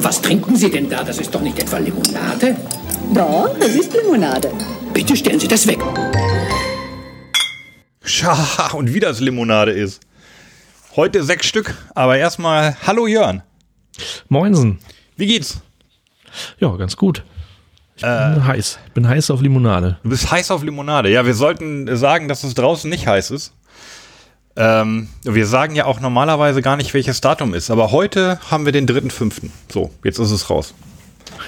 Was trinken Sie denn da? Das ist doch nicht etwa Limonade? Doch, das ist Limonade. Bitte stellen Sie das weg. Scha, und wie das Limonade ist. Heute sechs Stück, aber erstmal Hallo Jörn. Moinsen. Wie geht's? Ja, ganz gut. Ich bin heiß. Ich bin heiß auf Limonade. Du bist heiß auf Limonade. Ja, wir sollten sagen, dass es draußen nicht heiß ist. Ähm, wir sagen ja auch normalerweise gar nicht, welches Datum ist. Aber heute haben wir den 3.5. So, jetzt ist es raus.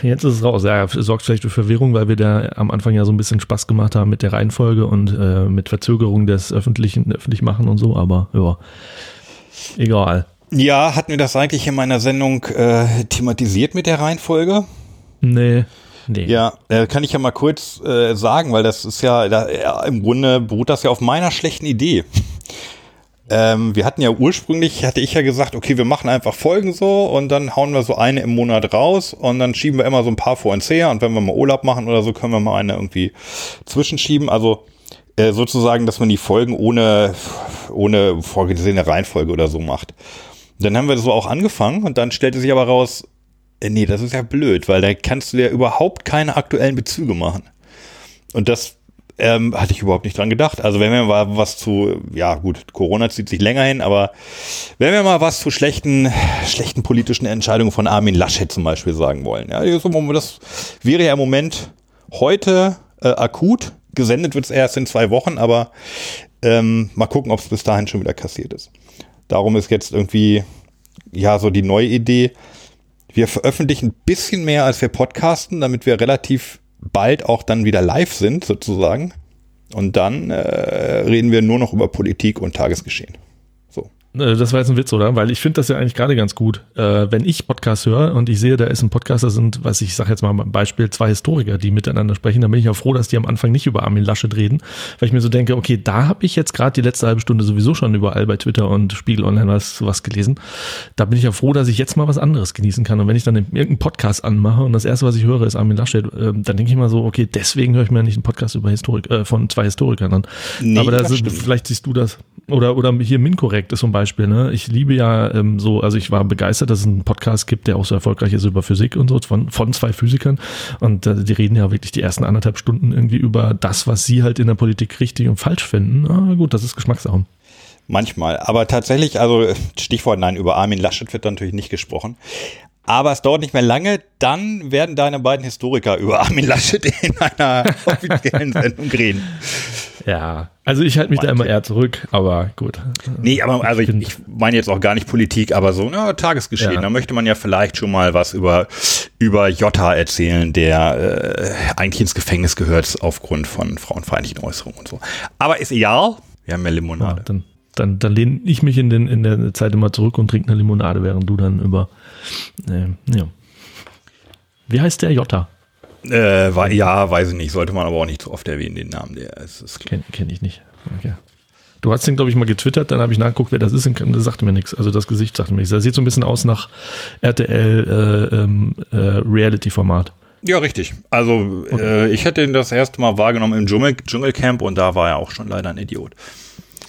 Jetzt ist es raus. Ja, sorgt vielleicht für Verwirrung, weil wir da am Anfang ja so ein bisschen Spaß gemacht haben mit der Reihenfolge und äh, mit Verzögerung des öffentlichen öffentlich machen und so. Aber ja, egal. Ja, hatten wir das eigentlich in meiner Sendung äh, thematisiert mit der Reihenfolge? Nee. Nee. Ja, äh, kann ich ja mal kurz äh, sagen, weil das ist ja, da, ja, im Grunde beruht das ja auf meiner schlechten Idee. Ähm, wir hatten ja ursprünglich, hatte ich ja gesagt, okay, wir machen einfach Folgen so und dann hauen wir so eine im Monat raus und dann schieben wir immer so ein paar vor uns her und wenn wir mal Urlaub machen oder so, können wir mal eine irgendwie zwischenschieben. Also äh, sozusagen, dass man die Folgen ohne, ohne vorgesehene Reihenfolge oder so macht. Dann haben wir so auch angefangen und dann stellte sich aber raus, äh, nee, das ist ja blöd, weil da kannst du ja überhaupt keine aktuellen Bezüge machen. Und das ähm, hatte ich überhaupt nicht dran gedacht. Also wenn wir mal was zu, ja gut, Corona zieht sich länger hin, aber wenn wir mal was zu schlechten, schlechten politischen Entscheidungen von Armin Laschet zum Beispiel sagen wollen, ja, das wäre ja im Moment heute äh, akut. Gesendet wird es erst in zwei Wochen, aber ähm, mal gucken, ob es bis dahin schon wieder kassiert ist. Darum ist jetzt irgendwie, ja, so die neue Idee. Wir veröffentlichen ein bisschen mehr, als wir podcasten, damit wir relativ bald auch dann wieder live sind, sozusagen. Und dann äh, reden wir nur noch über Politik und Tagesgeschehen. Äh, Das war jetzt ein Witz, oder? Weil ich finde das ja eigentlich gerade ganz gut. Äh, wenn ich Podcast höre und ich sehe, da ist ein Podcast, da sind, was ich sage jetzt mal ein Beispiel, zwei Historiker, die miteinander sprechen, dann bin ich ja froh, dass die am Anfang nicht über Armin Laschet reden, weil ich mir so denke, okay, da habe ich jetzt gerade die letzte halbe Stunde sowieso schon überall bei Twitter und Spiegel Online was, was gelesen. Da bin ich ja froh, dass ich jetzt mal was anderes genießen kann. Und wenn ich dann irgendeinen Podcast anmache und das erste, was ich höre, ist Armin Laschet, äh, dann denke ich mal so, okay, deswegen höre ich mir nicht einen Podcast über Historik, äh, von zwei Historikern an. Nee, Aber da sind, vielleicht siehst du das. Oder, oder hier Minkorrekt ist zum Beispiel, ne? Ich liebe ja ähm, so, also ich war begeistert, dass es einen Podcast gibt, der auch so erfolgreich ist über Physik und so, von, von zwei Physikern. Und äh, die reden ja wirklich die ersten anderthalb Stunden irgendwie über das, was sie halt in der Politik richtig und falsch finden. Ah, gut, das ist Geschmackssache. Manchmal. Aber tatsächlich, also Stichwort nein, über Armin Laschet wird natürlich nicht gesprochen. Aber es dauert nicht mehr lange, dann werden deine beiden Historiker über Armin Laschet in einer offiziellen Sendung reden. Ja, also ich halte mich da immer eher zurück, aber gut. Nee, aber also ich, ich meine jetzt auch gar nicht Politik, aber so, na, Tagesgeschehen. Ja. Da möchte man ja vielleicht schon mal was über, über Jota erzählen, der äh, eigentlich ins Gefängnis gehört aufgrund von frauenfeindlichen Äußerungen und so. Aber ist egal, wir haben ja Ja, Limonade. dann, dann, dann lehne ich mich in, den, in der Zeit immer zurück und trinke eine Limonade, während du dann über. Äh, ja. Wie heißt der Jota? Äh, war, ja, weiß ich nicht, sollte man aber auch nicht zu oft erwähnen, den Namen. Der ist, ist Kenne kenn ich nicht. Okay. Du hast den, glaube ich, mal getwittert, dann habe ich nachgeguckt, wer das ist, und das sagte mir nichts. Also das Gesicht sagte mir nichts. Das sieht so ein bisschen aus nach RTL äh, ähm, äh, Reality-Format. Ja, richtig. Also äh, ich hätte ihn das erste Mal wahrgenommen im Dschungel, Dschungelcamp und da war er auch schon leider ein Idiot.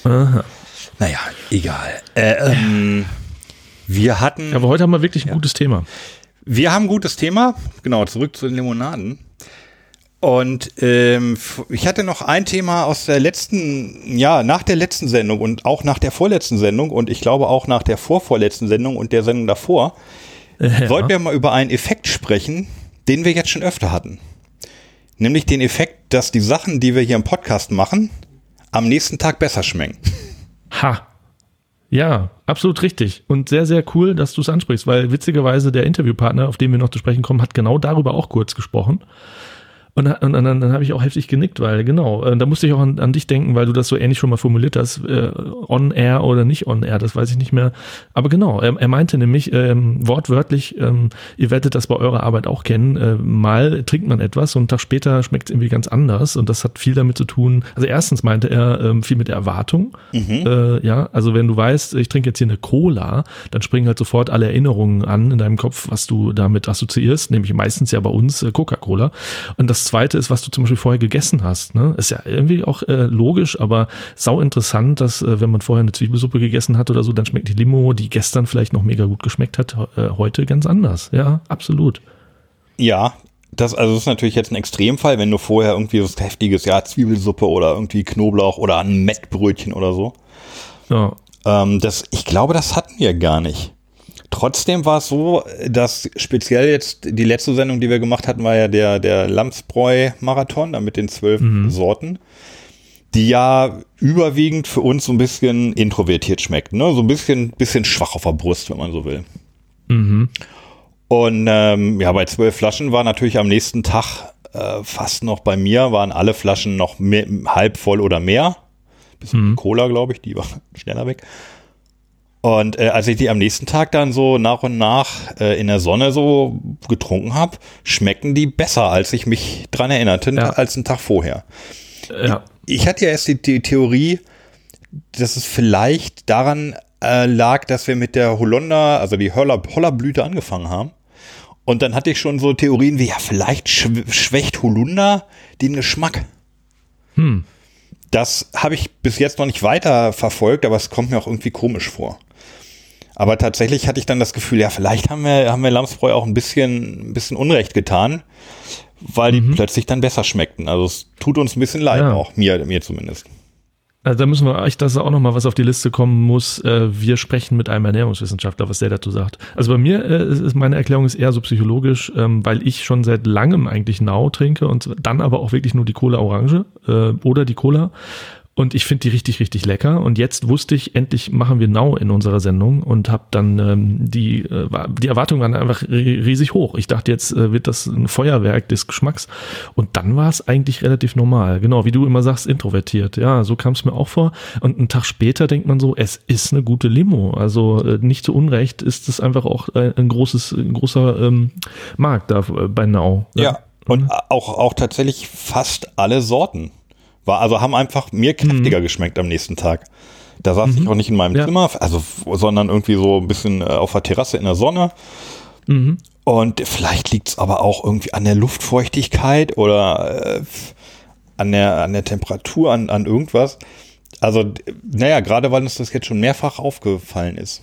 Aha. Naja, egal. Äh, ähm, wir hatten, Aber heute haben wir wirklich ein gutes Thema. Wir haben ein gutes Thema. Genau, zurück zu den Limonaden. Und ähm, ich hatte noch ein Thema aus der letzten, ja, nach der letzten Sendung und auch nach der vorletzten Sendung und ich glaube auch nach der vorvorletzten Sendung und der Sendung davor. Ja. Sollten wir mal über einen Effekt sprechen, den wir jetzt schon öfter hatten. Nämlich den Effekt, dass die Sachen, die wir hier im Podcast machen, am nächsten Tag besser schmecken. Ha. Ja, absolut richtig. Und sehr, sehr cool, dass du es ansprichst, weil witzigerweise der Interviewpartner, auf den wir noch zu sprechen kommen, hat genau darüber auch kurz gesprochen. Und, und, und dann, dann habe ich auch heftig genickt, weil genau, äh, da musste ich auch an, an dich denken, weil du das so ähnlich schon mal formuliert hast, äh, on air oder nicht on air, das weiß ich nicht mehr. Aber genau, er, er meinte nämlich ähm, wortwörtlich, ähm, ihr werdet das bei eurer Arbeit auch kennen, äh, mal trinkt man etwas und einen Tag später schmeckt es irgendwie ganz anders und das hat viel damit zu tun. Also erstens meinte er ähm, viel mit der Erwartung. Äh, ja, also wenn du weißt, ich trinke jetzt hier eine Cola, dann springen halt sofort alle Erinnerungen an in deinem Kopf, was du damit assoziierst, nämlich meistens ja bei uns äh, Coca-Cola. Und das das zweite ist, was du zum Beispiel vorher gegessen hast. Ne? Ist ja irgendwie auch äh, logisch, aber sau interessant, dass äh, wenn man vorher eine Zwiebelsuppe gegessen hat oder so, dann schmeckt die Limo, die gestern vielleicht noch mega gut geschmeckt hat, äh, heute ganz anders. Ja, absolut. Ja, das, also das ist natürlich jetzt ein Extremfall, wenn du vorher irgendwie was heftiges, ja, Zwiebelsuppe oder irgendwie Knoblauch oder ein Mettbrötchen oder so. Ja. Ähm, das, ich glaube, das hatten wir gar nicht. Trotzdem war es so, dass speziell jetzt die letzte Sendung, die wir gemacht hatten, war ja der, der Lamsbräu-Marathon mit den zwölf mhm. Sorten, die ja überwiegend für uns so ein bisschen introvertiert schmeckt, ne? So ein bisschen, bisschen schwach auf der Brust, wenn man so will. Mhm. Und ähm, ja, bei zwölf Flaschen war natürlich am nächsten Tag äh, fast noch bei mir, waren alle Flaschen noch mehr, halb voll oder mehr. Bisschen mhm. Cola, glaube ich, die war schneller weg. Und äh, als ich die am nächsten Tag dann so nach und nach äh, in der Sonne so getrunken habe, schmecken die besser, als ich mich dran erinnerte, ja. als einen Tag vorher. Ja. Ich, ich hatte ja erst die, die, Theorie, dass es vielleicht daran äh, lag, dass wir mit der Holunder, also die Holler, Hollerblüte angefangen haben. Und dann hatte ich schon so Theorien wie, ja, vielleicht schwächt Holunder den Geschmack. Hm. Das habe ich bis jetzt noch nicht weiter verfolgt, aber es kommt mir auch irgendwie komisch vor. Aber tatsächlich hatte ich dann das Gefühl, ja, vielleicht haben wir, haben wir Lamsbräu auch ein bisschen, ein bisschen Unrecht getan, weil die mhm. plötzlich dann besser schmeckten. Also es tut uns ein bisschen leid, ja. auch mir, mir zumindest. Also da müssen wir echt, dass auch nochmal was auf die Liste kommen muss. Äh, wir sprechen mit einem Ernährungswissenschaftler, was der dazu sagt. Also bei mir äh, ist meine Erklärung ist eher so psychologisch, ähm, weil ich schon seit langem eigentlich Nau trinke und dann aber auch wirklich nur die Cola Orange äh, oder die Cola und ich finde die richtig, richtig lecker. Und jetzt wusste ich, endlich machen wir Now in unserer Sendung und habe dann ähm, die, äh, die Erwartungen waren einfach riesig hoch. Ich dachte, jetzt äh, wird das ein Feuerwerk des Geschmacks. Und dann war es eigentlich relativ normal. Genau, wie du immer sagst, introvertiert. Ja, so kam es mir auch vor. Und einen Tag später denkt man so, es ist eine gute Limo. Also äh, nicht zu Unrecht ist es einfach auch ein, ein großes, ein großer ähm, Markt da äh, bei Now. Ja, ja. und mhm. auch, auch tatsächlich fast alle Sorten. War, also haben einfach mir kräftiger mhm. geschmeckt am nächsten Tag. Da saß mhm. ich auch nicht in meinem ja. Zimmer, also, sondern irgendwie so ein bisschen äh, auf der Terrasse in der Sonne. Mhm. Und vielleicht liegt es aber auch irgendwie an der Luftfeuchtigkeit oder äh, an, der, an der Temperatur, an, an irgendwas. Also, naja, gerade weil uns das jetzt schon mehrfach aufgefallen ist.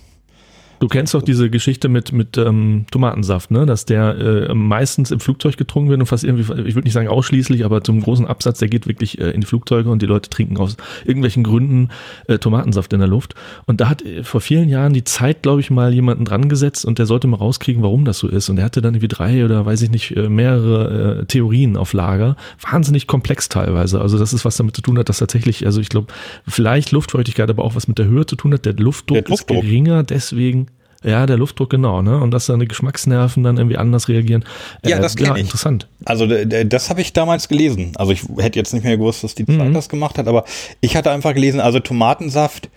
Du kennst doch diese Geschichte mit, mit ähm, Tomatensaft, ne? dass der äh, meistens im Flugzeug getrunken wird und fast irgendwie, ich würde nicht sagen ausschließlich, aber zum großen Absatz, der geht wirklich äh, in die Flugzeuge und die Leute trinken aus irgendwelchen Gründen äh, Tomatensaft in der Luft. Und da hat äh, vor vielen Jahren die Zeit, glaube ich, mal jemanden dran gesetzt und der sollte mal rauskriegen, warum das so ist. Und der hatte dann irgendwie drei oder weiß ich nicht, äh, mehrere äh, Theorien auf Lager. Wahnsinnig komplex teilweise. Also das ist was damit zu tun hat, dass tatsächlich, also ich glaube, vielleicht Luftfeuchtigkeit, aber auch was mit der Höhe zu tun hat. Der Luftdruck, der Luftdruck. ist geringer, deswegen ja, der Luftdruck, genau, ne? Und dass deine Geschmacksnerven dann irgendwie anders reagieren. Ja, äh, das kenne ja, ich. Interessant. Also das habe ich damals gelesen. Also ich hätte jetzt nicht mehr gewusst, dass die Zeit mhm. das gemacht hat, aber ich hatte einfach gelesen, also Tomatensaft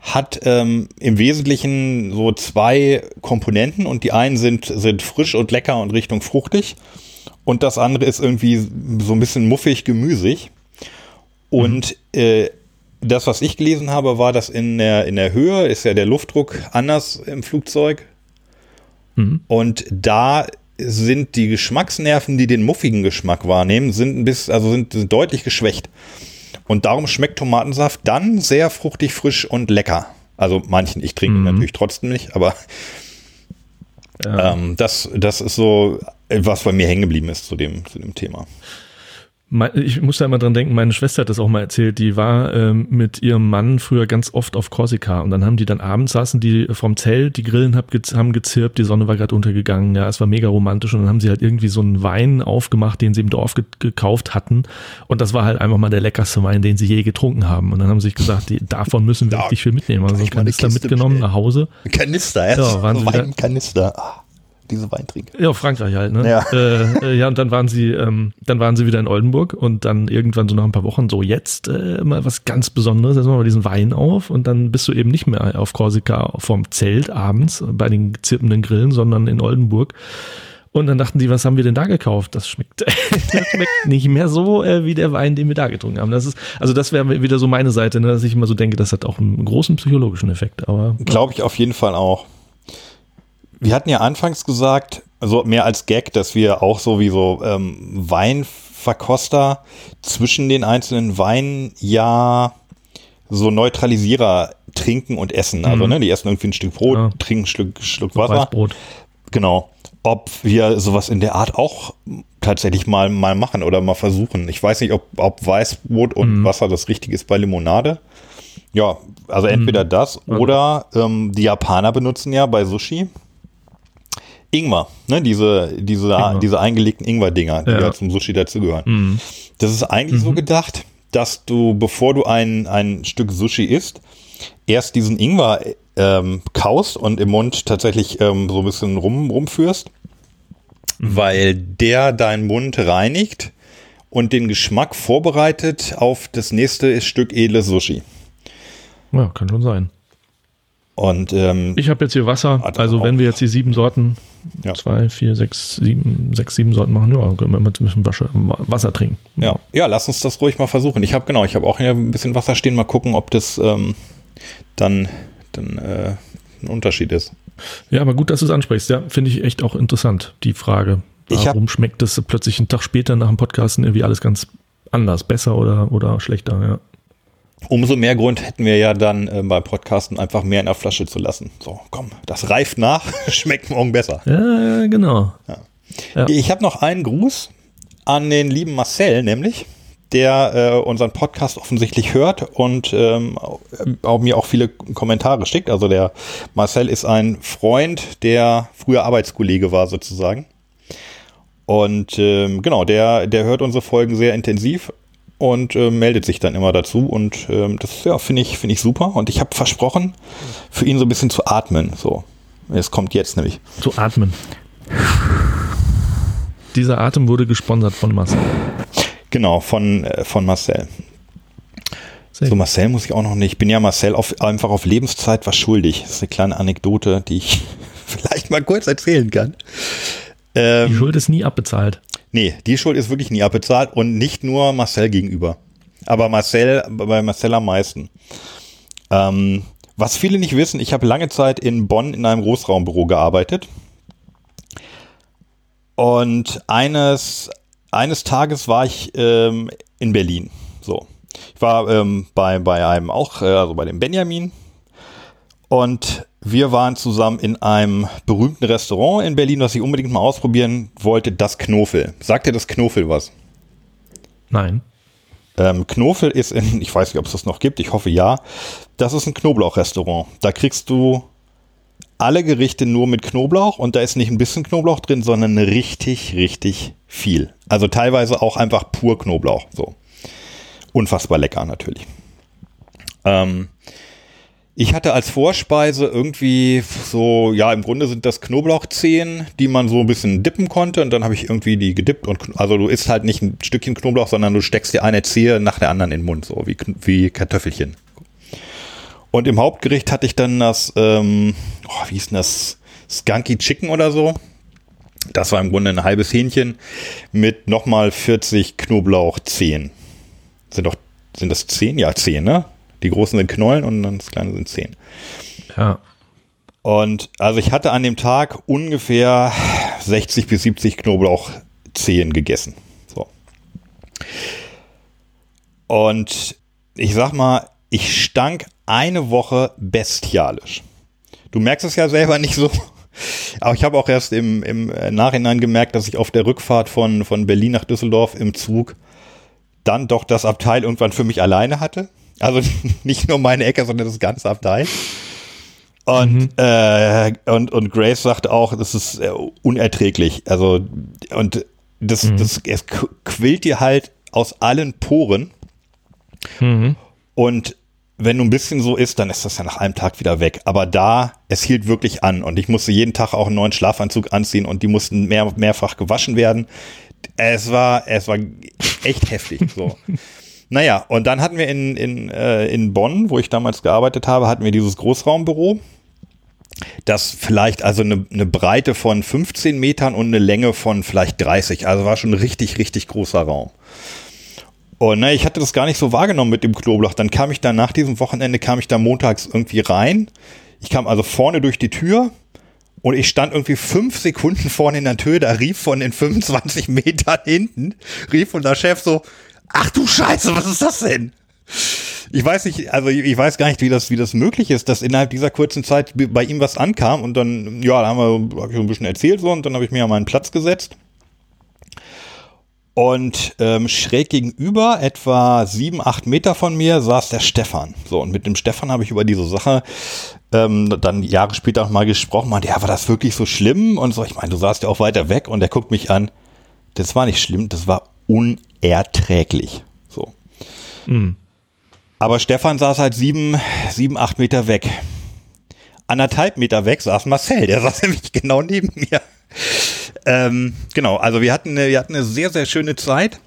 hat ähm, im Wesentlichen so zwei Komponenten und die einen sind, sind frisch und lecker und Richtung fruchtig und das andere ist irgendwie so ein bisschen muffig, gemüsig. Und mhm. äh, das, was ich gelesen habe, war, dass in der, in der Höhe ist ja der Luftdruck anders im Flugzeug. Mhm. Und da sind die Geschmacksnerven, die den muffigen Geschmack wahrnehmen, sind ein bisschen, also sind, sind deutlich geschwächt. Und darum schmeckt Tomatensaft dann sehr fruchtig, frisch und lecker. Also manchen, ich trinke mhm. natürlich trotzdem nicht, aber ja. ähm, das, das ist so, was bei mir hängen geblieben ist zu dem, zu dem Thema ich muss da immer dran denken, meine Schwester hat das auch mal erzählt, die war ähm, mit ihrem Mann früher ganz oft auf Korsika und dann haben die dann abends saßen die vom Zelt, die Grillen hab, haben gezirpt, die Sonne war gerade untergegangen, ja, es war mega romantisch und dann haben sie halt irgendwie so einen Wein aufgemacht, den sie im Dorf ge gekauft hatten und das war halt einfach mal der leckerste Wein, den sie je getrunken haben und dann haben sie sich gesagt, die, davon müssen wir richtig viel mitnehmen, also so ein Kanister mitgenommen nach Hause. Kanister, ja, ja Wein, Kanister. Ah diese Weintrinke. Ja, Frankreich halt, ne? Ja. Äh, äh, ja, und dann waren sie, ähm, dann waren sie wieder in Oldenburg und dann irgendwann so nach ein paar Wochen so, jetzt äh, mal was ganz Besonderes, jetzt machen wir diesen Wein auf und dann bist du eben nicht mehr auf Korsika vom Zelt abends bei den zirpenden Grillen, sondern in Oldenburg. Und dann dachten die, was haben wir denn da gekauft? Das schmeckt, das schmeckt nicht mehr so äh, wie der Wein, den wir da getrunken haben. Das ist, also das wäre wieder so meine Seite, ne, dass ich immer so denke, das hat auch einen großen psychologischen Effekt. Aber glaube ich auf jeden Fall auch wir hatten ja anfangs gesagt, so mehr als Gag, dass wir auch so wie so ähm, Weinverkoster zwischen den einzelnen Weinen ja so Neutralisierer trinken und essen. Also, Mhm. ne, die essen irgendwie ein Stück Brot, Ja. trinken ein Stück, Schluck Wasser. Weißbrot. Genau. Ob wir sowas in der Art auch tatsächlich mal, mal machen oder mal versuchen. Ich weiß nicht, ob, ob Weißbrot und Mhm. Wasser das Richtige ist bei Limonade. Ja, also entweder das oder ähm, die Japaner benutzen ja bei Sushi Ingwer, ne? diese, diese, Ingwer. diese eingelegten Ingwer-Dinger, die Ja. ja zum Sushi dazugehören. Mhm. Das ist eigentlich so gedacht, dass du, bevor du ein, ein Stück Sushi isst, erst diesen Ingwer ähm, kaust und im Mund tatsächlich ähm, so ein bisschen rum, rumführst, weil der deinen Mund reinigt und den Geschmack vorbereitet auf das nächste Stück edles Sushi. Ja, kann schon sein. Und ähm, Ich habe jetzt hier Wasser. Hat Also wenn wir jetzt die sieben Sorten, Ja. zwei, vier, sechs, sieben, sechs, sieben Sorten machen, ja, können wir mit ein bisschen Wasser, trinken. Ja, ja, lass uns das ruhig mal versuchen. Ich habe genau, ich habe auch hier ein bisschen Wasser stehen, mal gucken, ob das ähm, dann, dann äh, ein Unterschied ist. Ja, aber gut, dass du es ansprichst. Ja, finde ich echt auch interessant, die Frage. Warum schmeckt das plötzlich einen Tag später nach dem Podcasten irgendwie alles ganz anders, besser oder, oder schlechter? Ja. Umso mehr Grund hätten wir ja dann äh, beim Podcasten einfach mehr in der Flasche zu lassen. So, komm, das reift nach, schmeckt morgen besser. Ja, genau. Ja. Ich habe noch einen Gruß an den lieben Marcel, nämlich, der äh, unseren Podcast offensichtlich hört und ähm, auch, mir auch viele Kommentare schickt. Also der Marcel ist ein Freund, der früher Arbeitskollege war sozusagen. Und ähm, genau, der, der hört unsere Folgen sehr intensiv und äh, meldet sich dann immer dazu. Und ähm, das ja, finde ich, finde ich super. Und ich habe versprochen, für ihn so ein bisschen zu atmen. So, es kommt jetzt nämlich. Zu atmen. Dieser Atem wurde gesponsert von Marcel. Genau, von, äh, von Marcel. Sehr So. Marcel muss ich auch noch nicht. Ich bin ja Marcel auf, einfach auf Lebenszeit was schuldig. Das ist eine kleine Anekdote, die ich vielleicht mal kurz erzählen kann. Die Ähm, Schuld ist nie abbezahlt. Nee, die Schuld ist wirklich nie abbezahlt und nicht nur Marcel gegenüber. Aber Marcel, bei Marcel am meisten. Ähm, was viele nicht wissen, ich habe lange Zeit in Bonn in einem Großraumbüro gearbeitet. Und eines, eines Tages war ich ähm, in Berlin. So. Ich war ähm, bei, bei einem auch, äh, also bei dem Benjamin. Und wir waren zusammen in einem berühmten Restaurant in Berlin, was ich unbedingt mal ausprobieren wollte, das Knofel. Sagt dir das Knofel was? Nein. Ähm, Knofel ist in, ich weiß nicht, ob es das noch gibt, ich hoffe ja. Das ist ein Knoblauchrestaurant. Da kriegst du alle Gerichte nur mit Knoblauch und da ist nicht ein bisschen Knoblauch drin, sondern richtig, richtig viel. Also teilweise auch einfach pur Knoblauch. So. Unfassbar lecker natürlich. Ähm, ich hatte als Vorspeise irgendwie so, ja, im Grunde sind das Knoblauchzehen, die man so ein bisschen dippen konnte und dann habe ich irgendwie die gedippt und also du isst halt nicht ein Stückchen Knoblauch, sondern du steckst dir eine Zehe nach der anderen in den Mund, so wie, wie Kartoffelchen. Und im Hauptgericht hatte ich dann das, ähm, oh, wie hieß denn das? Skunky Chicken oder so. Das war im Grunde ein halbes Hähnchen mit nochmal 40 Knoblauchzehen. Sind doch, sind das 10? Ja, 10, ne? Die großen sind Knollen und dann das kleine sind 10. Ja. Und also ich hatte an dem Tag ungefähr 60 bis 70 Knoblauchzehen gegessen. So. Und ich sag mal, ich stank eine Woche bestialisch. Du merkst es ja selber nicht so. Aber ich habe auch erst im, im Nachhinein gemerkt, dass ich auf der Rückfahrt von, von Berlin nach Düsseldorf im Zug dann doch das Abteil irgendwann für mich alleine hatte. Also nicht nur meine Ecke, sondern das ganze Abteil. Und, äh, und, und Grace sagte auch, das ist äh, unerträglich. Also, und das, das, es qu- quillt dir halt aus allen Poren. Mhm. Und wenn du ein bisschen so isst, dann ist das ja nach einem Tag wieder weg. Aber da, es hielt wirklich an. Und ich musste jeden Tag auch einen neuen Schlafanzug anziehen und die mussten mehr, mehrfach gewaschen werden. Es war, es war echt heftig. So. Naja, und dann hatten wir in, in, äh, in Bonn, wo ich damals gearbeitet habe, hatten wir dieses Großraumbüro. Das vielleicht also eine, eine Breite von 15 Metern und eine Länge von vielleicht 30. Also war schon ein richtig, richtig großer Raum. Und ne, ich hatte das gar nicht so wahrgenommen mit dem Knoblauch. Dann kam ich da nach diesem Wochenende, kam ich da montags irgendwie rein. Ich kam also vorne durch die Tür Und ich stand irgendwie fünf Sekunden vorne in der Tür, da rief von den 25 Metern hinten, rief unser Chef so, ach du Scheiße, was ist das denn? Ich weiß nicht, also ich weiß gar nicht, wie das, wie das möglich ist, dass innerhalb dieser kurzen Zeit bei ihm was ankam und dann, ja, da haben wir, hab ich ein bisschen erzählt so und dann habe ich mir an meinen Platz gesetzt. Und ähm, schräg gegenüber, etwa sieben, acht Meter von mir, saß der Stefan. So, und mit dem Stefan habe ich über diese Sache ähm, dann Jahre später nochmal gesprochen. Meinte, ja, war das wirklich so schlimm? Und so, ich meine, du saßt ja auch weiter weg und er guckt mich an. Das war nicht schlimm, das war unerträglich. So. Mhm. Aber Stefan saß halt sieben, sieben, acht Meter weg. Anderthalb Meter weg saß Marcel, der saß nämlich genau neben mir. Ähm, genau, also wir hatten, eine, wir hatten eine sehr, sehr schöne Zeit.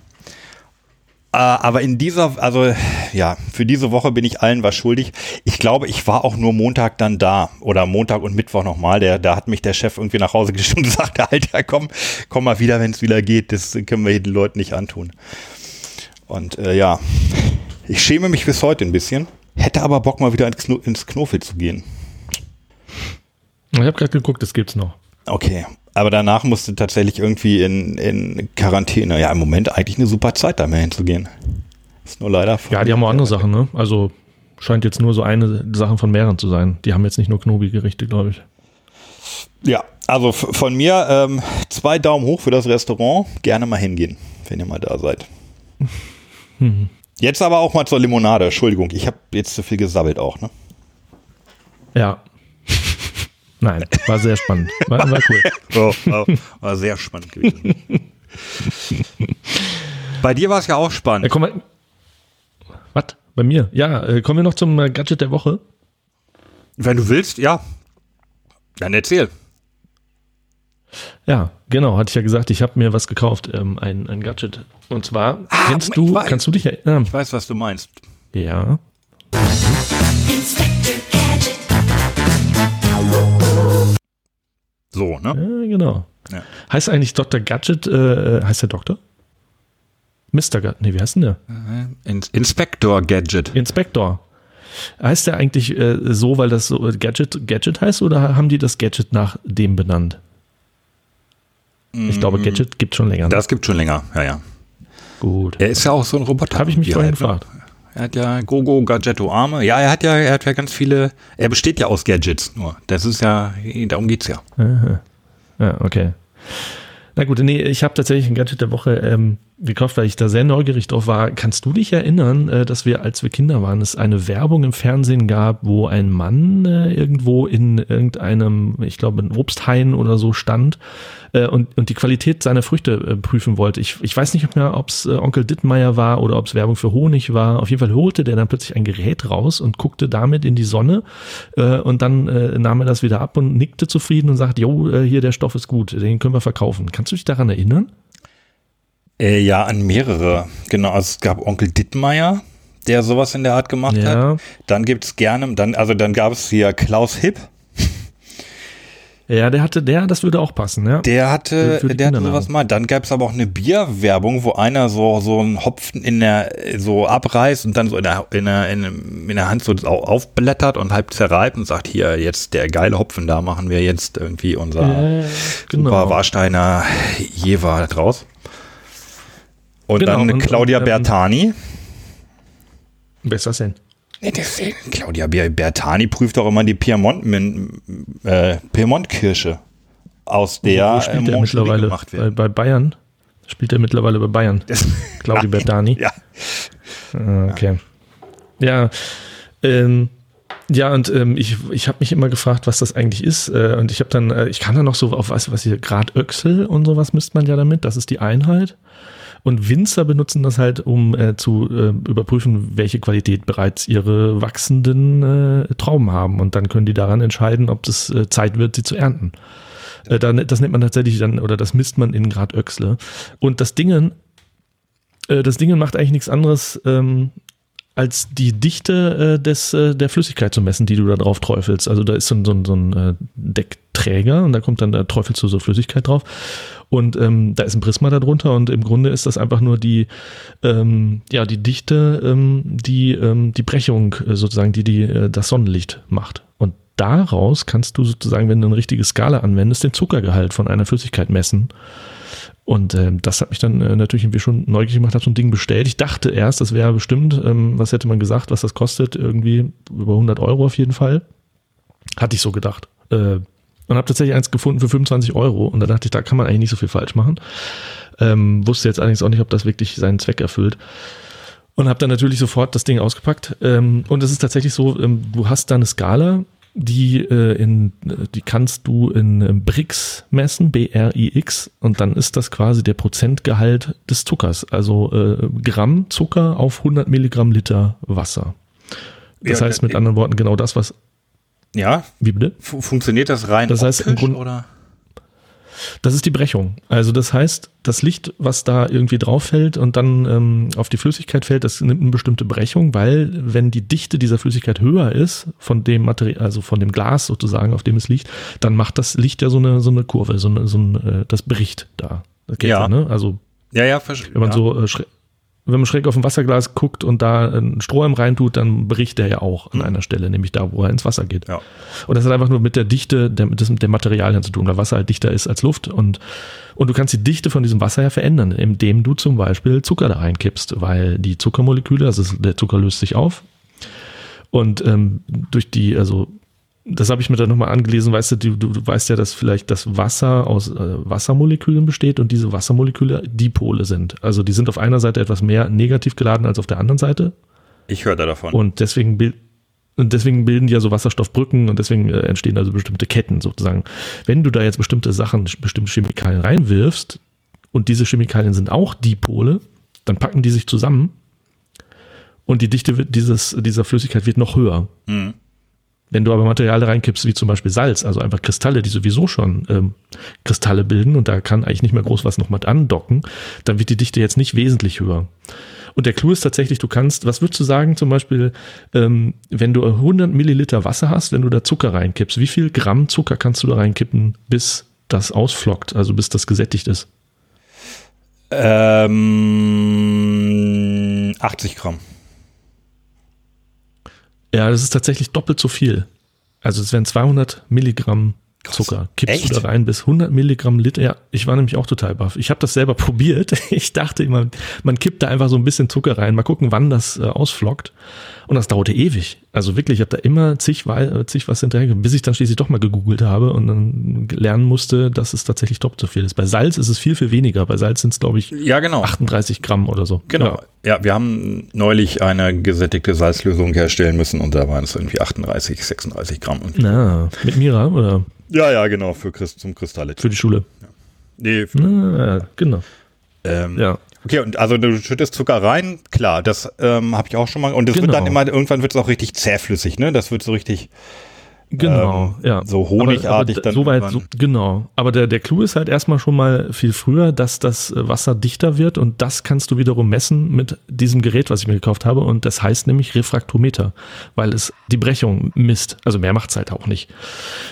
Äh, aber in dieser, also ja, für diese Woche bin ich allen was schuldig. Ich glaube, ich war auch nur Montag dann da oder Montag und Mittwoch nochmal. Der, da hat mich der Chef irgendwie nach Hause geschickt und gesagt, Alter, komm, komm mal wieder, wenn es wieder geht. Das können wir den Leuten nicht antun. Und äh, ja, ich schäme mich bis heute ein bisschen. Hätte aber Bock mal wieder ins, Kno ins Knofel zu gehen. Ich habe gerade geguckt, das gibt's noch. Okay, aber danach musste tatsächlich irgendwie in, in Quarantäne. Ja, im Moment eigentlich eine super Zeit, da mehr hinzugehen. Ist nur leider. Ja, die haben auch andere Sachen, ne? Also scheint jetzt nur so eine Sache von mehreren zu sein. Die haben jetzt nicht nur Knobi-Gerichte, glaube ich. Ja, also von mir ähm, zwei Daumen hoch für das Restaurant. Gerne mal hingehen, wenn ihr mal da seid. Hm. Jetzt aber auch mal zur Limonade. Entschuldigung, ich habe jetzt zu viel gesabbelt auch, ne? Ja, Nein, war sehr spannend. War, war cool. Oh, war, war, sehr spannend gewesen. Bei dir war es ja auch spannend. Äh, komm, was? Bei mir? Ja, äh, kommen wir noch zum äh, Gadget der Woche? Wenn du willst, ja. Dann erzähl. Ja, genau, hatte ich ja gesagt, ich habe mir was gekauft, ähm, ein, ein Gadget. Und zwar, ah, kennst du, kannst du dich erinnern? Ich weiß, was du meinst. Ja. So, ne? Ja, genau. Ja. Heißt eigentlich Dr. Gadget, äh, heißt der Doktor? Mr. Gadget, nee, wie heißt denn der? In Inspector Gadget. Inspector. Heißt der eigentlich äh, so, weil das so Gadget Gadget heißt oder haben die das Gadget nach dem benannt? Ich glaube, mm. Gadget gibt schon länger. Ne? Das gibt schon länger, ja, ja. Gut. Er ist ja auch so ein Roboter. Habe ich mich vorhin halt, ne? gefragt. Er hat ja Gogo Gadgetto Arme. Ja, er hat ja, er hat ja ganz viele. Er besteht ja aus Gadgets nur. Das ist ja, darum geht's ja. Aha. Ja, okay. Na gut, nee, ich habe tatsächlich ein Gadget der Woche ähm, gekauft, weil ich da sehr neugierig drauf war. Kannst du dich erinnern, äh, dass wir, als wir Kinder waren, es eine Werbung im Fernsehen gab, wo ein Mann äh, irgendwo in irgendeinem, ich glaube, ein Obsthain oder so stand äh, und, und die Qualität seiner Früchte prüfen wollte. Ich, ich weiß nicht mehr, ob es Onkel Dittmeier war oder ob es Werbung für Honig war. Auf jeden Fall holte der dann plötzlich ein Gerät raus und guckte damit in die Sonne und dann nahm er das wieder ab und nickte zufrieden und sagte, jo, hier der Stoff ist gut, den können wir verkaufen. Kannst du dich daran erinnern? Äh, ja, an mehrere. Genau, also es gab Onkel Dittmeier, der sowas in der Art gemacht ja. hat. Dann gibt's gerne, dann, also dann gab es hier Klaus Hipp. Ja, der hatte, der, das würde auch passen, ja. Der hatte, der hatte sowas mal. Dann gab es aber auch eine Bierwerbung, wo einer so, so einen Hopfen in der, so abreißt und dann so in der, in der, in der Hand so aufblättert und halb zerreibt und sagt, hier, jetzt der geile Hopfen, da machen wir jetzt irgendwie unser äh, genau. super Warsteiner Jever draus. Und genau, dann und, Claudia und, ähm, Bertani. Das denn? Nee, deswegen, Claudia Bertani prüft auch immer die Piemont, äh, Piemont-Kirsche, aus der spielt äh, mittlerweile gemacht wird. Bei, bei, Bayern? Spielt er mittlerweile bei Bayern? Das, Claudia Bertani? Ja. Ah, okay. Ja, ähm, ja, und ähm, ich, ich habe mich immer gefragt, was das eigentlich ist. Äh, und ich habe dann, äh, ich kann da noch so auf was, was hier, Grad Öxel und sowas misst man ja damit. Das ist die Einheit. Und Winzer benutzen das halt, um äh, zu äh, überprüfen, welche Qualität bereits ihre wachsenden äh, Trauben haben. Und dann können die daran entscheiden, ob es äh, Zeit wird, sie zu ernten. Äh, dann, das nennt man tatsächlich dann, oder das misst man in Grad Öxle. Und das Dingen, äh, das Dingen macht eigentlich nichts anderes, ähm, als die Dichte des, der Flüssigkeit zu messen, die du da drauf träufelst. Also da ist so ein, so ein, so ein Deckträger und da kommt dann, da träufelst du so Flüssigkeit drauf. Und ähm, da ist ein Prisma darunter und im Grunde ist das einfach nur die, ähm, ja, die Dichte, ähm, die ähm, die Brechung äh, sozusagen, die, die äh, das Sonnenlicht macht. Und daraus kannst du sozusagen, wenn du eine richtige Skala anwendest, den Zuckergehalt von einer Flüssigkeit messen. Und äh, das hat mich dann äh, natürlich irgendwie schon neugierig gemacht, habe so ein Ding bestellt. Ich dachte erst, das wäre bestimmt, ähm, was hätte man gesagt, was das kostet, irgendwie über 100 Euro auf jeden Fall. Hatte ich so gedacht. Äh, und habe tatsächlich eins gefunden für 25 Euro. Und da dachte ich, da kann man eigentlich nicht so viel falsch machen. Ähm, wusste jetzt allerdings auch nicht, ob das wirklich seinen Zweck erfüllt. Und habe dann natürlich sofort das Ding ausgepackt. Ähm, und es ist tatsächlich so, ähm, du hast da eine Skala, die, äh, in, die kannst du in äh, Brix messen, B-R-I-X, und dann ist das quasi der Prozentgehalt des Zuckers, also äh, Gramm Zucker auf 100 Milligramm Liter Wasser. Das Ja, heißt mit äh, anderen Worten genau das, was, Ja, wie bitte? fu- funktioniert das rein Das heißt, im optisch, Grund- oder? Das ist die Brechung. Also das heißt, das Licht, was da irgendwie drauf fällt und dann ähm, auf die Flüssigkeit fällt, das nimmt eine bestimmte Brechung, weil wenn die Dichte dieser Flüssigkeit höher ist von dem Material, also von dem Glas sozusagen, auf dem es liegt, dann macht das Licht ja so eine so eine Kurve, so eine, so ein, äh, das bricht da. Das Ja. ja. ne? Also Ja, ja, verstehe. wenn man ja. so äh, wenn man schräg auf ein Wasserglas guckt und da einen Strohhalm reintut, dann bricht der ja auch an einer Stelle, nämlich da, wo er ins Wasser geht. Ja. Und das hat einfach nur mit der Dichte der, das mit der Materialien zu tun, weil Wasser halt dichter ist als Luft und, und du kannst die Dichte von diesem Wasser ja verändern, indem du zum Beispiel Zucker da reinkippst, weil die Zuckermoleküle, also der Zucker löst sich auf und ähm, durch die, also das habe ich mir dann nochmal angelesen, weißt du, du, du, weißt ja, dass vielleicht das Wasser aus äh, Wassermolekülen besteht und diese Wassermoleküle Dipole sind. Also die sind auf einer Seite etwas mehr negativ geladen als auf der anderen Seite Ich höre da davon. und deswegen, bil und deswegen bilden die ja so Wasserstoffbrücken und deswegen äh, entstehen also bestimmte Ketten sozusagen. Wenn du da jetzt bestimmte Sachen, bestimmte Chemikalien reinwirfst und diese Chemikalien sind auch Dipole, dann packen die sich zusammen und die Dichte wird dieses, dieser Flüssigkeit wird noch höher. Mhm. Wenn du aber Materialien reinkippst, wie zum Beispiel Salz, also einfach Kristalle, die sowieso schon ähm, Kristalle bilden und da kann eigentlich nicht mehr groß was noch mit andocken, dann wird die Dichte jetzt nicht wesentlich höher. Und der Clou ist tatsächlich, du kannst, was würdest du sagen, zum Beispiel, ähm, wenn du 100 Milliliter Wasser hast, wenn du da Zucker reinkippst, wie viel Gramm Zucker kannst du da reinkippen, bis das ausflockt, also bis das gesättigt ist? Ähm, 80 Gramm. Ja, das ist tatsächlich doppelt so viel. Also es wären 200 Milligramm Zucker. Kippst Echt? du da rein bis 100 Milligramm Liter? Ja, ich war nämlich auch total baff. Ich habe das selber probiert. Ich dachte immer, man kippt da einfach so ein bisschen Zucker rein. Mal gucken, wann das äh, ausflockt. Und das dauerte ewig. Also wirklich, ich habe da immer zig, äh, zig was hinterher, bis ich dann schließlich doch mal gegoogelt habe und dann lernen musste, dass es tatsächlich doppelt so viel ist. Bei Salz ist es viel, viel weniger. Bei Salz sind es, glaube ich, Ja, genau. 38 Gramm oder so. Genau. Ja. Ja. wir haben neulich eine gesättigte Salzlösung herstellen müssen und da waren es irgendwie 38, 36 Gramm. Na, mit Mira oder Ja, ja, genau, für Christ, zum Kristalle. für die Schule? Nee, für, Na, genau. ähm, Ja. Okay, und also du schüttest Zucker rein, klar, das ähm, habe ich auch schon mal. Und es wird Genau. dann immer, irgendwann wird es auch richtig zähflüssig, ne? Das wird so richtig. Genau, Ähm, ja. so honigartig aber, dann aber Soweit, so, genau. Aber der, der Clou ist halt erstmal schon mal viel früher, dass das Wasser dichter wird und das kannst du wiederum messen mit diesem Gerät, was ich mir gekauft habe und das heißt nämlich Refraktometer, weil es die Brechung misst. Also mehr macht's halt auch nicht.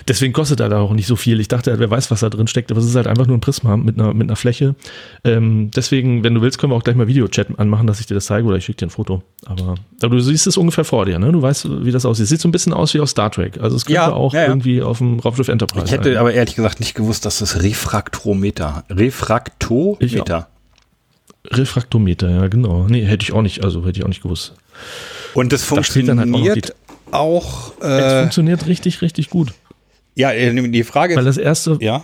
Deswegen kostet er da auch nicht so viel. Ich dachte, halt, wer weiß, was da drin steckt, aber es ist halt einfach nur ein Prisma mit einer, mit einer Fläche. Ähm, deswegen, wenn du willst, können wir auch gleich mal Videochat anmachen, dass ich dir das zeige oder ich schicke dir ein Foto. Aber, aber du siehst es ungefähr vor dir, ne? Du weißt, wie das aussieht. Sieht so ein bisschen aus wie aus Star Trek. Also es könnte Ja, auch ja, ja. irgendwie auf dem Raumschiff Enterprise Ich hätte sein. aber ehrlich gesagt nicht gewusst, dass es Refraktometer. Refraktometer. Refraktometer, ja, genau. Nee, hätte ich auch nicht, also hätte ich auch nicht gewusst. Und das Da steht dann halt auch funktioniert auch. Es äh, funktioniert richtig, richtig gut. ja, äh, die Frage Weil ist, das erste, ja,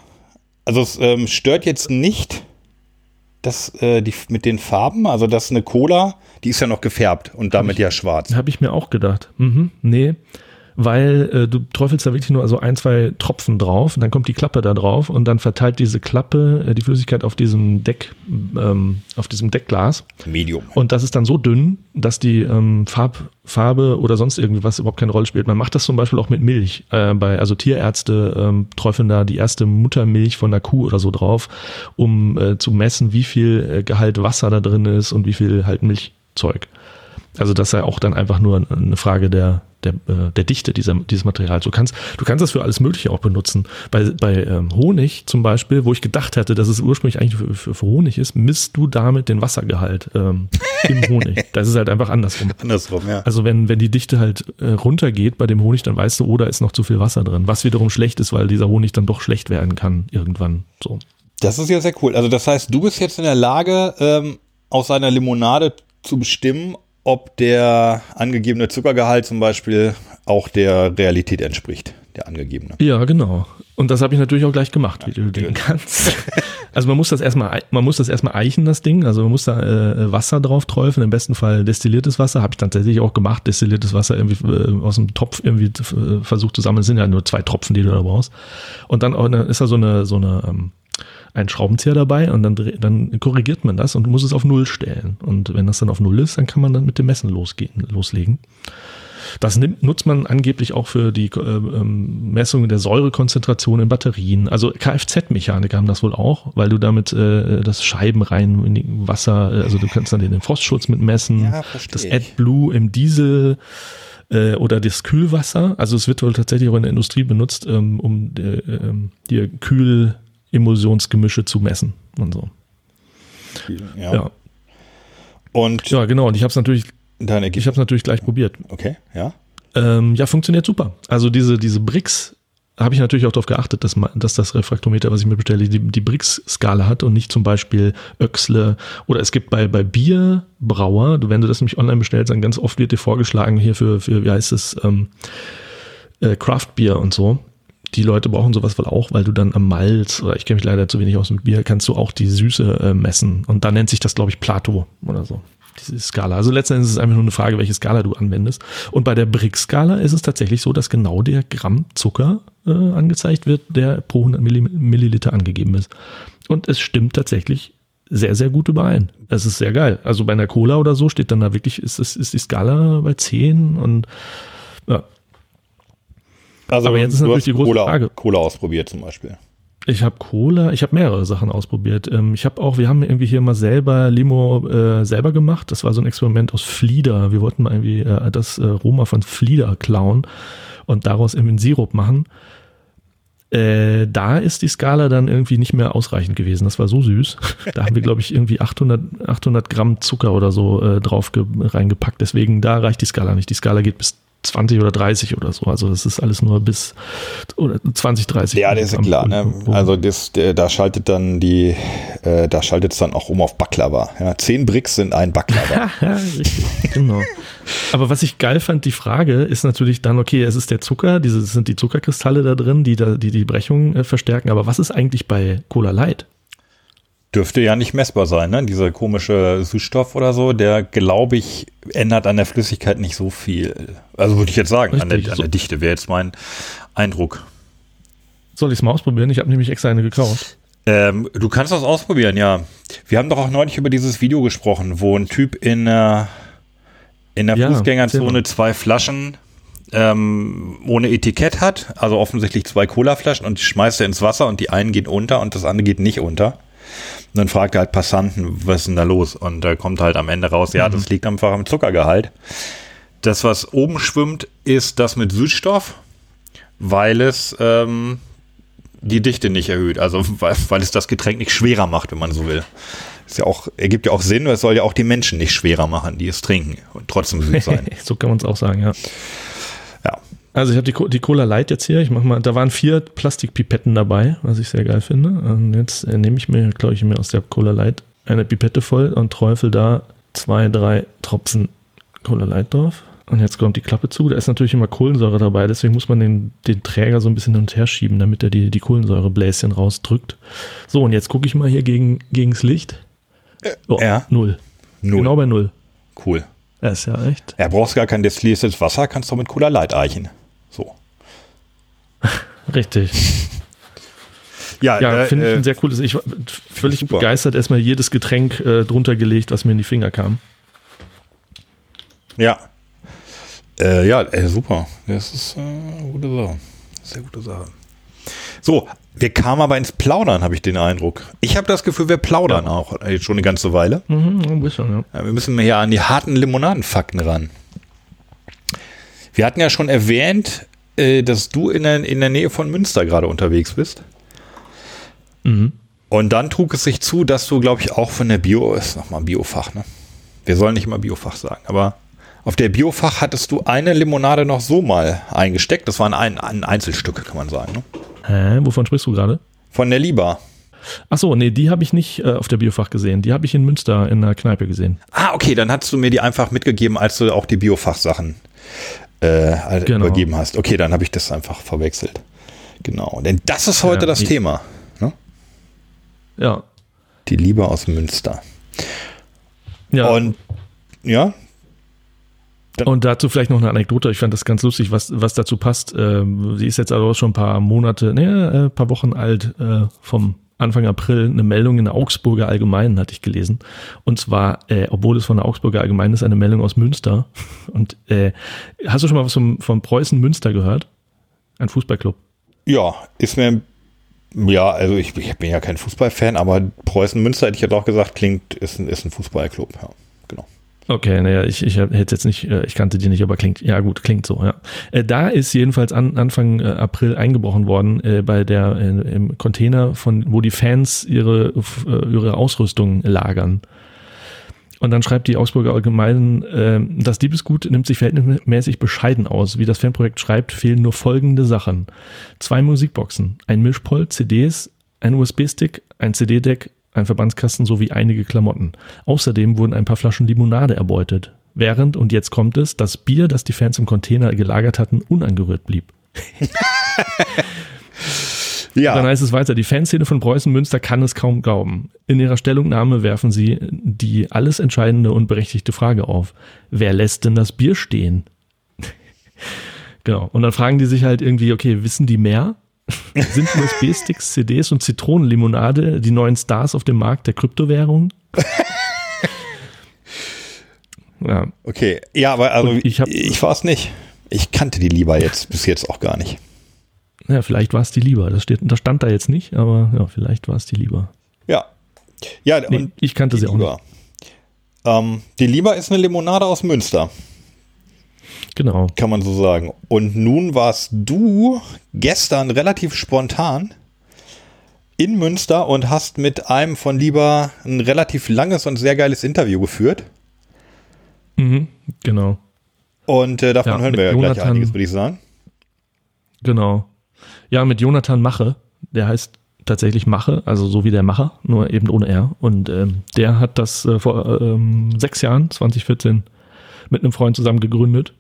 also es ähm, stört jetzt nicht, dass äh, die mit den Farben, also das ist eine Cola, die ist ja noch gefärbt und damit ja schwarz. habe ich mir auch gedacht. Mhm, nee, weil äh, du träufelst da wirklich nur so ein, zwei Tropfen drauf und dann kommt die Klappe da drauf und dann verteilt diese Klappe äh, die Flüssigkeit auf diesem Deck, ähm, auf diesem Deckglas. Medium. Und das ist dann so dünn, dass die ähm, Farb, Farbe oder sonst irgendwie was überhaupt keine Rolle spielt. Man macht das zum Beispiel auch mit Milch. Äh, bei, also Tierärzte ähm, träufeln da die erste Muttermilch von einer Kuh oder so drauf, um äh, zu messen, wie viel äh, Gehalt Wasser da drin ist und wie viel halt Milchzeug. Also das sei auch dann einfach nur eine Frage der, der, äh, der Dichte dieser, dieses Materials. Du kannst, du kannst das für alles Mögliche auch benutzen. Bei, bei ähm, Honig zum Beispiel, wo ich gedacht hatte, dass es ursprünglich eigentlich für, für, für Honig ist, misst du damit den Wassergehalt ähm, im Honig. Das ist halt einfach andersrum. Andersrum, ja. Also wenn, wenn die Dichte halt äh, runtergeht bei dem Honig, dann weißt du, oh, da ist noch zu viel Wasser drin. Was wiederum schlecht ist, weil dieser Honig dann doch schlecht werden kann irgendwann. So. Das ist ja sehr cool. Also das heißt, du bist jetzt in der Lage, ähm, aus einer Limonade zu bestimmen, ob der angegebene Zuckergehalt zum Beispiel auch der Realität entspricht, der angegebene. Ja, genau. Und das habe ich natürlich auch gleich gemacht, wie du denken kannst. Also man muss das erstmal, man muss das erstmal eichen, das Ding. Also man muss da äh, Wasser drauf träufeln, im besten Fall destilliertes Wasser. Habe ich tatsächlich auch gemacht, destilliertes Wasser irgendwie äh, aus dem Topf irgendwie äh, versucht zu sammeln. Es sind ja nur zwei Tropfen, die du da brauchst. Und dann, auch, dann ist da so eine, so eine ähm, ein Schraubenzieher dabei und dann, dann korrigiert man das und muss es auf Null stellen. Und wenn das dann auf Null ist, dann kann man dann mit dem Messen losgehen, loslegen. Das nimmt, nutzt man angeblich auch für die äh, ähm, Messung der Säurekonzentration in Batterien. Also Kfz-Mechaniker haben das wohl auch, weil du damit äh, das Scheiben rein in Wasser, äh, also du kannst dann den Frostschutz mit messen, Ja, das. AdBlue im Diesel äh, oder das Kühlwasser. Also es wird wohl tatsächlich auch in der Industrie benutzt, ähm, um äh, ähm, die Kühl-Emulsionsgemische zu messen und so. Ja. Ja, Und ja genau. Und ich habe es natürlich, ich habe es natürlich gleich probiert. Okay, ja. Ähm, ja, funktioniert super. Also diese, diese Bricks habe ich natürlich auch darauf geachtet, dass, man, dass das Refraktometer, was ich mir bestelle, die, die Brix-Skala hat und nicht zum Beispiel Öxle. Oder es gibt bei, bei Bierbrauer, du- wenn du das nämlich online bestellst, dann ganz oft wird dir vorgeschlagen hier für, für wie heißt es, ähm, äh, Craft Beer und so. Die Leute brauchen sowas wohl auch, weil du dann am Malz, oder ich kenne mich leider zu wenig aus dem Bier, kannst du auch die Süße äh, messen. Und dann nennt sich das, glaube ich, Plateau oder so. Diese Skala. Also letztendlich ist es einfach nur eine Frage, welche Skala du anwendest. Und bei der Brick-Skala ist es tatsächlich so, dass genau der Gramm Zucker äh, angezeigt wird, der pro 100 Milli- Milliliter angegeben ist. Und es stimmt tatsächlich sehr, sehr gut überein. Es ist sehr geil. Also bei einer Cola oder so steht dann da wirklich, ist, es- ist die Skala bei 10 und ja, Also Aber jetzt ist natürlich die große Cola, Frage. Cola ausprobiert zum Beispiel. Ich habe Cola, ich habe mehrere Sachen ausprobiert. Ähm, ich habe auch, wir haben irgendwie hier mal selber Limo äh, selber gemacht. Das war so ein Experiment aus Flieder. Wir wollten mal irgendwie äh, das äh, Roma von Flieder klauen und daraus irgendwie einen Sirup machen. Äh, da ist die Skala dann irgendwie nicht mehr ausreichend gewesen. Das war so süß. Da haben wir, glaube ich, irgendwie 800, 800 Gramm Zucker oder so äh, drauf ge- reingepackt. Deswegen, da reicht die Skala nicht. Die Skala geht bis 20 oder 30 oder so. Also das ist alles nur bis oder 20, 30. Ja, das ist klar. Ne? Also das, der, da schaltet dann die, äh, da schaltet es dann auch um auf Baklava. Ja, zehn Bricks sind ein Baklava. Genau. Aber was ich geil fand, die Frage ist natürlich dann, okay, es ist der Zucker, diese es sind die Zuckerkristalle da drin, die da, die, die Brechung äh, verstärken, aber was ist eigentlich bei Cola Light? Dürfte ja nicht messbar sein, ne? Dieser komische Süßstoff oder so, der, glaube ich, ändert an der Flüssigkeit nicht so viel. Also würde ich jetzt sagen, an, der, an der Dichte wäre jetzt mein Eindruck. Soll ich es mal ausprobieren? Ich habe nämlich extra eine gekauft. Ähm, du kannst das ausprobieren, ja. Wir haben doch auch neulich über dieses Video gesprochen, wo ein Typ in, äh, in der Ja, Fußgängerzone zwei Flaschen ähm, ohne Etikett hat, also offensichtlich zwei Colaflaschen und die schmeißt er ins Wasser und die einen gehen unter und das andere geht nicht unter. Und dann fragt er halt Passanten, was ist denn da los? Und da kommt halt am Ende raus, ja, das liegt einfach am Zuckergehalt. Das, was oben schwimmt, ist das mit Süßstoff, weil es ähm, die Dichte nicht erhöht. Also weil, weil es das Getränk nicht schwerer macht, wenn man so will. Ist ja auch, ergibt ja auch Sinn, weil es soll ja auch die Menschen nicht schwerer machen, die es trinken und trotzdem süß sein. so kann man es auch sagen, ja. Also ich habe die, die Cola Light jetzt hier. Ich mach mal, da waren vier Plastikpipetten dabei, was ich sehr geil finde. Und jetzt äh, nehme ich mir, glaube ich, mir aus der Cola Light eine Pipette voll und träufel da zwei, drei Tropfen Cola Light drauf. Und jetzt kommt die Klappe zu. Da ist natürlich immer Kohlensäure dabei, deswegen muss man den, den Träger so ein bisschen hin und her schieben, damit er die, die Kohlensäurebläschen rausdrückt. So, und jetzt gucke ich mal hier gegen, gegens Licht. Oh, ja. Null. Null. Genau bei Null. Cool. Das ist ja echt. Ja, brauchst gar kein destilliertes Wasser, kannst du mit Cola Light eichen. Richtig. Ja, Ja, äh, finde ich äh, ein sehr cooles. Ich war völlig super. begeistert erstmal jedes Getränk äh, drunter gelegt, was mir in die Finger kam. Ja. Äh, ja, äh, super. Das ist äh, eine gute Sache. Sehr gute Sache. So, wir kamen aber ins Plaudern, habe ich den Eindruck. Ich habe das Gefühl, wir plaudern auch äh, jetzt schon eine ganze Weile. Mhm, ein bisschen, ja. Ja, wir müssen hier an die harten Limonadenfakten ran. Wir hatten ja schon erwähnt, äh, dass du in der, in der Nähe von Münster gerade unterwegs bist. Mhm. Und dann trug es sich zu, dass du, glaube ich, auch von der Bio, ist nochmal Biofach, ne? Wir sollen nicht immer Biofach sagen, aber auf der Biofach hattest du eine Limonade noch so mal eingesteckt. Das waren ein, ein Einzelstück, kann man sagen. Ne? Hä? Wovon sprichst du gerade? Von der Liba. Ach so, nee, die habe ich nicht äh, auf der Biofach gesehen. Die habe ich in Münster in einer Kneipe gesehen. Ah, okay, dann hattest du mir die einfach mitgegeben, als du auch die Biofach-Sachen äh, Genau. übergeben hast. Okay, dann habe ich das einfach verwechselt. Genau, denn das ist heute Ja, das Thema. Ne? Ja. Die Liebe aus Münster. Ja. Und ja, Und dazu vielleicht noch eine Anekdote. Ich fand das ganz lustig, was, was dazu passt. Ähm, sie ist jetzt also schon ein paar Monate, ne, äh, ein paar Wochen alt, äh, vom Anfang April. Eine Meldung in der Augsburger Allgemeinen hatte ich gelesen. Und zwar, äh, obwohl es von der Augsburger Allgemeinen ist, eine Meldung aus Münster. Und äh, hast du schon mal was vom, von Preußen Münster gehört? Ein Fußballclub. ja, ist mir ja, also ich, ich bin ja kein Fußballfan, aber Preußen Münster hätte ich jetzt auch gesagt, klingt, ist ein, ist ein Fußballclub. Ja. Okay, naja, ich, ich hätte jetzt nicht, äh, ich kannte die nicht, aber klingt, ja gut, klingt so, ja. Äh, Da ist jedenfalls an, Anfang äh, April eingebrochen worden, bei der, im Container von, wo die Fans ihre, ihre Ausrüstung lagern. Und dann schreibt die Augsburger Allgemeinen, das Diebesgut nimmt sich verhältnismäßig bescheiden aus. Wie das Fanprojekt schreibt, fehlen nur folgende Sachen. Zwei Musikboxen, ein Mischpult, CDs, ein USB-Stick, ein CD-Deck, ein Verbandskasten sowie einige Klamotten. Außerdem wurden ein paar Flaschen Limonade erbeutet. Während, und jetzt kommt es, das Bier, das die Fans im Container gelagert hatten, unangerührt blieb. Dann Ja, heißt es weiter, die Fanszene von Preußen Münster kann es kaum glauben. In ihrer Stellungnahme werfen sie die alles entscheidende und berechtigte Frage auf. Wer lässt denn das Bier stehen? genau. Und dann fragen die sich halt irgendwie, okay, wissen die mehr? Sind USB-Sticks, CDs und Zitronenlimonade die neuen Stars auf dem Markt der Kryptowährung? ja, okay. Ja, aber also ich, hab- ich war es nicht. Ich kannte die lieber jetzt bis jetzt auch gar nicht. ja, vielleicht war es die lieber. Das, steht, das stand da jetzt nicht, aber ja, vielleicht war es die lieber. Ja. Ja, Nee, und ich kannte sie auch nicht. Lieber. Ähm, die Lieber ist eine Limonade aus Münster, Genau. kann man so sagen. Und nun warst du gestern relativ spontan in Münster und hast mit einem von Lieber ein relativ langes und sehr geiles Interview geführt. Mhm, genau. Und äh, davon Ja, hören wir ja gleich einiges, würde ich sagen. Genau. Ja, mit Jonathan Mache. Der heißt tatsächlich Mache, also so wie der Macher, nur eben ohne R. Und ähm, der hat das äh, vor ähm, sechs Jahren, 2014, mit einem Freund zusammen gegründet.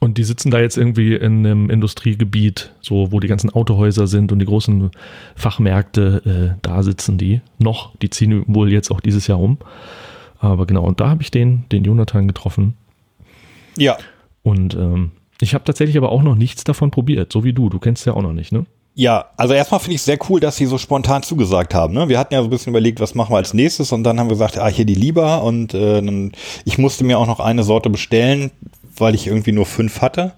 Und die sitzen da jetzt irgendwie in einem Industriegebiet, so wo die ganzen Autohäuser sind und die großen Fachmärkte, äh, da sitzen die noch. Die ziehen wohl jetzt auch dieses Jahr um. Aber genau, und da habe ich den, den Jonathan getroffen. Ja. Und ähm, ich habe tatsächlich aber auch noch nichts davon probiert, so wie du. Du kennst ja auch noch nicht, ne? Ja, also erstmal finde ich es sehr cool, dass sie so spontan zugesagt haben. Ne? Wir hatten ja so ein bisschen überlegt, was machen wir als nächstes und dann haben wir gesagt, ah, hier die Lieber und äh, ich musste mir auch noch eine Sorte bestellen, weil ich irgendwie nur fünf hatte.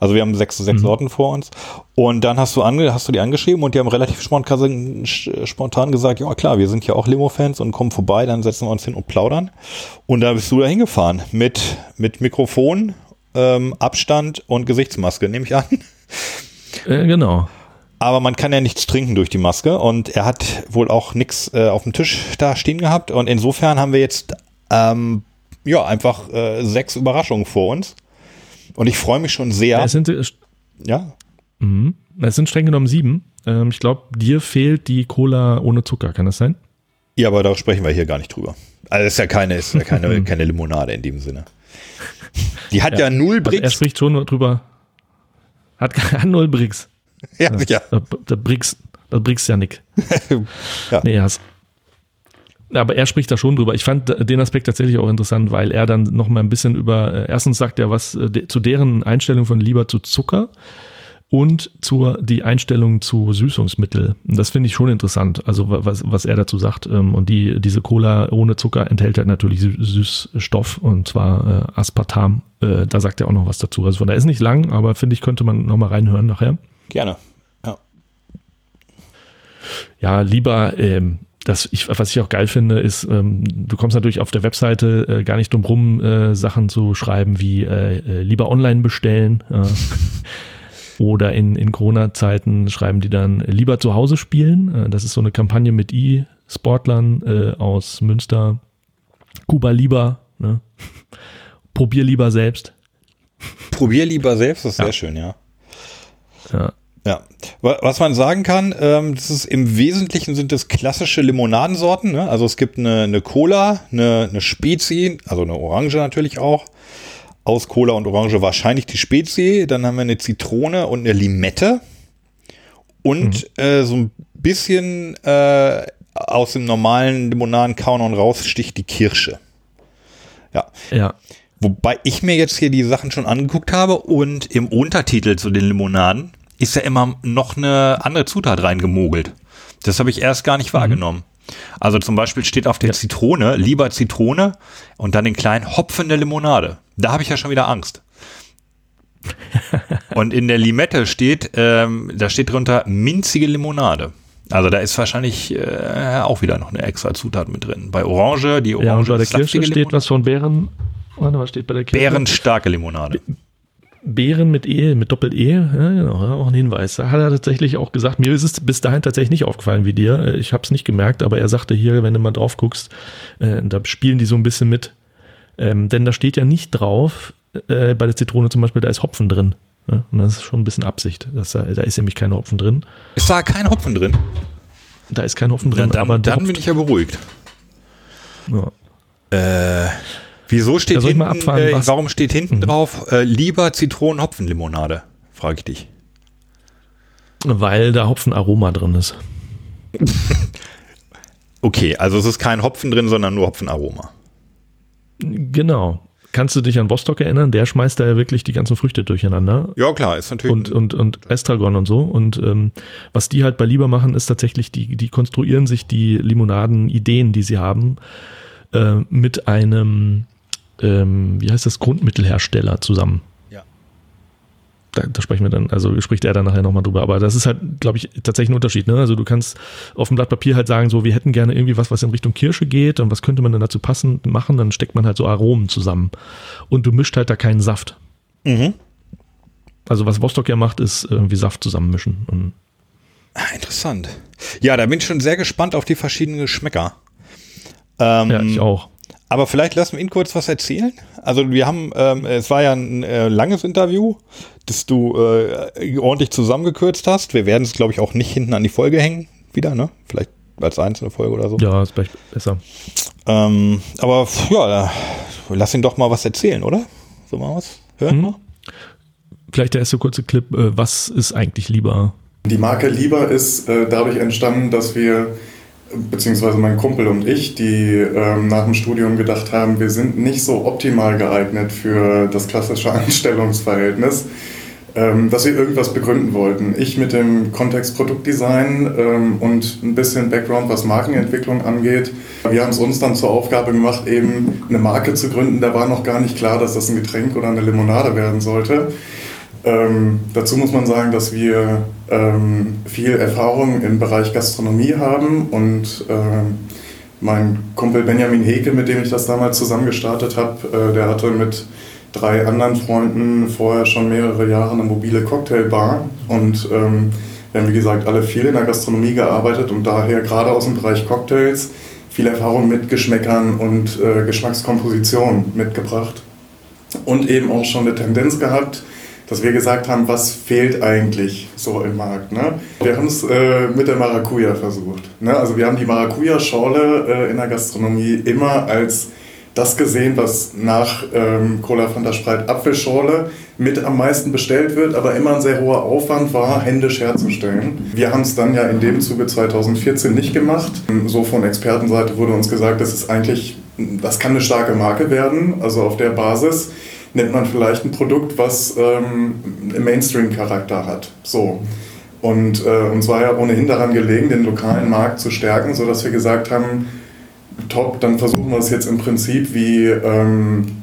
Also wir haben sechs, sechs Sorten vor uns. Und dann hast du, ange, hast du die angeschrieben und die haben relativ spontan, spontan gesagt, ja klar, wir sind ja auch Limo-Fans und kommen vorbei, dann setzen wir uns hin und plaudern. Und da bist du da hingefahren mit, mit Mikrofon, ähm, Abstand und Gesichtsmaske, nehme ich an. Äh, genau. Aber man kann ja nichts trinken durch die Maske und er hat wohl auch nichts äh, auf dem Tisch da stehen gehabt. Und insofern haben wir jetzt ähm, ja einfach äh, sechs Überraschungen vor uns. Und ich freue mich schon sehr. Es sind, äh, ja. mhm. es sind streng genommen sieben. Ähm, ich glaube, dir fehlt die Cola ohne Zucker, kann das sein? ja, aber da sprechen wir hier gar nicht drüber. Also ist ja keine, ist ja keine, keine Limonade in dem Sinne. Die hat ja, null Also er Bricks. spricht schon drüber. Hat, hat null Bricks. Ja, ja. Da, da Bricks, da Bricks ja nick. Ja. Nee, hast. Aber er spricht da schon drüber. Ich fand den Aspekt tatsächlich auch interessant, weil er dann noch mal ein bisschen über, äh, erstens sagt er was äh, de, zu deren Einstellung von lieber zu Zucker und zur die Einstellung zu Süßungsmittel. Das finde ich schon interessant, also wa- was, was er dazu sagt. Ähm, Und die, diese Cola ohne Zucker enthält halt natürlich Sü- Süßstoff und zwar äh, Aspartam. Äh, Da sagt er auch noch was dazu. Also von da ist nicht lang, aber finde ich, könnte man noch mal reinhören nachher. Gerne. Ja. Ja, lieber, ähm, das ich, was ich auch geil finde, ist, ähm, du kommst natürlich auf der Webseite äh, gar nicht drum rum, äh, Sachen zu schreiben wie äh, äh lieber online bestellen. Oder in, in Corona-Zeiten schreiben die dann lieber zu Hause spielen. Äh, das ist so eine Kampagne mit E-Sportlern äh, aus Münster. Kuba lieber, ne? Probier lieber selbst. Probier lieber selbst, das ist ja. sehr schön, ja. Ja. Ja, was man sagen kann, ähm, das ist im Wesentlichen sind es klassische Limonadensorten. Ne? Also es gibt eine, eine Cola, eine, eine Spezi, also eine Orange natürlich auch. Aus Cola und Orange wahrscheinlich die Spezi. Dann haben wir eine Zitrone und eine Limette. Und mhm. äh, so ein bisschen äh, aus dem normalen Limonadenkanon raussticht die Kirsche. Ja. Ja. Wobei ich mir jetzt hier die Sachen schon angeguckt habe und im Untertitel zu den Limonaden ist ja immer noch eine andere Zutat reingemogelt. Das habe ich erst gar nicht mhm. wahrgenommen. Also zum Beispiel steht auf der ja. Zitrone, lieber Zitrone und dann den kleinen Hopfen der Limonade. Da habe ich ja schon wieder Angst. und in der Limette steht, ähm, da steht drunter minzige Limonade. Also da ist wahrscheinlich äh, auch wieder noch eine extra Zutat mit drin. Bei Orange, die Orange. Ja, und bei der Kirsche steht was von Beeren. Warte, was steht bei der Kirsche? Bärenstarke Limonade. Beeren mit E, mit Doppel-E, ja, genau, auch ein Hinweis. Da hat er tatsächlich auch gesagt, mir ist es bis dahin tatsächlich nicht aufgefallen wie dir. Ich habe es nicht gemerkt, aber er sagte hier, wenn du mal drauf guckst, äh, da spielen die so ein bisschen mit. Ähm, denn da steht ja nicht drauf, äh, bei der Zitrone zum Beispiel, da ist Hopfen drin. Ja, und das ist schon ein bisschen Absicht. Das, da ist nämlich kein Hopfen drin. Ist da kein Hopfen drin? Da ist kein Hopfen drin. Dann, aber dann bin ich ja beruhigt. Ja. Äh, wieso steht hinten, abfahren, äh, warum steht hinten mhm. drauf, äh, lieber Zitronen-Hopfenlimonade? Frage ich dich. Weil da Hopfenaroma drin ist. okay, also es ist kein Hopfen drin, sondern nur Hopfenaroma. Genau kannst du dich an Vostok erinnern? Der schmeißt da ja wirklich die ganzen Früchte durcheinander. Ja, klar, ist natürlich. Und, und, und Estragon und so. Und ähm, was die halt bei Lieber machen, ist tatsächlich, die, die konstruieren sich die Limonaden-Ideen, die sie haben, äh, mit einem, ähm, wie heißt das, Grundmittelhersteller zusammen da, da, sprechen wir dann, also spricht er dann nachher nochmal drüber. Aber das ist halt, glaube ich, tatsächlich ein Unterschied. Ne? Also du kannst auf dem Blatt Papier halt sagen, so, wir hätten gerne irgendwie was, was in Richtung Kirsche geht und was könnte man denn dazu passend machen? Dann steckt man halt so Aromen zusammen. Und du mischt halt da keinen Saft. Mhm. Also was Vostok ja macht, ist irgendwie Saft zusammenmischen. Und ah, interessant. Ja, da bin ich schon sehr gespannt auf die verschiedenen Geschmäcker. Ähm, ja, ich auch. Aber vielleicht lassen wir ihn kurz was erzählen. Also wir haben, ähm, es war ja ein äh, langes Interview, das du äh, ordentlich zusammengekürzt hast. Wir werden es, glaube ich, auch nicht hinten an die Folge hängen wieder, ne? Vielleicht als einzelne Folge oder so. Ja, ist vielleicht besser. Ähm, aber ja, lass ihn doch mal was erzählen, oder? So mal was hören. Mhm. Vielleicht der erste kurze Clip. Äh, was ist eigentlich lieber? Die Marke Lieber ist äh, dadurch entstanden, dass wir beziehungsweise mein Kumpel und ich, die ähm, nach dem Studium gedacht haben, wir sind nicht so optimal geeignet für das klassische Anstellungsverhältnis, ähm, dass wir irgendwas begründen wollten. Ich mit dem Kontext Produktdesign ähm, und ein bisschen Background, was Markenentwicklung angeht. Wir haben es uns dann zur Aufgabe gemacht, eben eine Marke zu gründen. Da war noch gar nicht klar, dass das ein Getränk oder eine Limonade werden sollte. Ähm, dazu muss man sagen, dass wir ähm, viel Erfahrung im Bereich Gastronomie haben und ähm, mein Kumpel Benjamin Heke, mit dem ich das damals zusammen gestartet habe, äh, der hatte mit drei anderen Freunden vorher schon mehrere Jahre eine mobile Cocktailbar und ähm, wir haben wie gesagt alle viel in der Gastronomie gearbeitet und daher gerade aus dem Bereich Cocktails viel Erfahrung mit Geschmäckern und äh, Geschmackskomposition mitgebracht und eben auch schon eine Tendenz gehabt, dass wir gesagt haben, was fehlt eigentlich so im Markt. Ne? Wir haben es äh, mit der Maracuja versucht. Ne? Also wir haben die Maracuja-Schorle äh, in der Gastronomie immer als das gesehen, was nach ähm, Cola Fanta Sprite Apfelschorle mit am meisten bestellt wird, aber immer ein sehr hoher Aufwand war, händisch herzustellen. Wir haben es dann ja in dem Zuge 2014 nicht gemacht. So von Expertenseite wurde uns gesagt, das ist eigentlich, das kann eine starke Marke werden, also auf der Basis nennt man vielleicht ein Produkt, was ähm, Mainstream-Charakter hat. So. Und äh, uns war ja ohnehin daran gelegen, den lokalen Markt zu stärken, sodass wir gesagt haben, top, dann versuchen wir es jetzt im Prinzip wie ähm,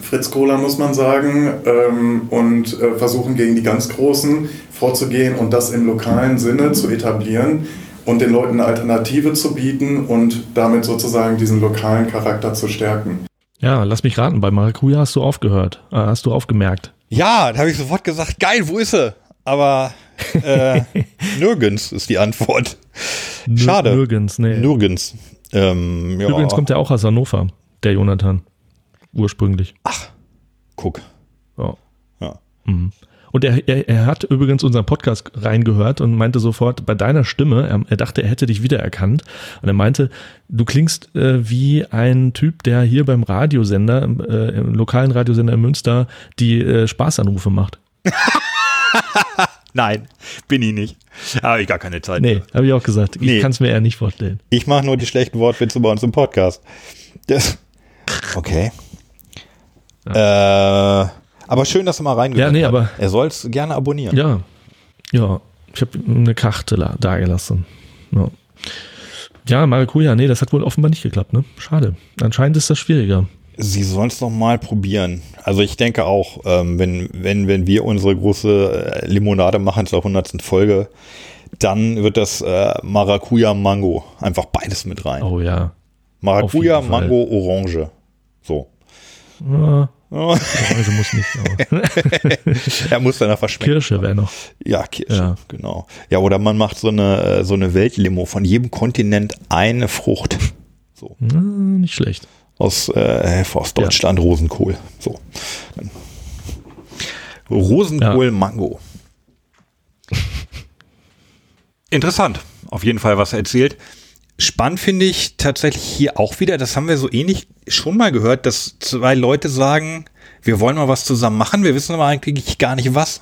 Fritz Cola, muss man sagen, ähm, und äh, versuchen gegen die ganz Großen vorzugehen und das im lokalen Sinne zu etablieren und den Leuten eine Alternative zu bieten und damit sozusagen diesen lokalen Charakter zu stärken. Ja, lass mich raten, bei Maracuja hast du aufgehört, äh, hast du aufgemerkt. Ja, da habe ich sofort gesagt, geil, wo ist sie? Aber äh, nirgends ist die Antwort. Schade. Nirgends, nee. Nirgends. Ähm, ja. Übrigens kommt er auch aus Hannover, der Jonathan. Ursprünglich. Ach, guck. Ja. Ja. Mhm. Und er, er, er hat übrigens unseren Podcast reingehört und meinte sofort, bei deiner Stimme, er, er dachte, er hätte dich wiedererkannt. Und er meinte, du klingst äh, wie ein Typ, der hier beim Radiosender, äh, im lokalen Radiosender in Münster, die äh, Spaßanrufe macht. Nein, bin ich nicht. Habe ich gar keine Zeit. Nee, habe ich auch gesagt. Ich Nee. kann es mir eher nicht vorstellen. Ich mache nur die schlechten Wortwitze bei uns im Podcast. Das, okay. Äh, aber schön, dass er mal reingehört Ja, nee, hat. aber- Er soll es gerne abonnieren. Ja, ja. Ich habe eine Karte la- dagelassen. Ja. Ja, Maracuja, nee, das hat wohl offenbar nicht geklappt, ne? Schade. Anscheinend ist das schwieriger. Sie sollen es noch mal probieren. Also ich denke auch, ähm, wenn, wenn, wenn wir unsere große äh, Limonade machen zur 100. Folge, dann wird das äh, Maracuja Mango. Einfach beides mit rein. Oh ja. Maracuja. Mango, Orange. So. Ja, Oh, also muss nicht, er muss danach verschmecken. Kirsche wäre noch. Ja, Kirsche, Ja. genau. Ja, oder man macht so eine, äh, so eine Weltlimo von jedem Kontinent eine Frucht. So. Na, nicht schlecht. Aus, äh, aus Deutschland Rosenkohl. So. Rosenkohl Mango. Interessant. Auf jeden Fall, was er erzählt. Spannend finde ich tatsächlich hier auch wieder, das haben wir so ähnlich schon mal gehört, dass zwei Leute sagen, wir wollen mal was zusammen machen, wir wissen aber eigentlich gar nicht was.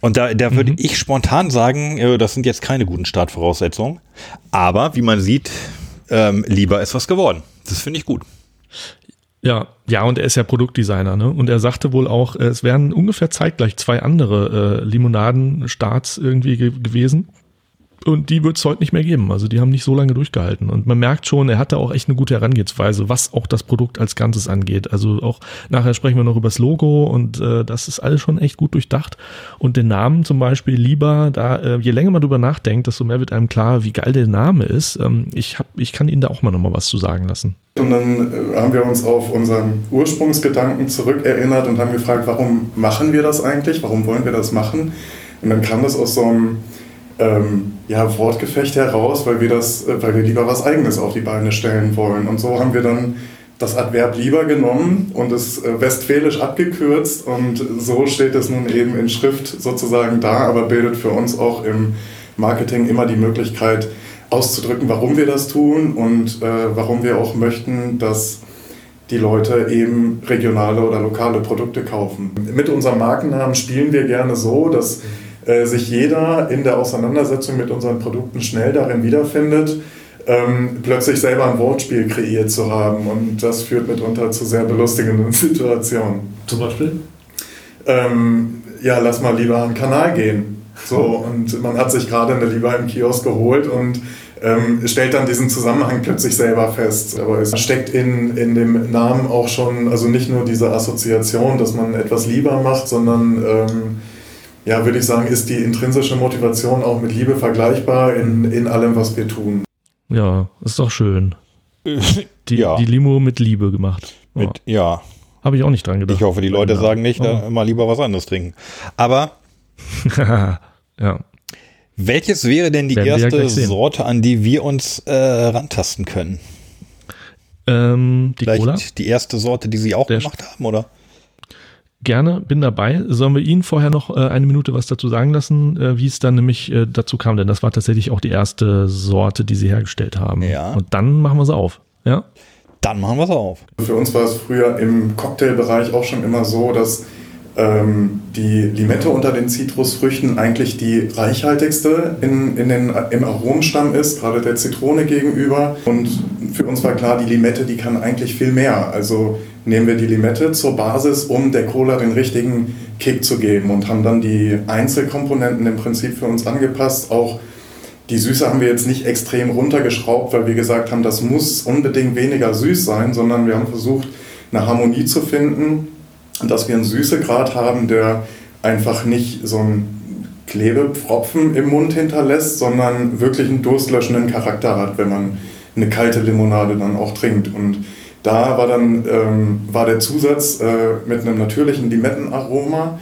Und da, da würde ich spontan sagen, äh, das sind jetzt keine guten Startvoraussetzungen. Aber wie man sieht, ähm, lieber ist was geworden. Das finde ich gut. Ja, ja, und er ist ja Produktdesigner, ne? Und er sagte wohl auch, äh, es wären ungefähr zeitgleich zwei andere äh, Limonadenstarts irgendwie ge gewesen. Und die wird es heute nicht mehr geben. Also die haben nicht so lange durchgehalten. Und man merkt schon, er hatte auch echt eine gute Herangehensweise, was auch das Produkt als Ganzes angeht. Also auch nachher sprechen wir noch über das Logo und äh, das ist alles schon echt gut durchdacht. Und den Namen zum Beispiel lieber, da äh, je länger man drüber nachdenkt, desto mehr wird einem klar, wie geil der Name ist. Ähm, ich, hab, ich kann Ihnen da auch mal nochmal was zu sagen lassen. Und dann äh, haben wir uns auf unseren Ursprungsgedanken zurückerinnert und haben gefragt, warum machen wir das eigentlich? Warum wollen wir das machen? Und dann kam das aus so einem ähm, ja, Wortgefecht heraus, weil wir, das, äh, weil wir lieber was Eigenes auf die Beine stellen wollen. Und so haben wir dann das Adverb lieber genommen und es äh, westfälisch abgekürzt und so steht es nun eben in Schrift sozusagen da, aber bildet für uns auch im Marketing immer die Möglichkeit auszudrücken, warum wir das tun und äh, warum wir auch möchten, dass die Leute eben regionale oder lokale Produkte kaufen. Mit unserem Markennamen spielen wir gerne so, dass äh, sich jeder in der Auseinandersetzung mit unseren Produkten schnell darin wiederfindet, ähm, plötzlich selber ein Wortspiel kreiert zu haben. Und das führt mitunter zu sehr belustigenden Situationen. Zum Beispiel? Ähm, ja, lass mal lieber an den Kanal gehen. So, und man hat sich gerade eine lieber im Kiosk geholt und ähm, stellt dann diesen Zusammenhang plötzlich selber fest. Aber es steckt in, in dem Namen auch schon, also nicht nur diese Assoziation, dass man etwas lieber macht, sondern ähm, ja, würde ich sagen, ist die intrinsische Motivation auch mit Liebe vergleichbar in, in allem, was wir tun. Ja, ist doch schön. Die, Ja. die Limo mit Liebe gemacht. Ja. Mit, ja, Habe ich auch nicht dran gedacht. ich hoffe, die Leute Ja. sagen nicht, Oh. mal lieber was anderes trinken. Aber ja. welches wäre denn die Werden ja erste sehen. Sorte, an die wir uns äh, rantasten können? Ähm, die Vielleicht Cola? die erste Sorte, die Sie auch Der gemacht haben, oder? Gerne, bin dabei. Sollen wir Ihnen vorher noch äh, eine Minute was dazu sagen lassen, äh, wie es dann nämlich äh, dazu kam? Denn das war tatsächlich auch die erste Sorte, die Sie hergestellt haben. Ja. Und dann machen wir sie auf. Ja? Dann machen wir es auf. Für uns war es früher im Cocktailbereich auch schon immer so, dass ähm, die Limette unter den Zitrusfrüchten eigentlich die reichhaltigste in, in den, im Aromenstamm ist, gerade der Zitrone gegenüber. Und für uns war klar, die Limette, die kann eigentlich viel mehr. Also nehmen wir die Limette zur Basis, um der Cola den richtigen Kick zu geben und haben dann die Einzelkomponenten im Prinzip für uns angepasst. Auch die Süße haben wir jetzt nicht extrem runtergeschraubt, weil wir gesagt haben, das muss unbedingt weniger süß sein, sondern wir haben versucht, eine Harmonie zu finden dass wir einen Süßegrad haben, der einfach nicht so ein Klebepfropfen im Mund hinterlässt, sondern wirklich einen durstlöschenden Charakter hat, wenn man eine kalte Limonade dann auch trinkt. Und da war dann ähm, war der Zusatz äh, mit einem natürlichen Limettenaroma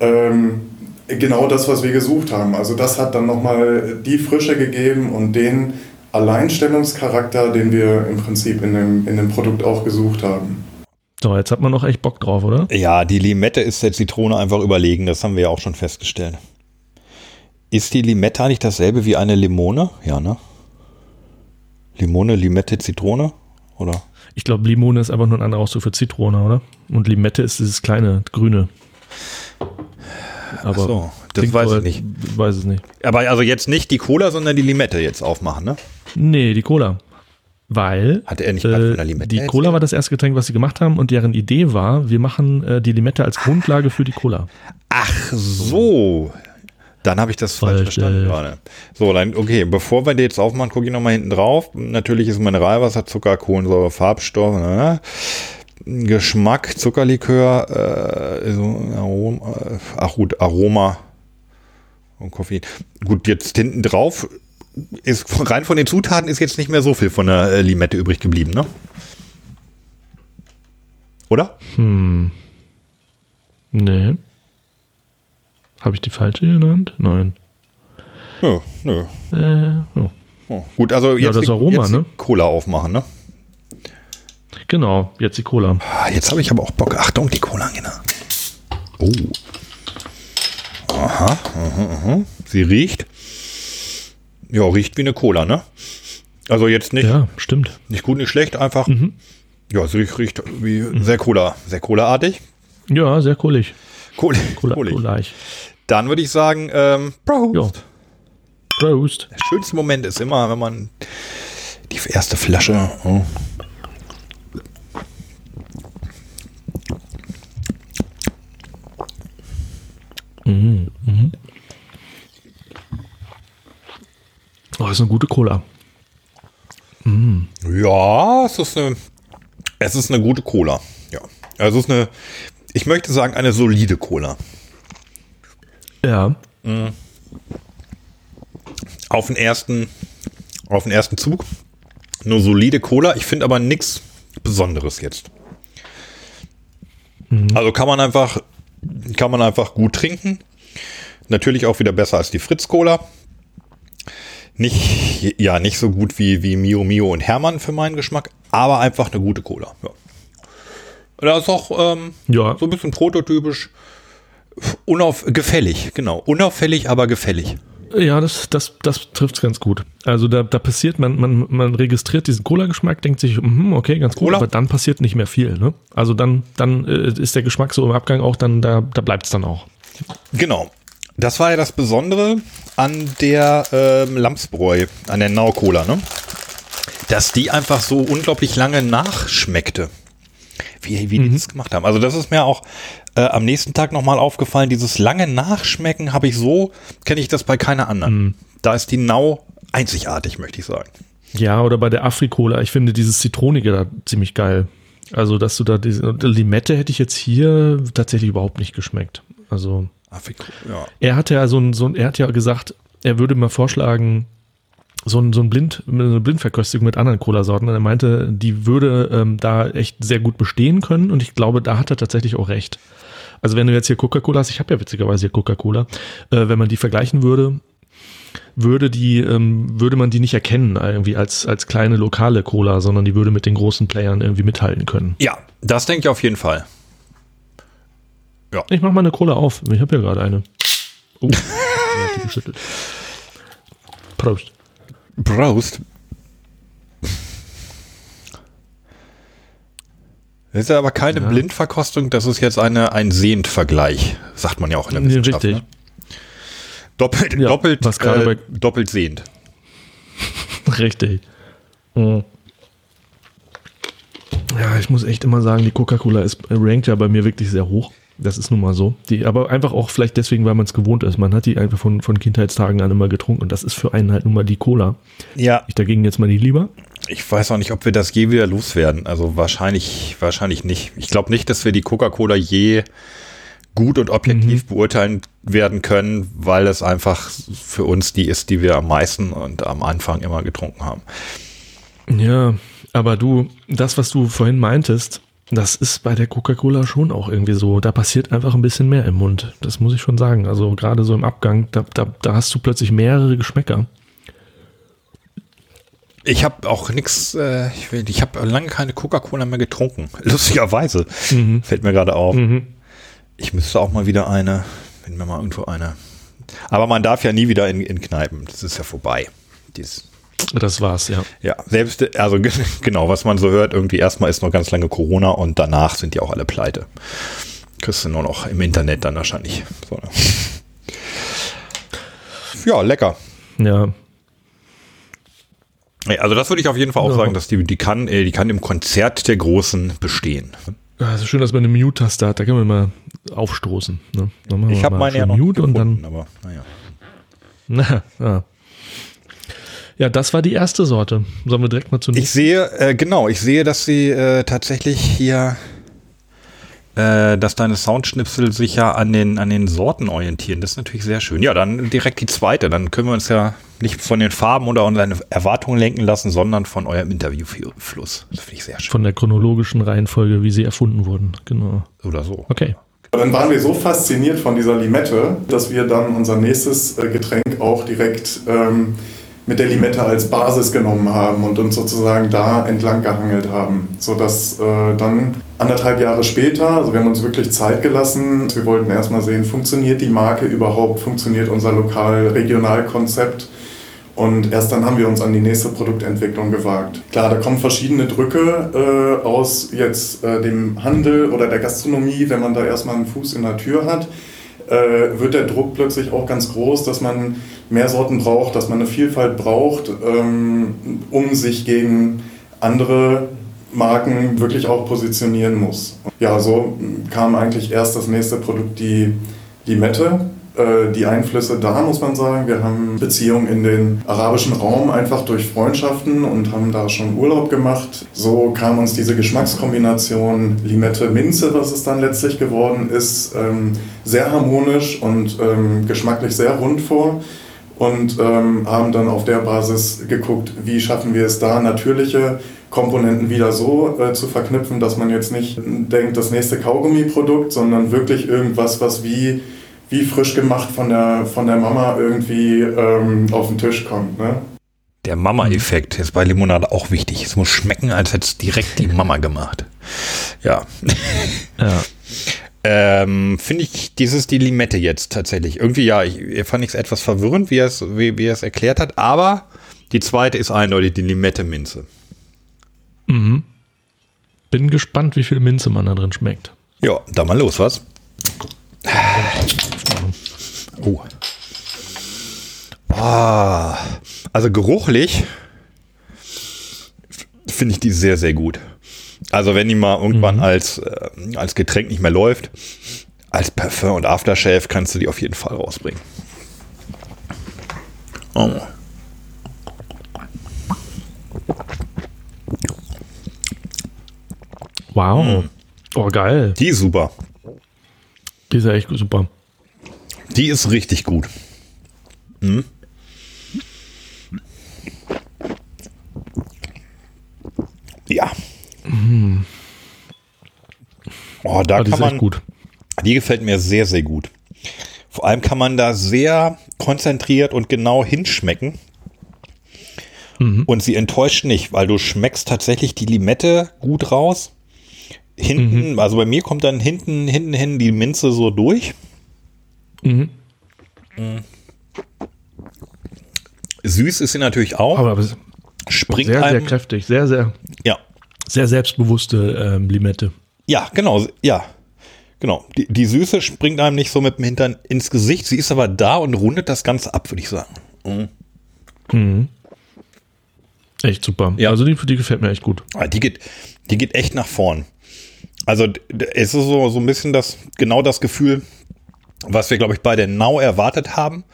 ähm, genau das, was wir gesucht haben. Also das hat dann nochmal die Frische gegeben und den Alleinstellungscharakter, den wir im Prinzip in dem, in dem Produkt auch gesucht haben. So, jetzt hat man noch echt Bock drauf, oder? Ja, die Limette ist der Zitrone einfach überlegen, das haben wir ja auch schon festgestellt. Ist die Limette eigentlich dasselbe wie eine Limone? Ja, ne? Limone, Limette, Zitrone? Oder? Ich glaube, Limone ist einfach nur ein anderer Ausdruck für Zitrone, oder? Und Limette ist dieses kleine, grüne. Aber so, das weiß ich nicht. Weiß es nicht. Aber also jetzt nicht die Cola, sondern die Limette jetzt aufmachen, ne? Nee, die Cola. Weil Hatte er nicht äh, Limette die Cola war das erste Getränk, was sie gemacht haben und deren Idee war, wir machen äh, die Limette als Grundlage für die Cola. Ach so. Dann habe ich das falsch, falsch verstanden äh, gerade. So, dann, okay, bevor wir die jetzt aufmachen, gucke ich nochmal hinten drauf. Natürlich ist Mineralwasser, Zucker, Kohlensäure, Farbstoffe, ne? Geschmack, Zuckerlikör, äh, so Aroma, äh, ach gut, Aroma und Koffein. Gut, jetzt hinten drauf ist rein von den Zutaten ist jetzt nicht mehr so viel von der äh, Limette übrig geblieben, ne? Oder? Hm. Nee. Habe ich die falsche genannt? Nein. Ja, nö. Äh, oh. Oh, gut, also jetzt, ja, das Aroma, jetzt ne? Cola aufmachen, ne? Genau, jetzt die Cola. Ah, jetzt habe ich aber auch Bock. Achtung, die Cola, genau. Oh. Aha, aha, aha. Sie riecht. Ja, riecht wie eine Cola, ne? Also jetzt nicht. Ja, stimmt. Nicht gut, nicht schlecht, einfach. Mhm. Ja, sie riecht wie mhm. sehr Cola, sehr Cola-artig. Ja, sehr kohlig. Kohlig. Cola, kohlig. Dann würde ich sagen, ähm, Prost. Ja. Prost. Der schönste Moment ist immer, wenn man die erste Flasche. Oh. Mhm. Mhm. Oh, das ist eine gute Cola. Mm. Ja, es ist eine, es ist eine gute Cola. Ja, also es ist eine, ich möchte sagen, eine solide Cola. Ja. Mhm. Auf den ersten, auf den ersten Zug. Eine solide Cola. Ich finde aber nichts Besonderes jetzt. Mhm. Also kann man einfach, kann man einfach gut trinken. Natürlich auch wieder besser als die Fritz Cola nicht, ja, nicht so gut wie, wie Mio Mio und Hermann für meinen Geschmack, aber einfach eine gute Cola. Ja. Da ist auch ähm, ja. so ein bisschen prototypisch, unauf, gefällig, genau. Unauffällig, aber gefällig. Ja, das, das, das trifft es ganz gut. Also da, da passiert, man, man, man registriert diesen Cola-Geschmack, denkt sich, mm, okay, ganz gut, aber dann passiert nicht mehr viel. Ne? Also dann, dann äh, ist der Geschmack so im Abgang auch, dann da, da bleibt es dann auch. Genau. Das war ja das Besondere an der ähm, Lamsbräu, an der Nau Cola, ne? Dass die einfach so unglaublich lange nachschmeckte. Wie, wie mhm. die das gemacht haben. Also das ist mir auch äh, am nächsten Tag nochmal aufgefallen. Dieses lange Nachschmecken habe ich so, kenne ich das bei keiner anderen. Mhm. Da ist die Nau einzigartig, möchte ich sagen. Ja, oder bei der Afrikola. Ich finde dieses Zitronige da ziemlich geil. Also, dass du da diese Limette hätte ich jetzt hier tatsächlich überhaupt nicht geschmeckt. Also ja. Er hatte ja so ein, so ein, er hat ja gesagt, er würde mal vorschlagen, so ein, so ein Blind, eine Blindverköstigung mit anderen Cola-Sorten. Er meinte, die würde ähm, da echt sehr gut bestehen können und ich glaube, da hat er tatsächlich auch recht. Also wenn du jetzt hier Coca-Cola hast, ich habe ja witzigerweise hier Coca-Cola, äh, wenn man die vergleichen würde, würde die, ähm, würde man die nicht erkennen irgendwie als, als kleine lokale Cola, sondern die würde mit den großen Playern irgendwie mithalten können. Ja, das denke ich auf jeden Fall. Ja. Ich mach mal eine Cola auf. Ich habe ja gerade eine. Oh, die geschüttelt. Prost. Prost. Das ist ja aber keine ja. Blindverkostung, das ist jetzt eine, ein Sehend-Vergleich, sagt man ja auch in der Wissenschaft. Richtig. Ne? Doppelt, ja, doppelt, äh, doppelt sehend. Richtig. Mhm. Ja, ich muss echt immer sagen, die Coca-Cola ist rankt ja bei mir wirklich sehr hoch. Das ist nun mal so. Die, aber einfach auch vielleicht deswegen, weil man es gewohnt ist. Man hat die einfach von, von Kindheitstagen an immer getrunken und das ist für einen halt nun mal die Cola. Ja. Ich dagegen jetzt mal die lieber. Ich weiß auch nicht, ob wir das je wieder loswerden. Also wahrscheinlich, wahrscheinlich nicht. Ich glaube nicht, dass wir die Coca-Cola je gut und objektiv beurteilen werden können, weil es einfach für uns die ist, die wir am meisten und am Anfang immer getrunken haben. Ja, aber du, das, was du vorhin meintest, das ist bei der Coca-Cola schon auch irgendwie so. Da passiert einfach ein bisschen mehr im Mund. Das muss ich schon sagen. Also gerade so im Abgang, da, da, da hast du plötzlich mehrere Geschmäcker. Ich habe auch nichts, äh, ich, ich habe lange keine Coca-Cola mehr getrunken. Lustigerweise. Fällt mir gerade auf. Mhm. Ich müsste auch mal wieder eine, wenn mir mal irgendwo eine. Aber man darf ja nie wieder in, in Kneipen. Das ist ja vorbei. Dies, Das war's, ja. ja, selbst, also ge- genau, was man so hört, irgendwie erstmal ist noch ganz lange Corona und danach sind die auch alle pleite. Kriegst du nur noch im Internet dann wahrscheinlich. So, ne? Ja, lecker. Ja, Also das würde ich auf jeden Fall auch Ja. sagen, dass die, die kann, äh, die kann im Konzert der Großen bestehen. Ja, es ist schön, dass man eine Mute-Taste hat. Da können wir mal aufstoßen. Ne? Ich habe meine ja noch Mute und gefunden, dann. aber naja. Na, ja. Ja, das war die erste Sorte. Sollen wir direkt mal zur Ich sehe, äh, genau, ich sehe, dass sie äh, tatsächlich hier, äh, dass deine Soundschnipsel sich ja an den, an den Sorten orientieren. Das ist natürlich sehr schön. Ja, dann direkt die zweite. Dann können wir uns ja nicht von den Farben oder unseren Erwartungen lenken lassen, sondern von eurem Interviewfluss. Das finde ich sehr schön. Von der chronologischen Reihenfolge, wie sie erfunden wurden. Genau. Oder so. Okay. Dann waren wir so fasziniert von dieser Limette, dass wir dann unser nächstes äh, Getränk auch direkt ähm, mit der Limette als Basis genommen haben und uns sozusagen da entlang gehangelt haben. Sodass äh, dann anderthalb Jahre später, also wir haben uns wirklich Zeit gelassen, wir wollten erstmal sehen, funktioniert die Marke überhaupt, funktioniert unser Lokal-Regional-Konzept. Und erst dann haben wir uns an die nächste Produktentwicklung gewagt. Klar, da kommen verschiedene Drücke äh, aus jetzt äh, dem Handel oder der Gastronomie, wenn man da erstmal einen Fuß in der Tür hat, äh, wird der Druck plötzlich auch ganz groß, dass man mehr Sorten braucht, dass man eine Vielfalt braucht, ähm, um sich gegen andere Marken wirklich auch positionieren muss. Ja, so kam eigentlich erst das nächste Produkt, die Limette. Die Einflüsse da, muss man sagen. Wir haben Beziehungen in den arabischen Raum einfach durch Freundschaften und haben da schon Urlaub gemacht. So kam uns diese Geschmackskombination Limette-Minze, was es dann letztlich geworden ist, ähm, sehr harmonisch und ähm, geschmacklich sehr rund vor und ähm, haben dann auf der Basis geguckt, wie schaffen wir es da, natürliche Komponenten wieder so äh, zu verknüpfen, dass man jetzt nicht denkt, das nächste Kaugummi-Produkt, sondern wirklich irgendwas, was wie, wie frisch gemacht von der, von der Mama irgendwie ähm, auf den Tisch kommt. Ne? Der Mama-Effekt ist bei Limonade auch wichtig. Es muss schmecken, als hätte es direkt die Mama gemacht. Ja. Ja. Ähm, Finde ich, dieses die Limette jetzt tatsächlich. Irgendwie, ja, ich fand ich es etwas verwirrend, wie er es, wie, wie er es erklärt hat, aber die zweite ist eindeutig die Limette-Minze. Mhm. Bin gespannt, wie viel Minze man da drin schmeckt. Ja, da mal los, was? Oh. Ah, also geruchlich finde ich die sehr, sehr gut. Also wenn die mal irgendwann als, äh, als Getränk nicht mehr läuft, als Parfum und Aftershave kannst du die auf jeden Fall rausbringen. Oh. Wow. Oh, geil. Die ist super. Die ist echt super. Die ist richtig gut. Hm? Ja. Oh, da die kann man, gut. die gefällt mir sehr, sehr gut. Vor allem kann man da sehr konzentriert und genau hinschmecken. Und sie enttäuscht nicht, weil du schmeckst tatsächlich die Limette gut raus. Hinten, also bei mir kommt dann hinten, hinten hin die Minze so durch. Mhm. Süß ist sie natürlich auch. Aber springt sehr, sehr einem, kräftig. Sehr, sehr, ja, sehr selbstbewusste ähm, Limette. ja, genau, ja, genau. Die, die Süße springt einem nicht so mit dem Hintern ins Gesicht. Sie ist aber da und rundet das Ganze ab, würde ich sagen. Mhm. Echt super. Ja. Also die, die gefällt mir echt gut. Ah, Die geht, die geht echt nach vorn. Also es ist so, so ein bisschen das, genau das Gefühl, was wir, glaube ich, bei der Now erwartet haben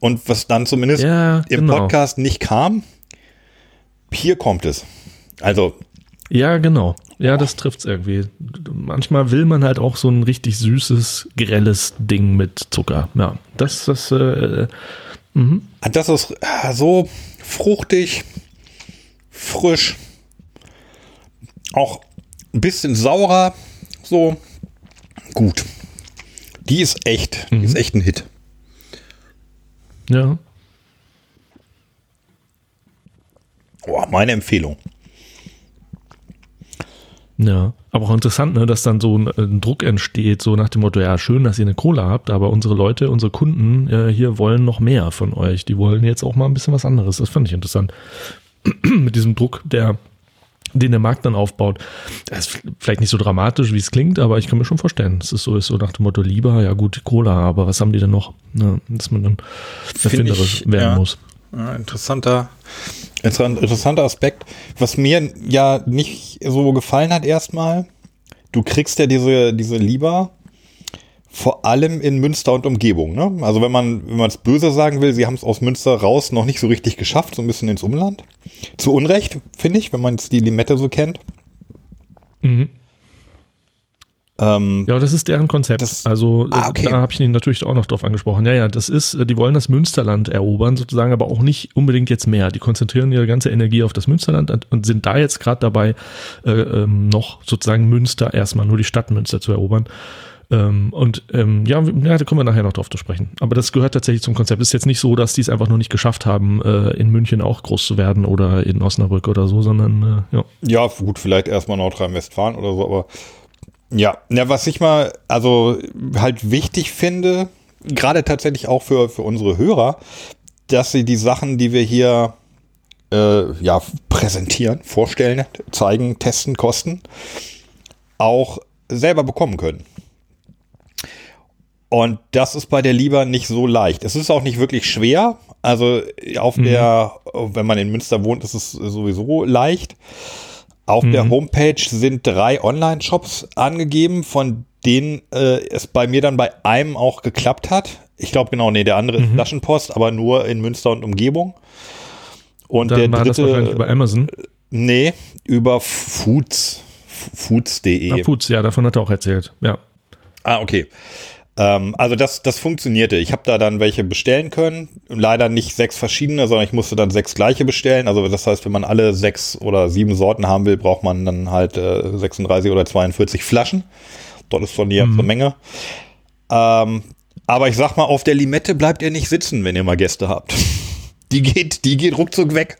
und was dann zumindest Ja, im genau. Podcast nicht kam. Hier kommt es. Also Ja, genau. Ja, das trifft's irgendwie. Manchmal will man halt auch so ein richtig süßes, grelles Ding mit Zucker. Ja, das, das, äh, mhm. Das ist äh, so fruchtig, frisch, auch ein bisschen saurer, so gut. Die ist echt, mhm. die ist mhm. echt ein Hit. Ja. Oh, meine Empfehlung. Ja, aber auch interessant, ne, dass dann so ein, ein, Druck entsteht, so nach dem Motto, ja, schön, dass ihr eine Cola habt, aber unsere Leute, unsere Kunden äh, hier wollen noch mehr von euch. Die wollen jetzt auch mal ein bisschen was anderes. Das fand ich interessant. Mit diesem Druck, der, den der Markt dann aufbaut. Das ist vielleicht nicht so dramatisch, wie es klingt, aber ich kann mir schon vorstellen, es ist so, ist so nach dem Motto, lieber, ja gut, Cola, aber was haben die denn noch? Ja, dass man dann erfinderisch werden ja. muss. Ja, interessanter, interessanter Aspekt. Was mir ja nicht so gefallen hat erstmal, du kriegst ja diese, diese Lieber vor allem in Münster und Umgebung. Ne? Also wenn man wenn man es böse sagen will, sie haben es aus Münster raus noch nicht so richtig geschafft, so ein bisschen ins Umland. Zu Unrecht, finde ich, wenn man jetzt die Limette so kennt. Mhm. Ähm, ja, das ist deren Konzept. Das, also ah, okay. da habe ich ihn natürlich auch noch drauf angesprochen. Ja, ja, das ist, die wollen das Münsterland erobern sozusagen, aber auch nicht unbedingt jetzt mehr. Die konzentrieren ihre ganze Energie auf das Münsterland und sind da jetzt gerade dabei, äh, ähm, noch sozusagen Münster erstmal, nur die Stadt Münster zu erobern. Ähm, und ähm, ja, ja, da kommen wir nachher noch drauf zu sprechen. Aber das gehört tatsächlich zum Konzept. Ist jetzt nicht so, dass die es einfach nur nicht geschafft haben, äh, in München auch groß zu werden oder in Osnabrück oder so, sondern äh, ja. Ja, gut, vielleicht erstmal Nordrhein-Westfalen oder so, aber ja, ja, was ich mal, also halt wichtig finde, gerade tatsächlich auch für, für unsere Hörer, dass sie die Sachen, die wir hier äh, ja, präsentieren, vorstellen, zeigen, testen, kosten, auch selber bekommen können. Und das ist bei der Lieber nicht so leicht. Es ist auch nicht wirklich schwer. Also auf mhm. der, wenn man in Münster wohnt, ist es sowieso leicht. Auf mhm. der Homepage sind drei Online-Shops angegeben, von denen äh, es bei mir dann bei einem auch geklappt hat. Ich glaube genau, nee, der andere mhm. ist Flaschenpost, aber nur in Münster und Umgebung. Und dann der war dritte. Über Amazon? Nee, über Foods. Foods.de. Ah, Foods, ja, davon hat er auch erzählt, ja. Ah, okay. Ähm, also das, das funktionierte. Ich habe da dann welche bestellen können. Leider nicht sechs verschiedene, sondern ich musste dann sechs gleiche bestellen. Also das heißt, wenn man alle sechs oder sieben Sorten haben will, braucht man dann halt äh, 36 oder 42 Flaschen. Dort ist von die ganze mhm. Menge. Ähm, aber ich sag mal, auf der Limette bleibt ihr nicht sitzen, wenn ihr mal Gäste habt. Die geht, die geht ruckzuck weg.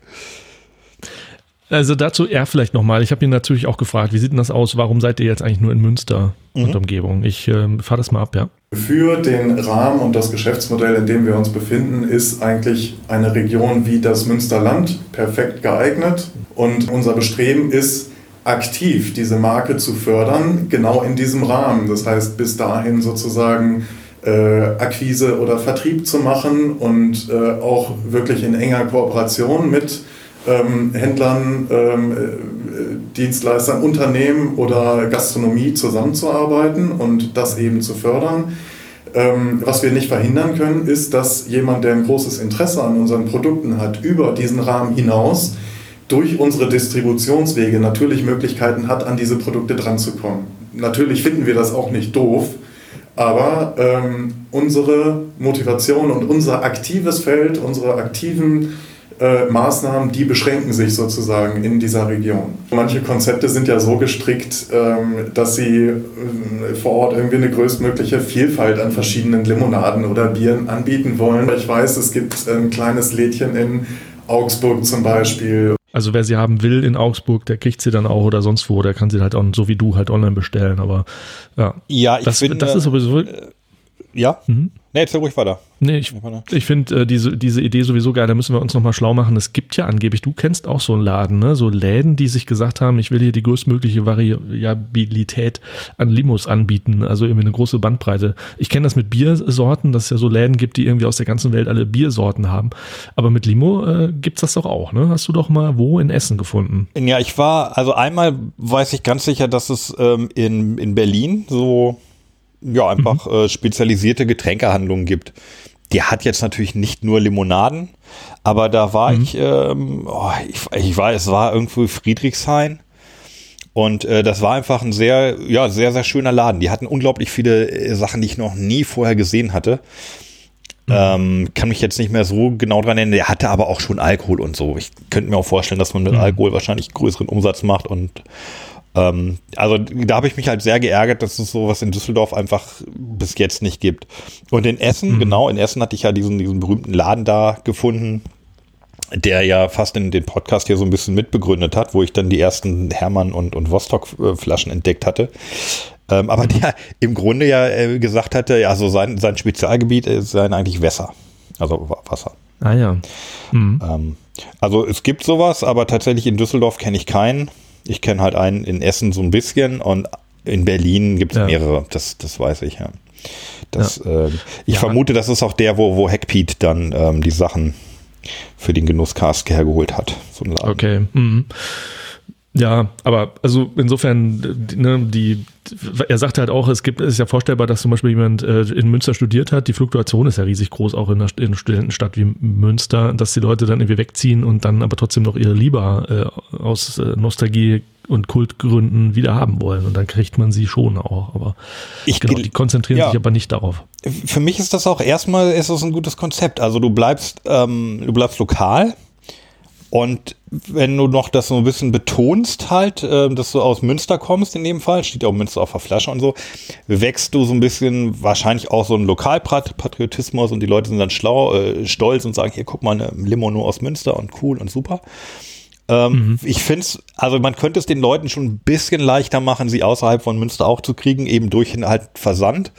Also dazu er vielleicht nochmal. Ich habe ihn natürlich auch gefragt, wie sieht denn das aus? Warum seid ihr jetzt eigentlich nur in Münster mhm. und Umgebung? Ich äh, fahre das mal ab, ja. Für den Rahmen und das Geschäftsmodell, in dem wir uns befinden, ist eigentlich eine Region wie das Münsterland perfekt geeignet. Und unser Bestreben ist, aktiv diese Marke zu fördern, genau in diesem Rahmen. Das heißt, bis dahin sozusagen äh, Akquise oder Vertrieb zu machen und äh, auch wirklich in enger Kooperation mit ähm, Händlern, ähm, äh, Dienstleistern, Unternehmen oder Gastronomie zusammenzuarbeiten und das eben zu fördern. Ähm, was wir nicht verhindern können, ist, dass jemand, der ein großes Interesse an unseren Produkten hat, über diesen Rahmen hinaus durch unsere Distributionswege natürlich Möglichkeiten hat, an diese Produkte dranzukommen. Natürlich finden wir das auch nicht doof, aber ähm, unsere Motivation und unser aktives Feld, unsere aktiven äh, Maßnahmen, die beschränken sich sozusagen in dieser Region. Manche Konzepte sind ja so gestrickt, ähm, dass sie äh, vor Ort irgendwie eine größtmögliche Vielfalt an verschiedenen Limonaden oder Bieren anbieten wollen. Ich weiß, es gibt ein kleines Lädchen in Augsburg zum Beispiel. Also wer sie haben will in Augsburg, der kriegt sie dann auch oder sonst wo, der kann sie halt auch so wie du halt online bestellen. Aber ja, ja ich das, finde, das ist sowieso. Äh, ja. Mhm. Nee, erzähl ruhig weiter. Nee, ich, ich finde äh, diese, diese Idee sowieso geil. Da müssen wir uns nochmal schlau machen. Es gibt ja angeblich, du kennst auch so einen Laden, ne? so Läden, die sich gesagt haben, ich will hier die größtmögliche Variabilität an Limos anbieten. Also irgendwie eine große Bandbreite. Ich kenne das mit Biersorten, dass es ja so Läden gibt, die irgendwie aus der ganzen Welt alle Biersorten haben. Aber mit Limo äh, gibt es das doch auch. Ne? Hast du doch mal wo in Essen gefunden? Ja, ich war, also einmal weiß ich ganz sicher, dass es ähm, in, in Berlin so ja, einfach mhm. äh, spezialisierte Getränkehandlungen gibt. Die hat jetzt natürlich nicht nur Limonaden, aber da war mhm. ich, ähm, oh, ich, ich war, es war irgendwo Friedrichshain Und äh, das war einfach ein sehr, ja, sehr, sehr schöner Laden. Die hatten unglaublich viele äh, Sachen, die ich noch nie vorher gesehen hatte. Mhm. Ähm, kann mich jetzt nicht mehr so genau dran erinnern. Der hatte aber auch schon Alkohol und so. Ich könnte mir auch vorstellen, dass man mit mhm. Alkohol wahrscheinlich größeren Umsatz macht und ähm, also da habe ich mich halt sehr geärgert, dass es sowas in Düsseldorf einfach bis jetzt nicht gibt. Und in Essen, mhm. genau, in Essen hatte ich ja diesen, diesen berühmten Laden da gefunden, der ja fast in den Podcast hier so ein bisschen mitbegründet hat, wo ich dann die ersten Hermann und, und Vostok-Flaschen entdeckt hatte. Ähm, aber der im Grunde ja äh, gesagt hatte, ja, so sein, sein Spezialgebiet seien eigentlich Wässer. Also Wasser. Ah ja. Mhm. Ähm, also es gibt sowas, aber tatsächlich in Düsseldorf kenne ich keinen. Ich kenne halt einen in Essen so ein bisschen und in Berlin gibt es ja. mehrere, das, das weiß ich, ja. Das, ja. Äh, ich ja. vermute, das ist auch der, wo, wo Hackpete dann ähm, die Sachen für den Genusscast hergeholt hat. So okay. Mhm. Ja, aber also insofern, ne, die, er sagte halt auch, es gibt, es ist ja vorstellbar, dass zum Beispiel jemand äh, in Münster studiert hat. Die Fluktuation ist ja riesig groß, auch in einer, in einer Studentenstadt wie Münster, dass die Leute dann irgendwie wegziehen und dann aber trotzdem noch ihre Liebe äh, aus äh, Nostalgie und Kultgründen wieder haben wollen. Und dann kriegt man sie schon auch. Aber ich genau, die konzentrieren ja. sich aber nicht darauf. Für mich ist das auch erstmal ist das ein gutes Konzept. Also du bleibst, ähm, du bleibst lokal und wenn du noch das so ein bisschen betonst halt, äh, dass du aus Münster kommst in dem Fall, steht ja auch Münster auf der Flasche und so, wächst du so ein bisschen wahrscheinlich auch so ein Lokalpatriotismus und die Leute sind dann schlau, äh, stolz und sagen, hier guck mal, eine Limo nur aus Münster und cool und super. Ähm, mhm. Ich finde es, also man könnte es den Leuten schon ein bisschen leichter machen, sie außerhalb von Münster auch zu kriegen, eben durch halt Versand.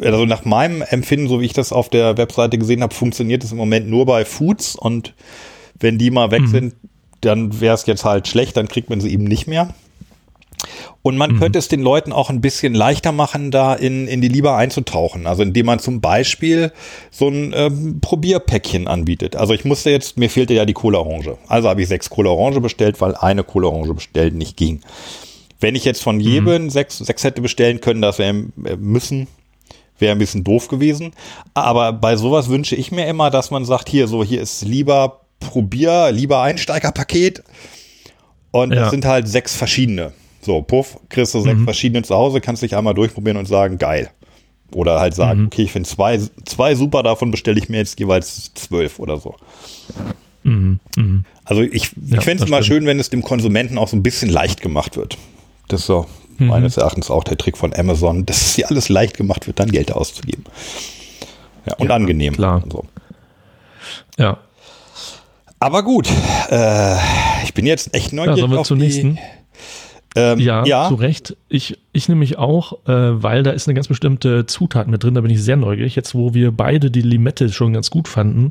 Also nach meinem Empfinden, so wie ich das auf der Webseite gesehen habe, funktioniert es im Moment nur bei Foods und wenn die mal weg mhm. sind, dann wäre es jetzt halt schlecht, dann kriegt man sie eben nicht mehr. Und man mhm. könnte es den Leuten auch ein bisschen leichter machen, da in, in die Liebe einzutauchen. Also indem man zum Beispiel so ein ähm, Probierpäckchen anbietet. Also ich musste jetzt, mir fehlte ja die Cola Orange. Also habe ich sechs Cola Orange bestellt, weil eine Cola Orange bestellt nicht ging. Wenn ich jetzt von jedem mhm. sechs, sechs hätte bestellen können, das wäre äh, müssen, wäre ein bisschen doof gewesen. Aber bei sowas wünsche ich mir immer, dass man sagt, hier, so, hier ist lieber Probier, lieber Einsteigerpaket. Und ja. das sind halt sechs verschiedene. So, puff, kriegst du sechs mhm. verschiedene zu Hause, kannst dich einmal durchprobieren und sagen, geil. Oder halt sagen, mhm. okay, ich finde zwei, zwei super, davon bestelle ich mir jetzt jeweils zwölf oder so. Mhm. Mhm. Also ich, ja, ich fände es mal schön, wenn es dem Konsumenten auch so ein bisschen leicht gemacht wird. Das ist so mhm. meines Erachtens auch der Trick von Amazon, dass es hier alles leicht gemacht wird, dann Geld auszugeben. Ja, und ja, angenehm. Klar. So. Ja, aber gut, äh, ich bin jetzt echt neugierig ja, sollen wir auf zur die, nächsten? Ähm, ja, ja, zu Recht. Ich, ich nämlich auch, äh, weil da ist eine ganz bestimmte Zutat mit drin, da bin ich sehr neugierig. Jetzt, wo wir beide die Limette schon ganz gut fanden,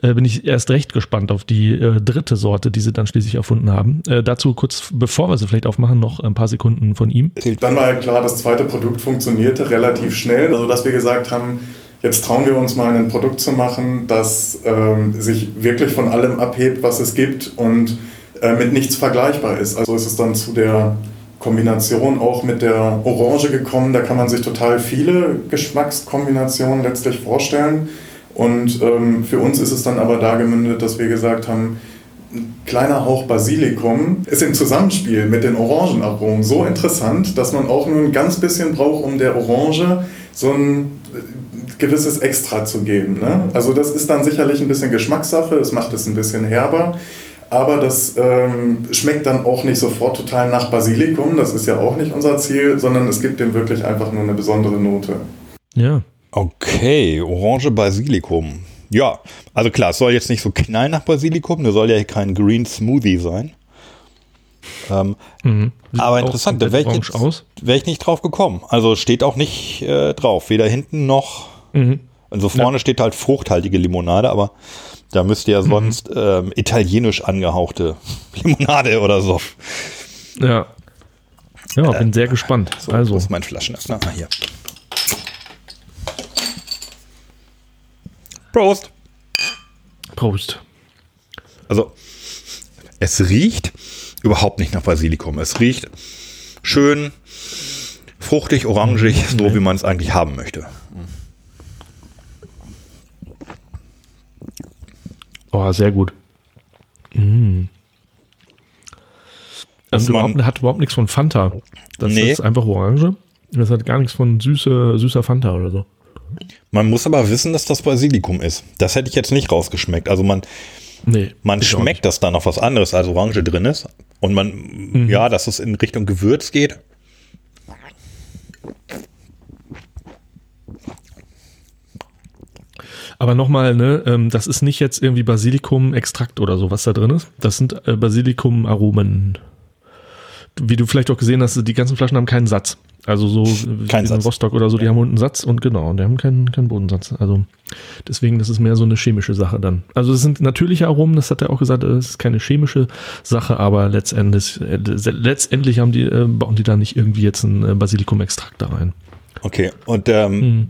äh, bin ich erst recht gespannt auf die äh, dritte Sorte, die sie dann schließlich erfunden haben. Äh, dazu kurz, bevor wir sie vielleicht aufmachen, noch ein paar Sekunden von ihm. Dann war klar, das zweite Produkt funktionierte relativ schnell, also dass wir gesagt haben, Jetzt trauen wir uns mal ein Produkt zu machen, das ähm, sich wirklich von allem abhebt, was es gibt und äh, mit nichts vergleichbar ist. Also ist es dann zu der Kombination auch mit der Orange gekommen. Da kann man sich total viele Geschmackskombinationen letztlich vorstellen. Und ähm, für uns ist es dann aber da gemündet, dass wir gesagt haben, ein kleiner Hauch Basilikum ist im Zusammenspiel mit den Orangenaromen so interessant, dass man auch nur ein ganz bisschen braucht, um der Orange so ein gewisses Extra zu geben. Ne? Also das ist dann sicherlich ein bisschen Geschmackssache, es macht es ein bisschen herber, aber das ähm, schmeckt dann auch nicht sofort total nach Basilikum, das ist ja auch nicht unser Ziel, sondern es gibt dem wirklich einfach nur eine besondere Note. Ja. Okay, Orange Basilikum. Ja, also klar, es soll jetzt nicht so knallen nach Basilikum, das soll ja kein Green Smoothie sein. Ähm, mhm. Aber interessant, da wäre ich, wär ich nicht drauf gekommen. Also steht auch nicht äh, drauf, weder hinten noch Mhm. Also vorne ja. steht halt fruchthaltige Limonade, aber da müsste ja mhm. sonst mhm. ähm, italienisch angehauchte Limonade oder so. Ja. Ja, bin sehr gespannt. So, also. Das ist mein Flaschenöffner. Ah, hier. Prost. Prost. Also, es riecht überhaupt nicht nach Basilikum. Es riecht schön fruchtig, orangig, mhm. so wie man es eigentlich haben möchte. Oh, sehr gut. Mm. Also überhaupt, hat überhaupt nichts von Fanta. Das Nee. ist einfach Orange. Das hat gar nichts von süße, süßer Fanta oder so. Man muss aber wissen, dass das Basilikum ist. Das hätte ich jetzt nicht rausgeschmeckt. Also man, Nee. man schmeckt, dass da noch was anderes als Orange drin ist. Und man, ja, dass es in Richtung Gewürz geht. Aber nochmal, ne, ähm, das ist nicht jetzt irgendwie Basilikum-Extrakt oder so, was da drin ist. Das sind äh, Basilikum-Aromen. Wie du vielleicht auch gesehen hast, die ganzen Flaschen haben keinen Satz. Also so wie Kein in Satz. Rostock oder so, die haben unten einen Satz und genau, und die haben keinen, keinen Bodensatz. Also deswegen, das ist mehr so eine chemische Sache dann. Also es sind natürliche Aromen, das hat er auch gesagt, es ist keine chemische Sache, aber letztendlich, äh, letztendlich haben die, äh, bauen die da nicht irgendwie jetzt einen äh, Basilikum-Extrakt da rein. Okay. Und ähm,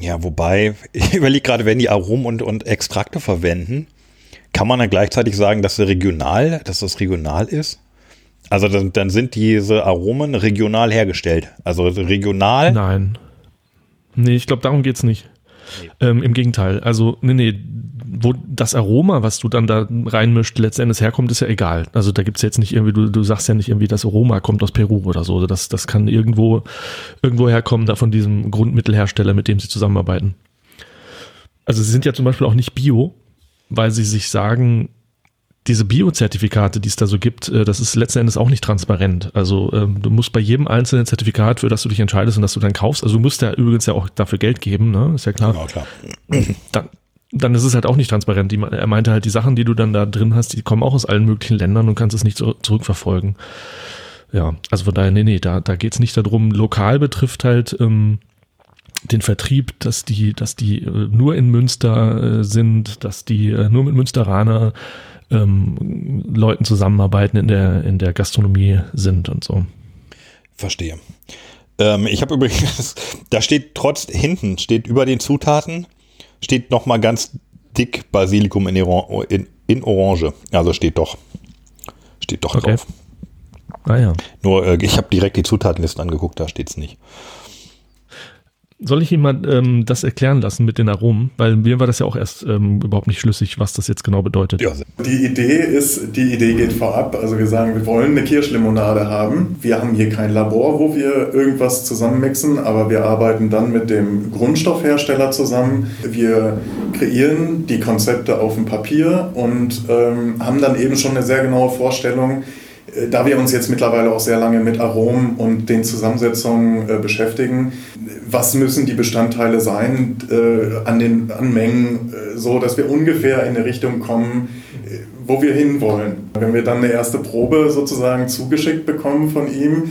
ja, wobei, ich überlege gerade, wenn die Aromen und, und Extrakte verwenden, kann man dann gleichzeitig sagen, dass sie regional, dass das regional ist? Also dann, dann sind diese Aromen regional hergestellt. Also regional. Nein. Nee, ich glaube, darum geht's nicht. Ähm, Im Gegenteil. Also, nee, nee, wo das Aroma, was du dann da reinmischt, letztendlich herkommt, ist ja egal. Also da gibt's jetzt nicht irgendwie, du, du sagst ja nicht irgendwie, das Aroma kommt aus Peru oder so. Das, das kann irgendwo, irgendwo herkommen, da von diesem Grundmittelhersteller, mit dem sie zusammenarbeiten. Also sie sind ja zum Beispiel auch nicht bio, weil sie sich sagen, diese Bio-Zertifikate, die es da so gibt, äh, das ist letzten Endes auch nicht transparent. Also ähm, du musst bei jedem einzelnen Zertifikat, für das du dich entscheidest und das du dann kaufst, also du musst ja übrigens ja auch dafür Geld geben, ne? Ist ja klar. Ja, klar. Dann, dann ist es halt auch nicht transparent. Die, er meinte halt, die Sachen, die du dann da drin hast, die kommen auch aus allen möglichen Ländern und kannst es nicht zurückverfolgen. Ja, also von daher, nee, nee, da, da geht's nicht darum. Lokal betrifft halt ähm, den Vertrieb, dass die, dass die äh, nur in Münster äh, sind, dass die äh, nur mit Münsteraner ähm, Leuten zusammenarbeiten in der, in der Gastronomie sind und so. Verstehe. Ähm, ich habe übrigens, da steht trotz hinten, steht über den Zutaten, steht noch mal ganz dick Basilikum in, Oran- in, in Orange. Also steht doch. Steht doch Okay. drauf. Ah ja. Nur äh, ich habe direkt die Zutatenlisten angeguckt, da steht's nicht. Soll ich mal ähm, das erklären lassen mit den Aromen? Weil mir war das ja auch erst ähm, überhaupt nicht schlüssig, was das jetzt genau bedeutet. Ja, Die Idee ist, die Idee geht vorab. Also wir sagen, wir wollen eine Kirschlimonade haben. Wir haben hier kein Labor, wo wir irgendwas zusammenmixen, aber wir arbeiten dann mit dem Grundstoffhersteller zusammen. Wir kreieren die Konzepte auf dem Papier und ähm, haben dann eben schon eine sehr genaue Vorstellung, da wir uns jetzt mittlerweile auch sehr lange mit Aromen und den Zusammensetzungen äh, beschäftigen, was müssen die Bestandteile sein äh, an den an Mengen, äh, so dass wir ungefähr in eine Richtung kommen, äh, wo wir hinwollen. Wenn wir dann eine erste Probe sozusagen zugeschickt bekommen von ihm,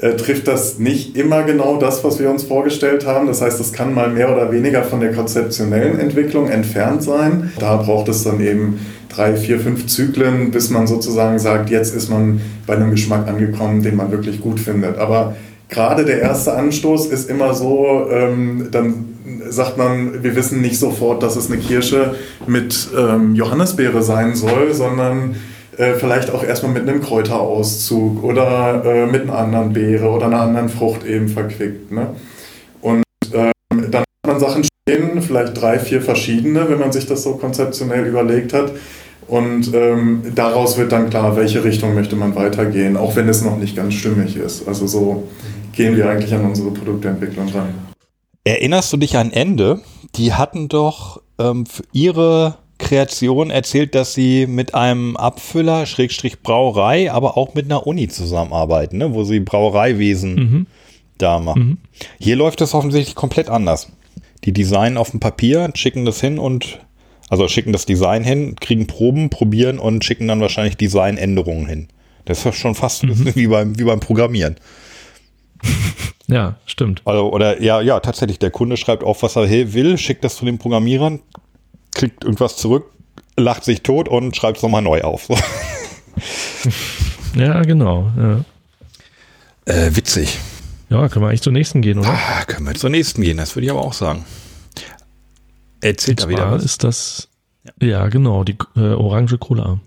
äh, trifft das nicht immer genau das, was wir uns vorgestellt haben. Das heißt, es kann mal mehr oder weniger von der konzeptionellen Entwicklung entfernt sein. Da braucht es dann eben drei, vier, fünf Zyklen, bis man sozusagen sagt, jetzt ist man bei einem Geschmack angekommen, den man wirklich gut findet. Aber gerade der erste Anstoß ist immer so, ähm, dann sagt man, wir wissen nicht sofort, dass es eine Kirsche mit ähm, Johannisbeere sein soll, sondern äh, vielleicht auch erstmal mit einem Kräuterauszug oder äh, mit einer anderen Beere oder einer anderen Frucht eben verquickt. Ne? Und ähm, dann hat man Sachen stehen, vielleicht drei, vier verschiedene, wenn man sich das so konzeptionell überlegt hat. Und ähm, daraus wird dann klar, welche Richtung möchte man weitergehen, auch wenn es noch nicht ganz stimmig ist. Also so gehen wir eigentlich an unsere Produktentwicklung ran. Erinnerst du dich an Ende? Die hatten doch ähm, für ihre Kreation erzählt, dass sie mit einem Abfüller, Schrägstrich Brauerei, aber auch mit einer Uni zusammenarbeiten, ne? wo sie Brauereiwesen Mhm. da machen. Hier läuft es offensichtlich komplett anders. Die designen auf dem Papier, schicken das hin und also schicken das Design hin, kriegen Proben, probieren und schicken dann wahrscheinlich Designänderungen hin. Das ist schon fast wie, beim, wie beim Programmieren. Ja, stimmt. Also, oder ja, ja, tatsächlich, der Kunde schreibt auf, was er will, schickt das zu den Programmierern, kriegt irgendwas zurück, lacht sich tot und schreibt es nochmal neu auf. Ja, genau. Ja. Äh, witzig. ja, können wir eigentlich zur nächsten gehen, oder? Ah, können wir zur nächsten gehen, das würde ich aber auch sagen. Erzählt da wieder was. ist das, ja, genau, die äh, orange Cola.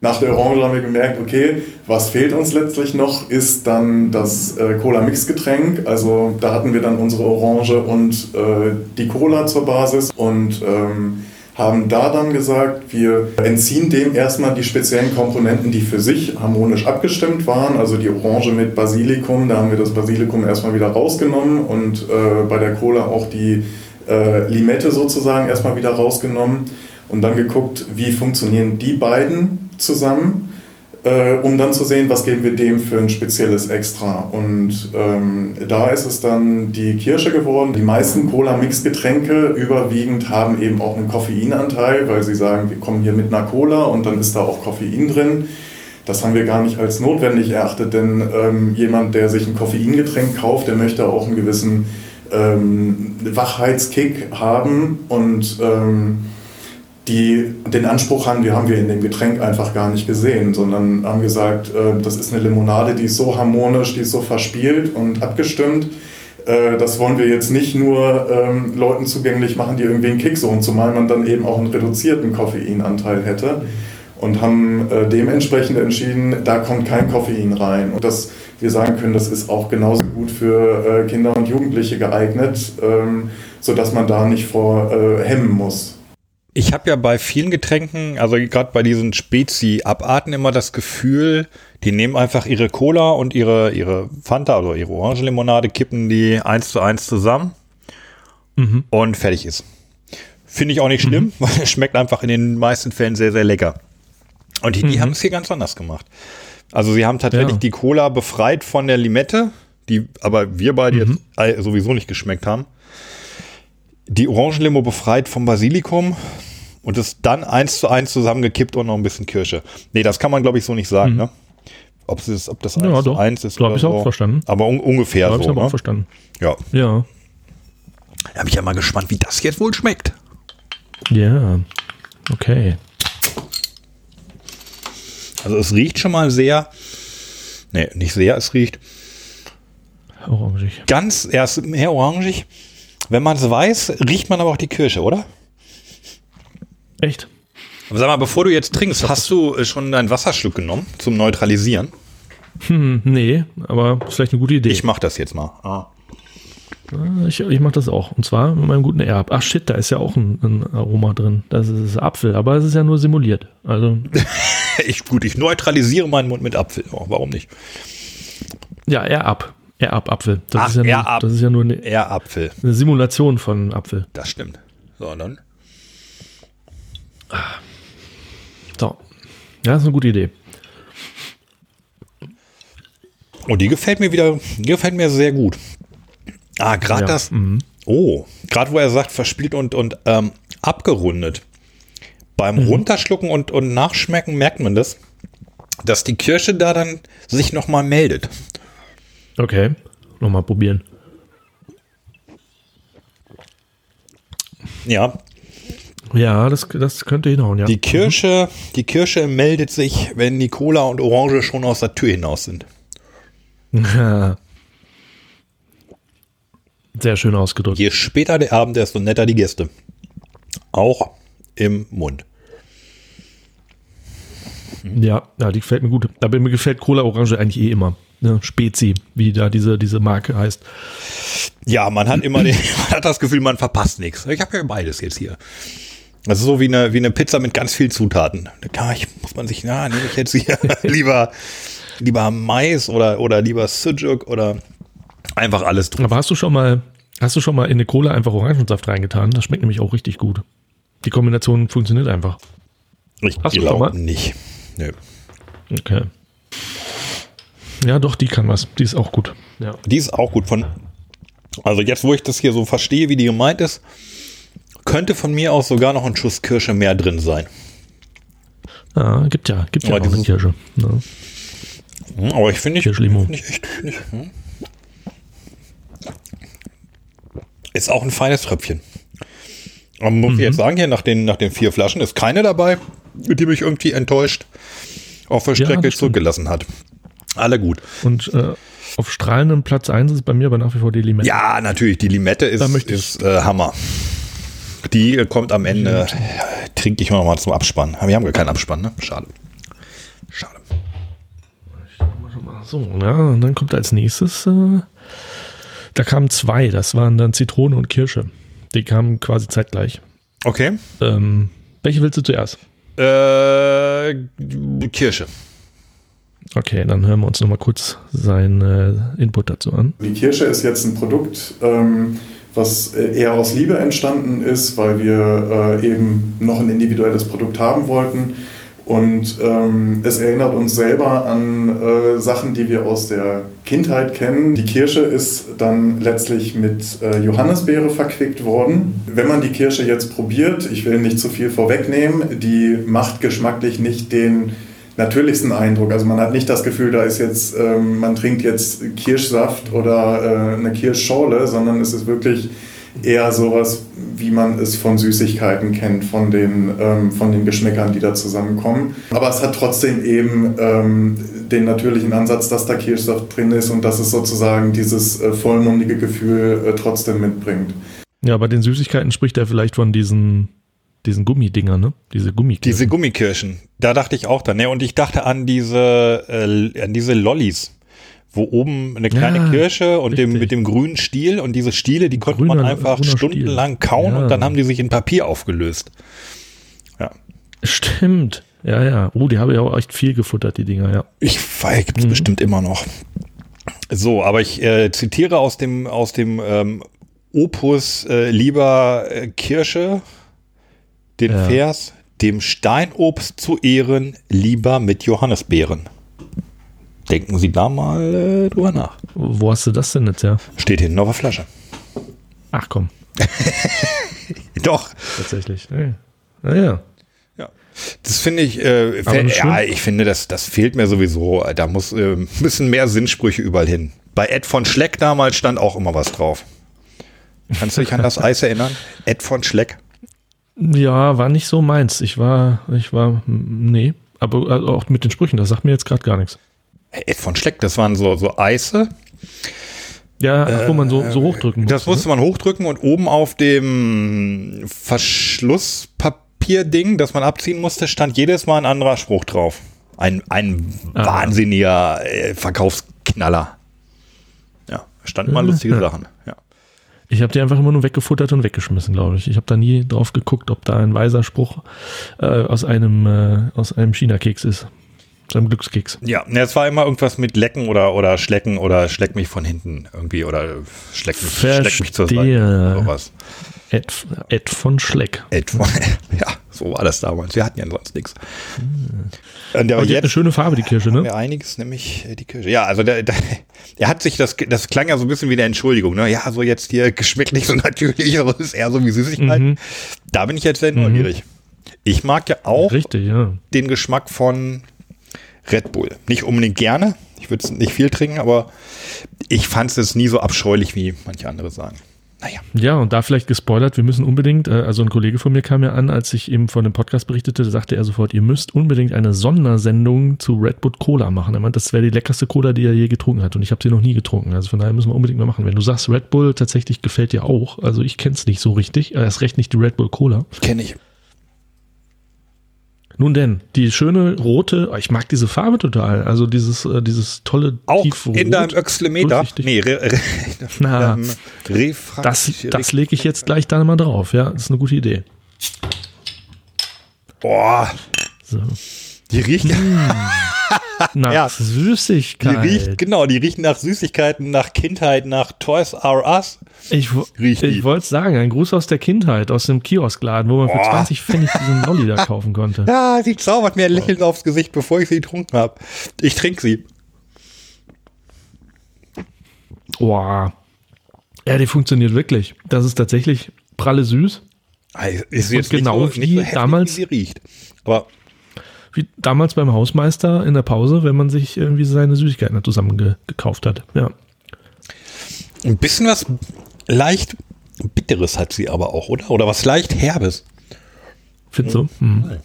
Nach der Orange haben wir gemerkt, okay, was fehlt uns letztlich noch, ist dann das äh, Cola-Mix-Getränk. Also da hatten wir dann unsere Orange und äh, die Cola zur Basis und ähm, haben da dann gesagt, wir entziehen dem erstmal die speziellen Komponenten, die für sich harmonisch abgestimmt waren. Also die Orange mit Basilikum, da haben wir das Basilikum erstmal wieder rausgenommen und äh, bei der Cola auch die äh, Limette sozusagen erstmal wieder rausgenommen und dann geguckt, wie funktionieren die beiden zusammen äh, um dann zu sehen, was geben wir dem für ein spezielles Extra. Und ähm, da ist es dann die Kirsche geworden. Die meisten Cola-Mix-Getränke überwiegend haben eben auch einen Koffeinanteil, weil sie sagen, wir kommen hier mit einer Cola und dann ist da auch Koffein drin. Das haben wir gar nicht als notwendig erachtet, denn ähm, jemand, der sich ein Koffeingetränk kauft, der möchte auch einen gewissen ähm, Wachheitskick haben und ähm, die den Anspruch haben, die haben wir in dem Getränk einfach gar nicht gesehen, sondern haben gesagt, äh, das ist eine Limonade, die ist so harmonisch, die ist so verspielt und abgestimmt. Äh, das wollen wir jetzt nicht nur ähm, Leuten zugänglich machen, die irgendwie einen Kick suchen, zumal man dann eben auch einen reduzierten Koffeinanteil hätte. Und haben äh, dementsprechend entschieden, da kommt kein Koffein rein. Und dass wir sagen können, das ist auch genauso gut für Kinder und Jugendliche geeignet, ähm, sodass man da nicht vor hemmen muss. Ich habe ja bei vielen Getränken, also gerade bei diesen Spezi-Abarten immer das Gefühl, die nehmen einfach ihre Cola und ihre, ihre Fanta, also ihre Orangenlimonade, kippen die eins zu eins zusammen mhm. und fertig ist. Finde ich auch nicht schlimm, mhm. weil es schmeckt einfach in den meisten Fällen sehr, sehr lecker. Und die, die mhm. haben es hier ganz anders gemacht. Also sie haben tatsächlich ja. die Cola befreit von der Limette, die aber wir beide jetzt mhm. sowieso nicht geschmeckt haben die Orangenlimo befreit vom Basilikum und ist dann eins zu eins zusammengekippt und noch ein bisschen Kirsche. Nee, das kann man, glaube ich, so nicht sagen, mhm. ne? Ob, es ist, ob das eins ja, zu eins ist. Glaube ich so. auch verstanden. Aber un ungefähr glaub, so. Ich ne? auch verstanden. Ja. Ja. Da bin ich ja mal gespannt, wie das jetzt wohl schmeckt. Ja. Okay. Also es riecht schon mal sehr. Nee, nicht sehr, es riecht. Orangig. Ganz, erst mehr orangig. Wenn man es weiß, riecht man aber auch die Kirsche, oder? Echt? Aber sag mal, bevor du jetzt trinkst, hast du äh, schon deinen Wasserschluck genommen zum Neutralisieren? Hm, nee, aber ist vielleicht eine gute Idee. Ich mach das jetzt mal. Ah. Ich, ich mache das auch. Und zwar mit meinem guten Erb. Ach shit, da ist ja auch ein, ein Aroma drin. Das ist Apfel, aber es ist ja nur simuliert. Also. ich, gut, ich neutralisiere meinen Mund mit Apfel. Oh, warum nicht? Ja, Erb. Apfel. Das, Ach, ist ja nur, das ist ja nur eine, Apfel. eine Simulation von Apfel. Das stimmt. So, dann. So. Ja, ist eine gute Idee. Und die gefällt mir wieder, die gefällt mir sehr gut. Ah, gerade ja. das. Mhm. Oh, gerade wo er sagt, verspielt und, und ähm, abgerundet. Beim mhm. Runterschlucken und, und Nachschmecken merkt man das, dass die Kirsche da dann sich nochmal meldet. Okay, nochmal probieren. Ja. Ja, das, das könnte hinhauen, ja. Die Kirsche, die Kirsche meldet sich, wenn die Cola und Orange schon aus der Tür hinaus sind. Sehr schön ausgedrückt. Je später der Abend, desto netter die Gäste. Auch im Mund. Ja, ja, die gefällt mir gut. Aber mir gefällt Cola Orange eigentlich eh immer ne, Spezi, wie da diese, diese Marke heißt. Ja, man hat immer den, man hat das Gefühl, man verpasst nichts. Ich habe ja beides jetzt hier. Das ist so wie eine, wie eine Pizza mit ganz vielen Zutaten. Da ich, muss man sich, na, nehme ich jetzt hier lieber, lieber Mais oder, oder lieber Sujuk oder einfach alles drin. Aber hast du schon mal, hast du schon mal in eine Cola einfach Orangensaft reingetan? Das schmeckt nämlich auch richtig gut. Die Kombination funktioniert einfach. Ich glaube nicht. Nö. Okay. Ja, doch, die kann was. Die ist auch gut. Ja. Die ist auch gut. Von, also jetzt, wo ich das hier so verstehe, wie die gemeint ist, könnte von mir aus sogar noch ein Schuss Kirsche mehr drin sein. Ja, gibt ja, gibt ja aber auch eine Kirsche. Ja. Hm, aber ich finde ich, find ich echt, nicht, hm. Ist auch ein feines Tröpfchen. Aber muss mhm. ich jetzt sagen, hier nach den, nach den vier Flaschen ist keine dabei, die mich irgendwie enttäuscht auf der Strecke ja, zurückgelassen hat. Alle gut. Und äh, auf strahlendem Platz 1 ist bei mir aber nach wie vor die Limette. Ja, natürlich. Die Limette ist, ist äh, Hammer. Die kommt am Ende. Trinke ich mal nochmal zum Abspann. Wir haben gar keinen Abspann, ne? Schade. Schade. So, ja, und dann kommt als nächstes, äh, da kamen zwei, das waren dann Zitrone und Kirsche. Die kamen quasi zeitgleich. Okay. Ähm, welche willst du zuerst? Äh, Kirsche. Okay, dann hören wir uns nochmal kurz seinen äh, Input dazu an. Die Kirsche ist jetzt ein Produkt, ähm, was äh, eher aus Liebe entstanden ist, weil wir äh, eben noch ein individuelles Produkt haben wollten. Und ähm, es erinnert uns selber an Sachen, die wir aus der Kindheit kennen. Die Kirsche ist dann letztlich mit Johannisbeere verquickt worden. Wenn man die Kirsche jetzt probiert, ich will nicht zu viel vorwegnehmen, die macht geschmacklich nicht den natürlichsten Eindruck. Also man hat nicht das Gefühl, da ist jetzt, ähm, man trinkt jetzt Kirschsaft oder äh, eine Kirschschorle, sondern es ist wirklich eher sowas, wie man es von Süßigkeiten kennt, von den, ähm, von den Geschmäckern, die da zusammenkommen. Aber es hat trotzdem eben ähm, den natürlichen Ansatz, dass da Kirschsaft drin ist und dass es sozusagen dieses äh, vollmundige Gefühl äh, trotzdem mitbringt. Ja, bei den Süßigkeiten spricht er vielleicht von diesen, diesen Gummidingern, ne? Diese Gummikirschen. Diese Gummikirschen. Da dachte ich auch dann. Ne? Und ich dachte an diese, äh, an diese Lollis, wo oben eine kleine Ja, Kirsche und dem, mit dem grünen Stiel und diese Stiele, die konnte man Grüner- einfach grüner Stiel. stundenlang kauen Ja. und dann haben die sich in Papier aufgelöst. Ja. Stimmt. Ja, ja. Oh, die habe ich auch echt viel gefuttert, die Dinger, ja. Ich weiß, gibt es bestimmt immer noch. So, aber ich äh, zitiere aus dem, aus dem ähm, Opus äh, lieber äh, Kirsche den Ja. Vers, dem Steinobst zu Ehren lieber mit Johannisbeeren. Denken Sie da mal äh, drüber nach. Wo hast du das denn jetzt, ja? Steht hinten auf der Flasche. Ach komm, Doch. tatsächlich. Ja, naja. Ja. Das finde ich, äh, ja, ich finde, das, das fehlt mir sowieso. Da muss, äh, müssen mehr Sinnsprüche überall hin. Bei Ed von Schleck damals stand auch immer was drauf. Kannst du dich an das Eis erinnern? Ed von Schleck. Ja, war nicht so meins. Ich war, ich war, nee. Aber äh, auch mit den Sprüchen, das sagt mir jetzt gerade gar nichts. Ed von Schleck, das waren so, so Eise. Ja, ach, wo man so, so hochdrücken Äh, Das muss. musste man hochdrücken und oben auf dem Verschlusspapierding, das man abziehen musste, stand jedes Mal ein anderer Spruch drauf. Ein, ein Ah. wahnsinniger äh, Verkaufsknaller. Ja, stand immer lustige Sachen. Ja. Ich habe die einfach immer nur weggefuttert und weggeschmissen, glaube ich. Ich habe da nie drauf geguckt, ob da ein weiser Spruch äh, aus einem, äh, aus einem China-Keks ist. Aus einem Glückskeks. Ja, es war immer irgendwas mit Lecken oder, oder Schlecken oder Schleck mich von hinten irgendwie oder Schleck mich, schleck mich zur Seite. Verstehe. Sowas. Ed, Ed von Schleck. Ed von, ja, so war das damals. Wir hatten ja sonst nichts. Und der, Aber die hat eine schöne Farbe, die Kirsche, ne? wir einiges, nämlich äh, die Kirsche. Ja, also der, der, er hat sich, das, das klang ja so ein bisschen wie eine Entschuldigung, ne? Ja, so jetzt hier geschmacklich so natürlich, es ist eher so wie Süßigkeiten. Mhm. Da bin ich jetzt sehr neugierig. Ich mag ja auch Richtig, ja. den Geschmack von Red Bull. Nicht unbedingt gerne. Ich würde es nicht viel trinken, aber ich fand es jetzt nie so abscheulich, wie manche andere sagen. Naja. Ja, und da vielleicht gespoilert, wir müssen unbedingt, äh, also ein Kollege von mir kam ja an, als ich eben von dem Podcast berichtete, da sagte er sofort, ihr müsst unbedingt eine Sondersendung zu Red Bull Cola machen. Er meint, das wäre die leckerste Cola, die er je getrunken hat. Und ich habe sie noch nie getrunken. Also von daher müssen wir unbedingt mal machen. Wenn du sagst, Red Bull tatsächlich gefällt dir auch, also ich kenne es nicht so richtig, äh, erst recht nicht die Red Bull Cola. Kenne ich. Nun denn, die schöne rote, ich mag diese Farbe total, also dieses, äh, dieses tolle Auch tiefrot, in deinem Öxlemeter. Nee, re, re, Na, Das, das lege ich jetzt gleich da mal drauf, ja, das ist eine gute Idee. Boah, So. Die riecht, Nach Ja. die Süßigkeit. riecht, genau, die riechen nach Süßigkeiten, nach Kindheit, nach Toys R Us. Ich, Riecht die. ich wollte sagen, ein Gruß aus der Kindheit, aus dem Kioskladen, wo man für Boah. 20 Pfennig diesen Lolli da kaufen konnte. Ja, sie zaubert mir ein Lächeln aufs Gesicht, bevor ich sie getrunken habe. Ich trinke sie. Boah. Ja, die funktioniert wirklich. Das ist tatsächlich pralle süß. Ist Und genau wie heftig, damals- wie sie riecht. Aber Wie damals beim Hausmeister in der Pause, wenn man sich irgendwie seine Süßigkeiten da zusammen ge gekauft hat. Ja. ein bisschen was leicht Bitteres hat sie aber auch, oder? Oder was leicht Herbes. Findest du? Hm.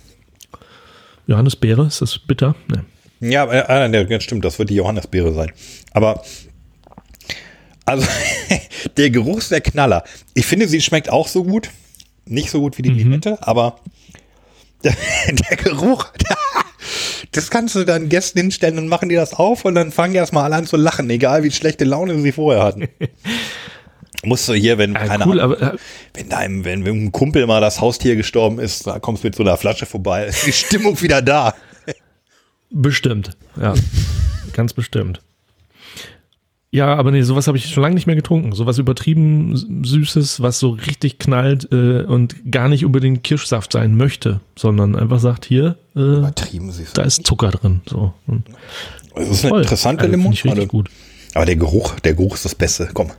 Johannisbeere, ist das bitter? Nee. Ja, äh, äh, ja, stimmt, das wird die Johannisbeere sein. Aber also der Geruch ist der Knaller. Ich finde, sie schmeckt auch so gut. Nicht so gut wie die Limette, aber der, Geruch, das kannst du dann Gästen hinstellen und machen die das auf und dann fangen die erstmal alle an zu lachen, egal wie schlechte Laune sie vorher hatten. Musst du hier, wenn, Ja, keine cool, Ahnung, aber äh, wenn deinem, wenn, wenn ein Kumpel mal das Haustier gestorben ist, da kommst du mit so einer Flasche vorbei, ist die Stimmung wieder da. bestimmt. Ja, ganz bestimmt. Ja, aber nee, sowas habe ich schon lange nicht mehr getrunken. Sowas übertrieben Süßes, was so richtig knallt äh, und gar nicht unbedingt Kirschsaft sein möchte, sondern einfach sagt, hier, äh, Übertrieben süß. da ist Zucker drin. So. Das ist eine toll. interessante Also, Limonade. gut. Aber der Geruch, der Geruch ist das Beste. Komm.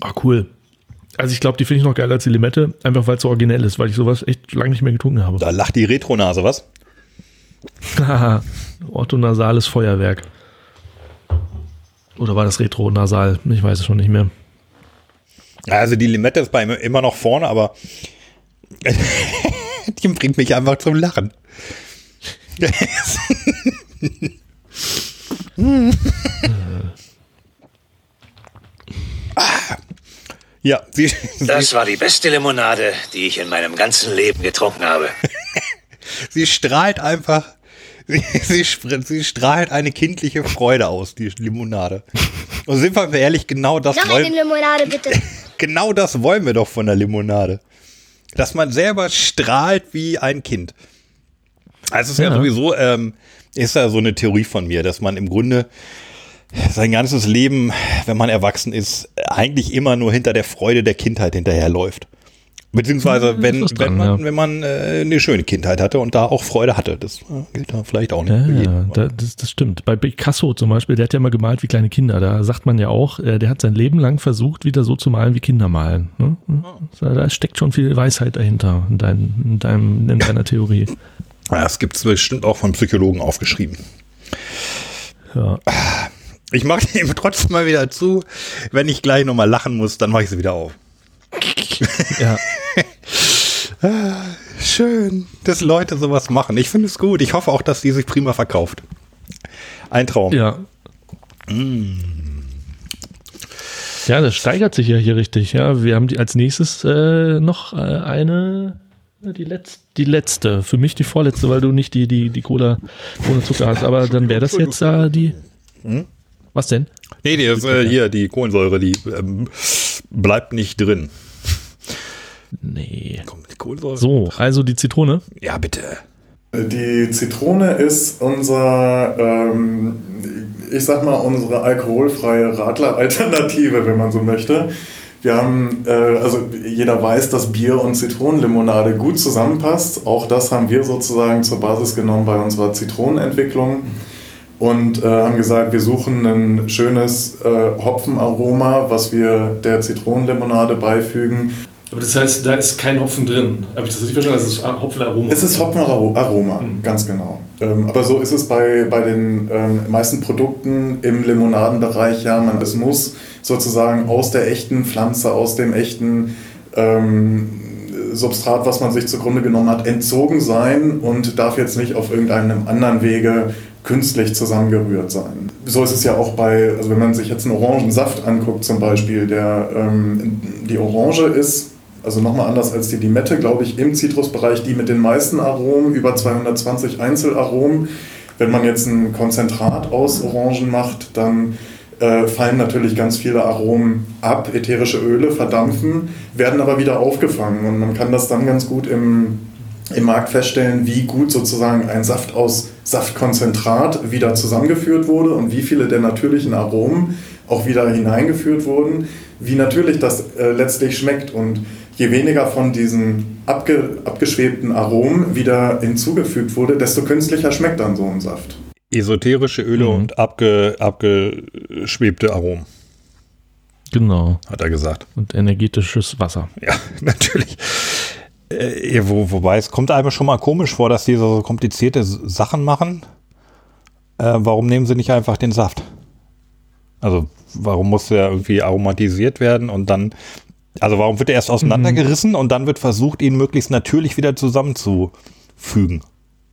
Ah, cool. Also ich glaube, die finde ich noch geiler als die Limette, einfach weil es so originell ist, weil ich sowas echt lange nicht mehr getrunken habe. Da lacht die Retronase, was? Haha, Orthonasales Feuerwerk. Oder war das Retronasal? Ich weiß es schon nicht mehr. Also die Limette ist bei mir immer noch vorne, aber die bringt mich einfach zum Lachen. Ja, sie, Das war die beste Limonade, die ich in meinem ganzen Leben getrunken habe. sie strahlt einfach, sie, sie, sie strahlt eine kindliche Freude aus, die Limonade. Und sind wir ehrlich, genau das Noch wollen, eine Limonade, bitte. Genau das wollen wir doch von der Limonade. Dass man selber strahlt wie ein Kind. Also es ist ja, Ja. sowieso, ähm, ist ja so eine Theorie von mir, dass man im Grunde sein ganzes Leben, wenn man erwachsen ist, eigentlich immer nur hinter der Freude der Kindheit hinterherläuft. Beziehungsweise wenn, was dran, wenn man, ja. wenn man äh, eine schöne Kindheit hatte und da auch Freude hatte. Das äh, gilt da vielleicht auch nicht Ja, da, das, das stimmt. Bei Picasso zum Beispiel, der hat ja mal gemalt wie kleine Kinder. Da sagt man ja auch, äh, der hat sein Leben lang versucht, wieder so zu malen, wie Kinder malen. Ne? Da steckt schon viel Weisheit dahinter in, dein, in, deinem, in deiner Theorie. Ja, das gibt es bestimmt auch von Psychologen aufgeschrieben. Ja. Ich mache eben trotzdem mal wieder zu. Wenn ich gleich nochmal lachen muss, dann mache ich sie wieder auf. Ja. Schön, dass Leute sowas machen. Ich finde es gut. Ich hoffe auch, dass die sich prima verkauft. Ein Traum. Ja. Ja, das steigert sich ja hier richtig. Ja, wir haben die als nächstes äh, noch äh, eine, die, letz, die letzte. Für mich die vorletzte, weil du nicht die, die, die Cola ohne Zucker hast. Aber dann wäre das jetzt äh, die. Was denn? Nee, die ist, äh, hier, die Kohlensäure, die ähm, bleibt nicht drin. Nee. Komm, die Kohlensäure. So, also die Zitrone. Ja, bitte. Die Zitrone ist unser, ähm, ich sag mal, unsere alkoholfreie Radler-Alternative, wenn man so möchte. Wir haben, äh, also jeder weiß, dass Bier und Zitronenlimonade gut zusammenpasst. Auch das haben wir sozusagen zur Basis genommen bei unserer Zitronenentwicklung und äh, haben gesagt, wir suchen ein schönes äh, Hopfenaroma, was wir der Zitronenlimonade beifügen. Aber das heißt, da ist kein Hopfen drin. Habe ich das richtig verstanden? Das ist Hopfenaroma. Es ist Hopfenaroma, ganz genau. Ähm, aber so ist es bei, bei den ähm, meisten Produkten im Limonadenbereich. Ja, man, es muss sozusagen aus der echten Pflanze, aus dem echten ähm, Substrat, was man sich zugrunde genommen hat, entzogen sein und darf jetzt nicht auf irgendeinem anderen Wege künstlich zusammengerührt sein. So ist es ja auch bei, also wenn man sich jetzt einen Orangensaft anguckt zum Beispiel, der, ähm, die Orange ist also nochmal anders als die Limette, glaube ich, im Zitrusbereich die mit den meisten Aromen, über 220 Einzelaromen. Wenn man jetzt ein Konzentrat aus Orangen macht, dann äh, fallen natürlich ganz viele Aromen ab, ätherische Öle verdampfen, werden aber wieder aufgefangen. Und man kann das dann ganz gut im, im Markt feststellen, wie gut sozusagen ein Saft aus Saftkonzentrat wieder zusammengeführt wurde und wie viele der natürlichen Aromen auch wieder hineingeführt wurden, wie natürlich das äh, letztlich schmeckt. Und je weniger von diesen abge, abgeschwebten Aromen wieder hinzugefügt wurde, desto künstlicher schmeckt dann so ein Saft. Esoterische Öle Mhm. und abge, abgeschwebte Aromen, Genau. hat er gesagt. Und energetisches Wasser. Ja, natürlich. Äh, wo, wobei es kommt einem schon mal komisch vor, dass die so komplizierte Sachen machen. Äh, warum nehmen sie nicht einfach den Saft? Also, warum muss der irgendwie aromatisiert werden und dann, also warum wird er erst auseinandergerissen und dann wird versucht, ihn möglichst natürlich wieder zusammenzufügen?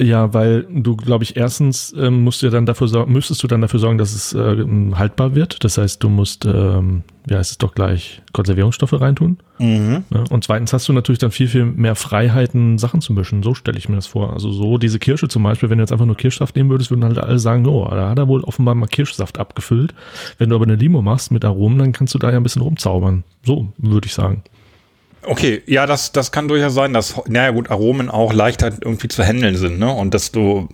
Ja, weil du, glaube ich, erstens ähm, musst du ja dann dafür sorgen, müsstest du dann dafür sorgen, dass es äh, haltbar wird. Das heißt, du musst, ähm, wie heißt es doch gleich, Konservierungsstoffe reintun. Mhm. Ne? Und zweitens hast du natürlich dann viel, viel mehr Freiheiten, Sachen zu mischen. So stelle ich mir das vor. Also so diese Kirsche zum Beispiel, wenn du jetzt einfach nur Kirschsaft nehmen würdest, würden halt alle sagen, oh, da hat er wohl offenbar mal Kirschsaft abgefüllt. Wenn du aber eine Limo machst mit Aromen, dann kannst du da ja ein bisschen rumzaubern. So würde ich sagen. Okay, ja, das, das kann durchaus sein, dass, naja gut, Aromen auch leichter irgendwie zu handeln sind, ne? Und dass du,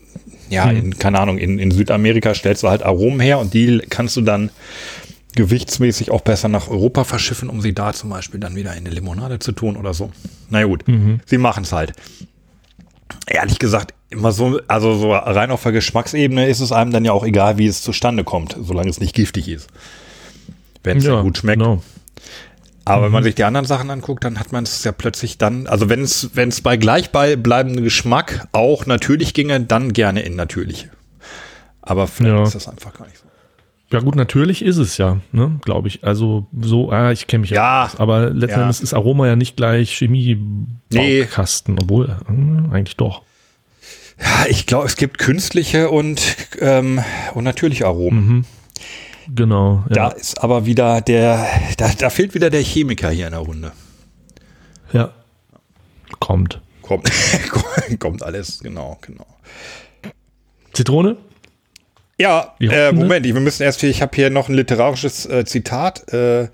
ja, Hm. in, keine Ahnung, in, in Südamerika stellst du halt Aromen her und die kannst du dann gewichtsmäßig auch besser nach Europa verschiffen, um sie da zum Beispiel dann wieder in eine Limonade zu tun oder so. Na ja, gut, sie machen es halt. Ehrlich gesagt, immer so, also so rein auf der Geschmacksebene ist es einem dann ja auch egal, wie es zustande kommt, solange es nicht giftig ist. Wenn es ja, gut schmeckt. Genau. Aber wenn man sich die anderen Sachen anguckt, dann hat man es ja plötzlich dann, also wenn es, wenn es bei gleichbleibendem Geschmack auch natürlich ginge, dann gerne in natürliche. Aber vielleicht Ja. ist das einfach gar nicht so. Ja gut, natürlich ist es ja, ne, glaube ich. Also so, ah, ich kenne mich Ja. aus. Aber letzten Ja. Ist Aroma ja nicht gleich chemie Nee. Kasten, obwohl hm, eigentlich doch. Ja, ich glaube, es gibt künstliche und, ähm, und natürliche Aromen. Genau. Da Ja. ist aber wieder der, da, da fehlt wieder der Chemiker hier in der Runde. ja. Kommt. Kommt, kommt alles, genau, genau. Zitrone? Ja, äh? Moment, wir müssen erst, ich habe hier noch ein literarisches äh, Zitat. Äh,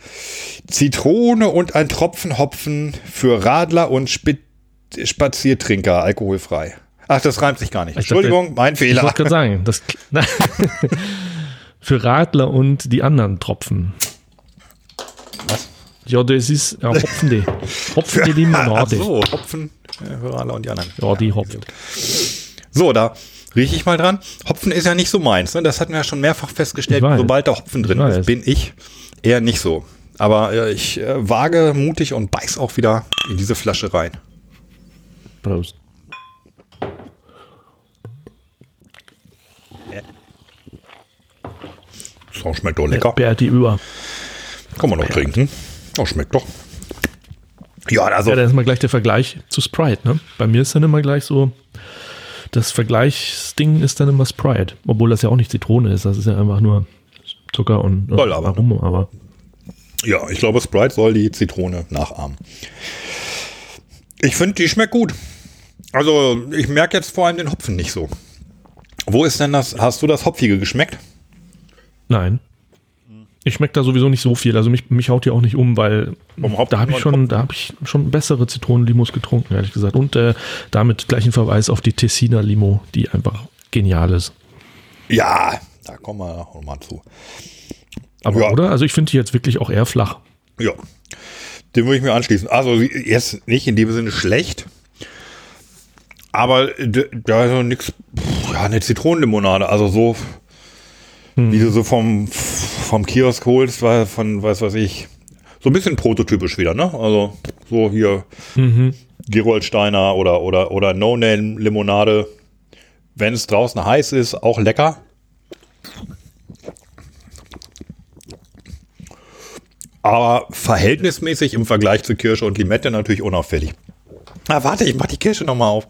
Zitrone und ein Tropfen Hopfen für Radler und Spi Spaziertrinker, alkoholfrei. Ach, das reimt sich gar nicht. Ich dachte- Entschuldigung, mein Ich Fehler. wollte gerade sagen, das für Radler und die anderen Tropfen. Was? Ja, das ist ja, Hopfen die. Hopfen die Ach Limonade. so, Hopfen äh, für Radler und die anderen. Ja, die hopft. So, da rieche ich mal dran. Hopfen ist ja nicht so meins. Ne? Das hatten wir ja schon mehrfach festgestellt. Sobald da Hopfen drin ist, bin ich eher nicht so. Aber äh, ich äh, wage mutig und beiß auch wieder in diese Flasche rein. Prost. So, schmeckt doch lecker. Berti über. Kann man noch trinken. Oh, schmeckt doch. Ja, also, Ja, da ist mal gleich der Vergleich zu Sprite, ne? Bei mir ist dann immer gleich so, das Vergleichsding ist dann immer Sprite. Obwohl das ja auch nicht Zitrone ist, das ist ja einfach nur Zucker und Soll aber, aber. ja, ich glaube, Sprite soll die Zitrone nachahmen. Ich finde, die schmeckt gut. Also, ich merke jetzt vor allem den Hopfen nicht so. Wo ist denn das? Hast du das Hopfige geschmeckt? Nein. Ich schmecke da sowieso nicht so viel. Also mich, mich haut die auch nicht um, weil Hopfen da habe ich schon, da habe ich schon bessere Zitronenlimos getrunken, ehrlich gesagt. Und äh, damit gleich ein Verweis auf die Tessiner Limo, die einfach genial ist. Ja, da kommen wir noch mal zu. Aber Ja. oder? Also ich finde die jetzt wirklich auch eher flach. Ja, dem würde ich mir anschließen. Also jetzt nicht in dem Sinne schlecht, aber da ist nix, pff, ja, eine Zitronenlimonade, also so, wie du so vom, vom Kiosk holst, weil von, weiß was ich, so ein bisschen prototypisch wieder, ne? Also so hier Gerolsteiner oder, oder, oder No-Name-Limonade, wenn es draußen heiß ist, auch lecker. Aber verhältnismäßig im Vergleich zu Kirsche und Limette natürlich unauffällig. Ah, warte, ich mach die Kirsche nochmal auf.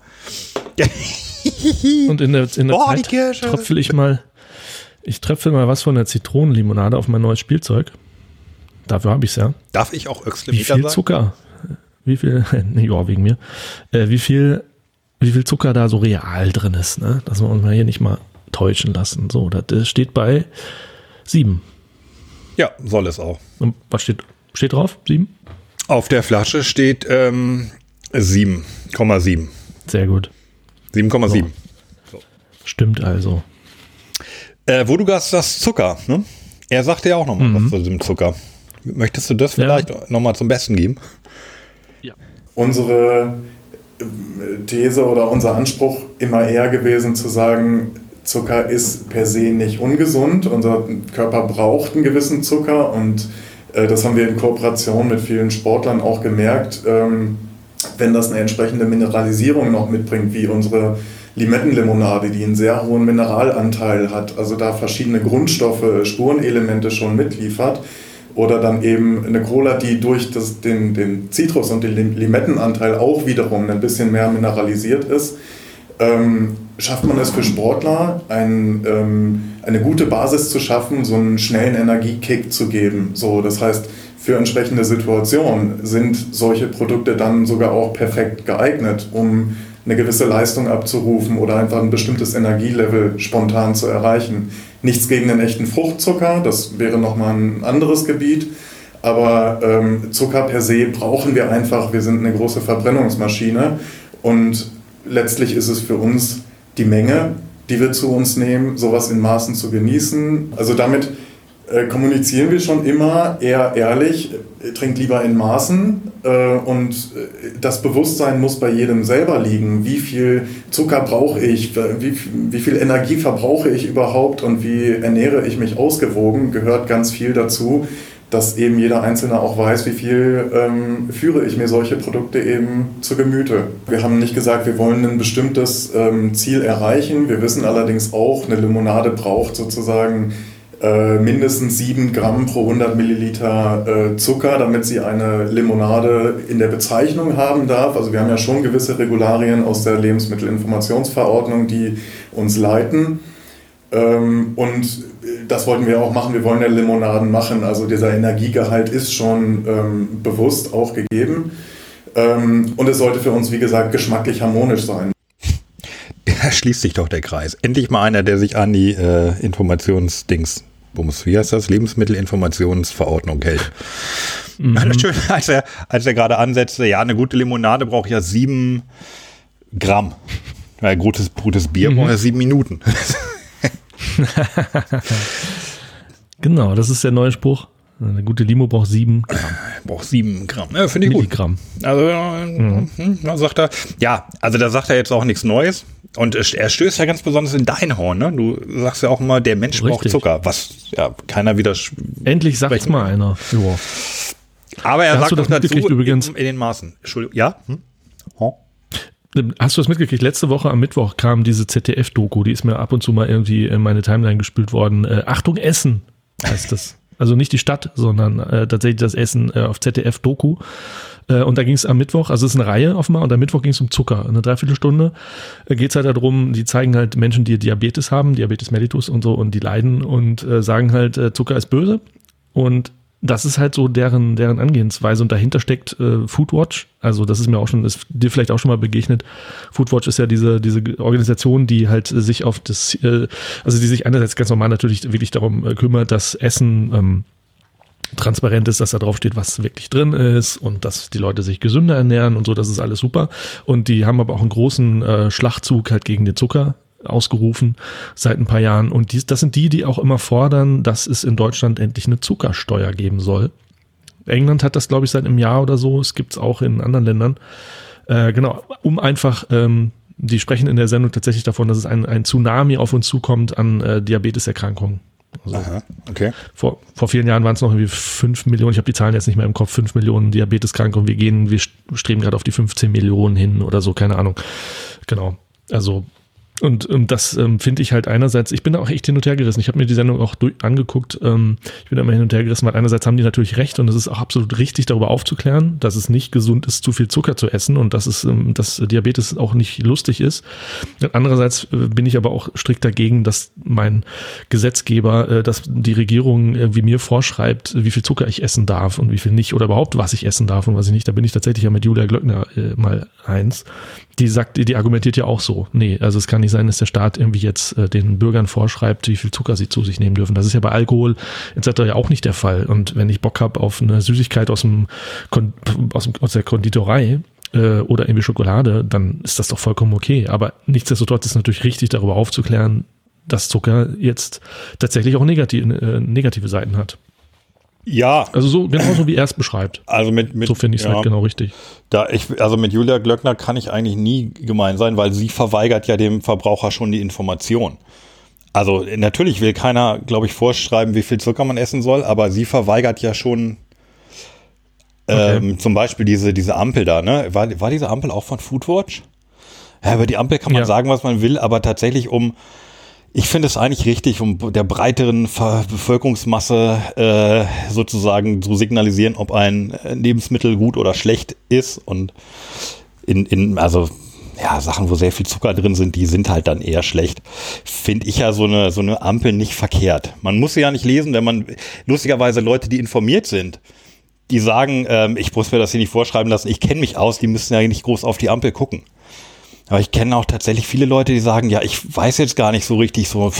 Und in der, in der Boah, die Zeit tröpfel ich mal, ich tröpfel mal was von der Zitronenlimonade auf mein neues Spielzeug. Dafür habe ich es ja. Darf ich auch Wie Öxlemeter viel sagen? Zucker? Wie viel? Ja, wegen mir. Äh, wie viel? Wie viel Zucker da so real drin ist? Ne? Dass wir uns mal hier nicht mal täuschen lassen. So, das steht bei sieben. Ja, soll es auch. Und was steht? Steht drauf? Sieben? Auf der Flasche steht ähm, 7,7. Sehr gut. 7,7. Stimmt also. Äh, wo du hast das Zucker, ne? Er sagte ja auch nochmal Mhm. was zu dem Zucker. Möchtest du das vielleicht noch nochmal zum Besten geben? unsere äh, These oder unser Anspruch immer eher gewesen zu sagen, Zucker ist per se nicht ungesund. Unser Körper braucht einen gewissen Zucker und äh, das haben wir in Kooperation mit vielen Sportlern auch gemerkt. Ähm, wenn das eine entsprechende Mineralisierung noch mitbringt, wie unsere Limettenlimonade, die einen sehr hohen Mineralanteil hat, also da verschiedene Grundstoffe, Spurenelemente schon mitliefert, oder dann eben eine Cola, die durch das, den, den Zitrus- und den Lim- Limettenanteil auch wiederum ein bisschen mehr mineralisiert ist, ähm, schafft man es für Sportler, ein, ähm, eine gute Basis zu schaffen, so einen schnellen Energiekick zu geben. So, das heißt, für entsprechende Situationen sind solche Produkte dann sogar auch perfekt geeignet, um eine gewisse Leistung abzurufen oder einfach ein bestimmtes Energielevel spontan zu erreichen. Nichts gegen den echten Fruchtzucker, das wäre nochmal ein anderes Gebiet. Aber ähm, Zucker per se brauchen wir einfach. Wir sind eine große Verbrennungsmaschine und letztlich ist es für uns die Menge, die wir zu uns nehmen, sowas in Maßen zu genießen. Also damit äh, kommunizieren wir schon immer eher ehrlich, äh, trinkt lieber in Maßen äh, und äh, das Bewusstsein muss bei jedem selber liegen. Wie viel Zucker brauche ich, wie, wie viel Energie verbrauche ich überhaupt und wie ernähre ich mich ausgewogen, gehört ganz viel dazu, dass eben jeder Einzelne auch weiß, wie viel ähm, führe ich mir solche Produkte eben zu Gemüte. Wir haben nicht gesagt, wir wollen ein bestimmtes ähm, Ziel erreichen. Wir wissen allerdings auch, eine Limonade braucht sozusagen äh, mindestens 7 Gramm pro 100 Milliliter äh, Zucker, damit sie eine Limonade in der Bezeichnung haben darf. Also wir haben ja schon gewisse Regularien aus der Lebensmittelinformationsverordnung, die uns leiten. Ähm, und das wollten wir auch machen. Wir wollen ja Limonaden machen. Also dieser Energiegehalt ist schon ähm, bewusst auch gegeben. Ähm, und es sollte für uns, wie gesagt, geschmacklich harmonisch sein. Da schließt sich doch der Kreis. Endlich mal einer, der sich an die äh, Informationsdings, Bums, wie heißt das? Lebensmittelinformationsverordnung hält. Mhm. Schön, als er, als er gerade ansetzte, ja, eine gute Limonade braucht ja sieben Gramm. Ein gutes, gutes Bier mhm. braucht ja sieben Minuten. genau, das ist der neue Spruch. Eine gute Limo braucht sieben Gramm. Braucht sieben Gramm. Ja, finde ich Milligramm. gut. Also, mhm. Hm, da sagt er, ja, also da sagt er jetzt auch nichts Neues. Und er stößt ja ganz besonders in dein Horn, ne? Du sagst ja auch immer, der Mensch Richtig. braucht Zucker, was ja keiner wieder. Endlich sagt's mal einer. Ja. Aber er sagt doch dazu übrigens in den Maßen. Entschuldigung, ja? Hm? Oh. Hast du das mitgekriegt? Letzte Woche am Mittwoch kam diese ZDF-Doku, die ist mir ab und zu mal irgendwie in meine Timeline gespült worden. Äh, Achtung, Essen heißt das. Also nicht die Stadt, sondern äh, tatsächlich das Essen äh, auf ZDF-Doku. Äh, und da ging es am Mittwoch, also es ist eine Reihe offenbar, und am Mittwoch ging es um Zucker. Eine Dreiviertelstunde äh, geht es halt darum, die zeigen halt Menschen, die Diabetes haben, Diabetes mellitus und so, und die leiden und äh, sagen halt, äh, Zucker ist böse. Und das ist halt so deren, deren Angehensweise und dahinter steckt äh, Foodwatch. Also das ist mir auch schon, ist dir vielleicht auch schon mal begegnet. Foodwatch ist ja diese, diese Organisation, die halt sich auf das, äh, also die sich einerseits ganz normal natürlich wirklich darum äh, kümmert, dass Essen ähm, transparent ist, dass da drauf steht, was wirklich drin ist und dass die Leute sich gesünder ernähren und so, das ist alles super. Und die haben aber auch einen großen äh, Schlachtzug halt gegen den Zucker ausgerufen seit ein paar Jahren. Und dies, das sind die, die auch immer fordern, dass es in Deutschland endlich eine Zuckersteuer geben soll. England hat das, glaube ich, seit einem Jahr oder so. Es gibt es auch in anderen Ländern. Äh, genau, um einfach, ähm, die sprechen in der Sendung tatsächlich davon, dass es ein, ein Tsunami auf uns zukommt an äh, Diabeteserkrankungen. Also Aha, okay. Vor, vor vielen Jahren waren es noch irgendwie 5 Millionen, ich habe die Zahlen jetzt nicht mehr im Kopf, 5 Millionen Diabeteskranke und wir gehen, wir streben gerade auf die 15 Millionen hin oder so, keine Ahnung. Genau. Also und, und das ähm, finde ich halt einerseits, ich bin da auch echt hin und her gerissen. Ich habe mir die Sendung auch durch, angeguckt. Ähm, ich bin da immer hin und her gerissen, weil einerseits haben die natürlich recht und es ist auch absolut richtig, darüber aufzuklären, dass es nicht gesund ist, zu viel Zucker zu essen und dass es, ähm, dass Diabetes auch nicht lustig ist. Andererseits äh, bin ich aber auch strikt dagegen, dass mein Gesetzgeber, äh, dass die Regierung wie mir vorschreibt, wie viel Zucker ich essen darf und wie viel nicht oder überhaupt was ich essen darf und was ich nicht. Da bin ich tatsächlich ja mit Julia Glöckner äh, mal eins die sagt, die argumentiert ja auch so. Nee, also es kann nicht sein, dass der Staat irgendwie jetzt äh, den Bürgern vorschreibt, wie viel Zucker sie zu sich nehmen dürfen. Das ist ja bei Alkohol etc. ja auch nicht der Fall. Und wenn ich Bock habe auf eine Süßigkeit aus dem, aus, dem aus der Konditorei, äh, oder irgendwie Schokolade, dann ist das doch vollkommen okay. Aber nichtsdestotrotz ist natürlich richtig, darüber aufzuklären, dass Zucker jetzt tatsächlich auch negative, äh, negative Seiten hat. Ja. Also so genauso wie er es beschreibt. Also mit, mit so finde ich es ja, halt genau richtig. Da ich, also mit Julia Glöckner kann ich eigentlich nie gemein sein, weil sie verweigert ja dem Verbraucher schon die Information. Also natürlich will keiner, glaube ich, vorschreiben, wie viel Zucker man essen soll, aber sie verweigert ja schon okay. ähm, zum Beispiel diese, diese Ampel da, ne? War, war diese Ampel auch von Foodwatch? Ja, über die Ampel kann man ja. sagen, was man will, aber tatsächlich um ich finde es eigentlich richtig, um der breiteren Bevölkerungsmasse äh, sozusagen zu signalisieren, ob ein Lebensmittel gut oder schlecht ist. Und in, in also ja, Sachen, wo sehr viel Zucker drin sind, die sind halt dann eher schlecht. Finde ich ja so eine, so eine Ampel nicht verkehrt. Man muss sie ja nicht lesen, wenn man, lustigerweise Leute, die informiert sind, die sagen, ähm, ich muss mir das hier nicht vorschreiben lassen, ich kenne mich aus, die müssen ja nicht groß auf die Ampel gucken. Aber ich kenne auch tatsächlich viele Leute, die sagen, ja, ich weiß jetzt gar nicht so richtig, so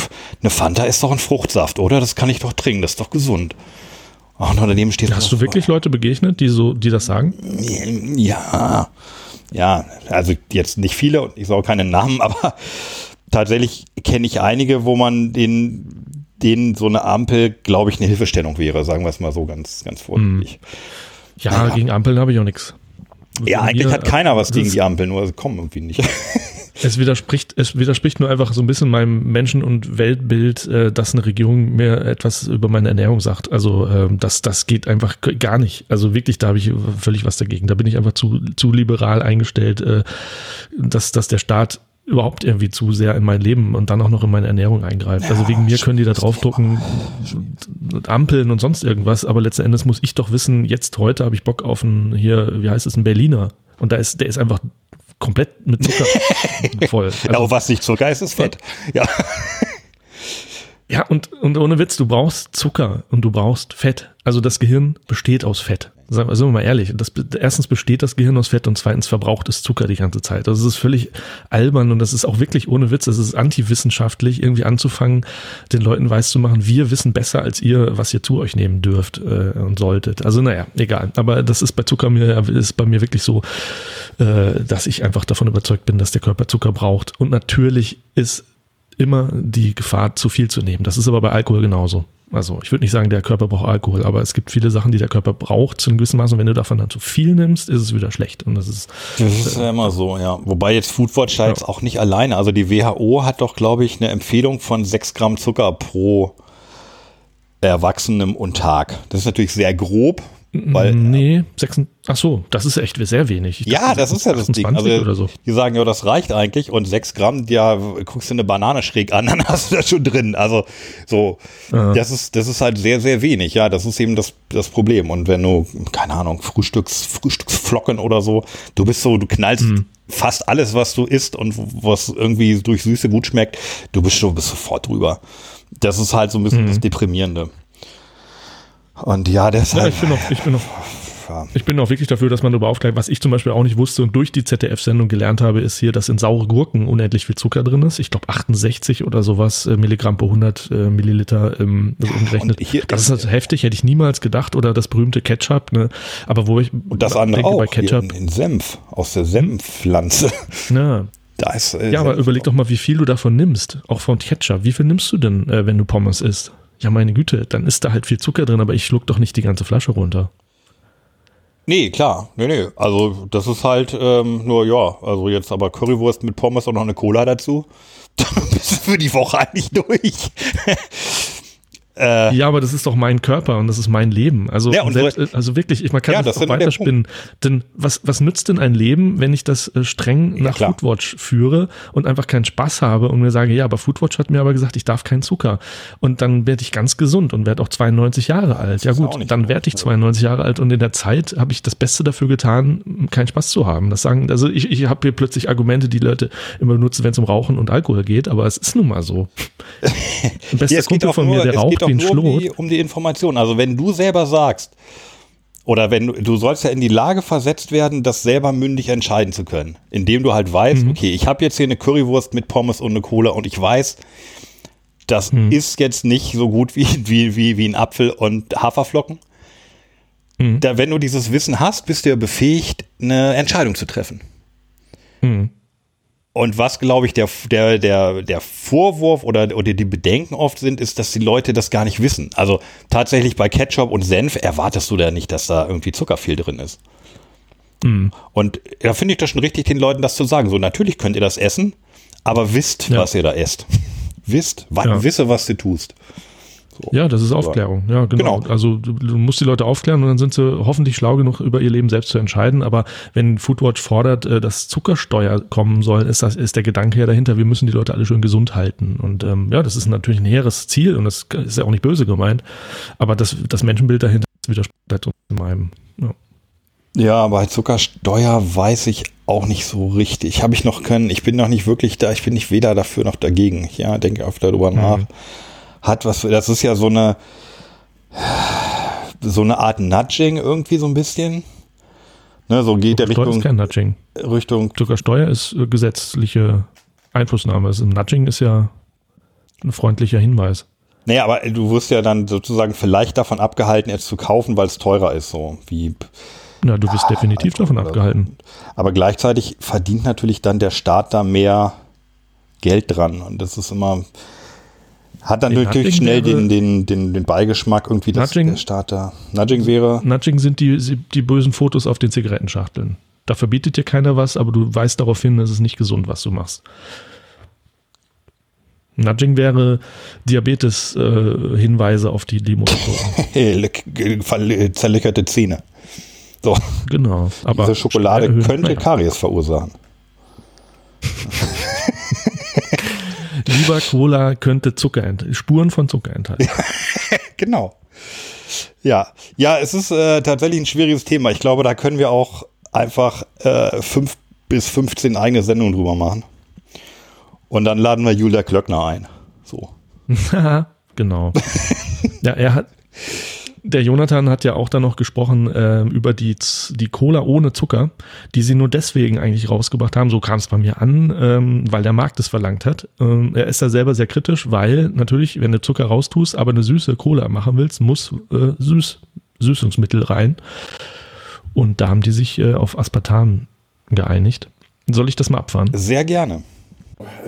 eine Fanta ist doch ein Fruchtsaft, oder? Das kann ich doch trinken, das ist doch gesund. Und daneben steht Hast du wirklich Leute begegnet, die so, die das sagen? Ja, ja, also jetzt nicht viele und ich sage keine Namen, aber tatsächlich kenne ich einige, wo man den, denen so eine Ampel, glaube ich, eine Hilfestellung wäre, sagen wir es mal so ganz, ganz vorsichtig. Ja, ja. gegen Ampeln habe ich auch nichts. Ja, eigentlich hat keiner was gegen die Ampel, nur kommen irgendwie nicht. Es widerspricht, es widerspricht nur einfach so ein bisschen meinem Menschen- und Weltbild, äh, dass eine Regierung mir etwas über meine Ernährung sagt. Also äh, das, das geht einfach gar nicht. Also wirklich, da habe ich völlig was dagegen. Da bin ich einfach zu, zu liberal eingestellt, äh, dass, dass der Staat überhaupt irgendwie zu sehr in mein Leben und dann auch noch in meine Ernährung eingreift. Ja, also wegen mir können die da draufdrucken, Ampeln und sonst irgendwas, aber letzten Endes muss ich doch wissen, jetzt heute habe ich Bock auf einen hier, wie heißt es, einen Berliner. Und da ist, der ist einfach komplett mit Zucker voll. Also, ja, was nicht Zucker ist, ist Fett. Ja. Ja, und, und ohne Witz, du brauchst Zucker und du brauchst Fett. Also das Gehirn besteht aus Fett. Sagen wir, mal ehrlich. Das, erstens besteht das Gehirn aus Fett und zweitens verbraucht es Zucker die ganze Zeit. Also es ist völlig albern und das ist auch wirklich ohne Witz. Es ist antiwissenschaftlich, irgendwie anzufangen, den Leuten weiß zu machen, wir wissen besser als ihr, was ihr zu euch nehmen dürft äh, und solltet. Also naja, egal. Aber das ist bei Zucker mir, ist bei mir wirklich so, äh, dass ich einfach davon überzeugt bin, dass der Körper Zucker braucht. Und natürlich ist immer die Gefahr, zu viel zu nehmen. Das ist aber bei Alkohol genauso. Also ich würde nicht sagen, der Körper braucht Alkohol, aber es gibt viele Sachen, die der Körper braucht zu einem gewissen Maß. Und wenn du davon dann zu viel nimmst, ist es wieder schlecht. Und das ist, das ist ja immer so, ja. Wobei jetzt Foodwatch ja. auch nicht alleine. Also die WHO hat doch, glaube ich, eine Empfehlung von 6 Gramm Zucker pro Erwachsenem und Tag. Das ist natürlich sehr grob, weil, nee, 6, ach so, das ist echt sehr wenig. Ich ja, dachte, das ist ja das Ding. Also, so. Die sagen ja, das reicht eigentlich und 6 Gramm, ja, guckst du eine Banane schräg an, dann hast du das schon drin. Also so, ja. das ist, das ist halt sehr, sehr wenig. Ja, das ist eben das, das Problem. Und wenn du, keine Ahnung, Frühstücks, Frühstücksflocken oder so, du bist so, du knallst mhm. fast alles, was du isst und was irgendwie durch Süße gut schmeckt, du bist schon bist sofort drüber. Das ist halt so ein bisschen mhm. das Deprimierende. Und ja, deshalb. Ja, ich bin noch, ich bin noch, ich bin auch wirklich dafür, dass man darüber aufklärt. Was ich zum Beispiel auch nicht wusste und durch die ZDF-Sendung gelernt habe, ist hier, dass in saure Gurken unendlich viel Zucker drin ist. Ich glaube 68 oder sowas äh, Milligramm pro 100 äh, Milliliter ähm, also umgerechnet. das ist also heftig, hätte ich niemals gedacht. Oder das berühmte Ketchup. Ne? Aber wo ich und das andere denke, auch, bei Ketchup, in Senf aus der Senfpflanze. Ja. Da ist, äh, ja, aber überleg doch mal, wie viel du davon nimmst, auch von Ketchup. Wie viel nimmst du denn, äh, wenn du Pommes isst? Ja meine Güte, dann ist da halt viel Zucker drin, aber ich schluck doch nicht die ganze Flasche runter. Nee, klar. Nee, nee. Also das ist halt ähm, nur, ja, also jetzt aber Currywurst mit Pommes und noch eine Cola dazu. Dann bist du für die Woche eigentlich durch. Äh, ja, aber das ist doch mein Körper und das ist mein Leben. Also, ja, selbst, also wirklich, ich, man kann ja, das, das auch weiterspinnen. Denn was, was nützt denn ein Leben, wenn ich das äh, streng nach klar. Foodwatch führe und einfach keinen Spaß habe und mir sage, ja, aber Foodwatch hat mir aber gesagt, ich darf keinen Zucker. Und dann werde ich ganz gesund und werde auch 92 Jahre alt. Ja gut, dann werde ich 92 Jahre alt und in der Zeit habe ich das Beste dafür getan, keinen Spaß zu haben. Das sagen, also ich, ich habe hier plötzlich Argumente, die Leute immer benutzen, wenn es um Rauchen und Alkohol geht, aber es ist nun mal so. Ein bester ja, Kumpel von mir, der raucht ein Schlot. Um die, um die Information. Also wenn du selber sagst, oder wenn du, du sollst ja in die Lage versetzt werden, das selber mündig entscheiden zu können. Indem du halt weißt, mhm. okay, ich habe jetzt hier eine Currywurst mit Pommes und eine Cola und ich weiß, das mhm. ist jetzt nicht so gut wie, wie, wie, wie ein Apfel und Haferflocken. Mhm. Da, wenn du dieses Wissen hast, bist du ja befähigt, eine Entscheidung zu treffen. Mhm. Und was, glaube ich, der, der, der, der Vorwurf oder, oder die Bedenken oft sind, ist, dass die Leute das gar nicht wissen. Also tatsächlich bei Ketchup und Senf erwartest du da nicht, dass da irgendwie Zucker viel drin ist. Mhm. Und da finde ich das schon richtig, den Leuten das zu sagen. So, natürlich könnt ihr das essen, aber wisst, ja. was ihr da esst. wisst, ja. wisse, was du tust. So. Ja, das ist Aufklärung. Ja, genau. genau. Also du, du, musst die Leute aufklären und dann sind sie hoffentlich schlau genug, über ihr Leben selbst zu entscheiden. Aber wenn Foodwatch fordert, äh, dass Zuckersteuer kommen soll, ist das ist der Gedanke ja dahinter. Wir müssen die Leute alle schön gesund halten. Und ähm, ja, das ist natürlich ein hehres Ziel und das ist ja auch nicht böse gemeint. Aber das, das Menschenbild dahinter widerspricht in meinem. Ja. Ja, bei Zuckersteuer weiß ich auch nicht so richtig. Habe ich noch können, ich bin noch nicht wirklich da, ich bin nicht weder dafür noch dagegen. Ja, denke öfter darüber Mhm. Hat was, das ist ja so eine, so eine Art Nudging irgendwie so ein bisschen. Ne, so geht der Steuer ist Richtung, kein Nudging. Richtung, Zuckersteuer ist äh, gesetzliche Einflussnahme. Also Nudging ist ja ein freundlicher Hinweis. nee, aber du wirst ja dann sozusagen vielleicht davon abgehalten, es zu kaufen, weil es teurer ist, so wie, Na, du wirst definitiv davon abgehalten. aber gleichzeitig verdient natürlich dann der Staat da mehr Geld dran und das ist immer, hat dann natürlich Nudging schnell wäre- den, den, den, den Beigeschmack irgendwie, dass Nudging- der Staat da, Nudging wäre, Nudging sind die, die bösen Fotos auf den Zigarettenschachteln. Da verbietet dir keiner was, aber du weißt darauf hin, es ist nicht gesund, was du machst. Nudging wäre Diabetes-Hinweise auf die verle- zerleckerte Zähne. So, genau. Aber diese Schokolade könnte. Karies verursachen. Lieber Cola könnte Zucker Spuren von Zucker enthalten. Genau. Ja, ja, es ist äh, tatsächlich ein schwieriges Thema. Ich glaube, da können wir auch einfach äh, fünf bis 15 eigene Sendungen drüber machen. Und dann laden wir Julia Klöckner ein. So. Genau. ja, er hat. Der Jonathan hat ja auch dann noch gesprochen ähm, über die, die Cola ohne Zucker, die sie nur deswegen eigentlich rausgebracht haben. So kam es bei mir an, ähm, weil der Markt es verlangt hat. Ähm, er ist da selber sehr kritisch, weil natürlich, wenn du Zucker raustust, aber eine süße Cola machen willst, muss äh, Süß, Süßungsmittel rein. Und da haben die sich äh, auf Aspartam geeinigt. Soll ich das mal abfahren? Sehr gerne.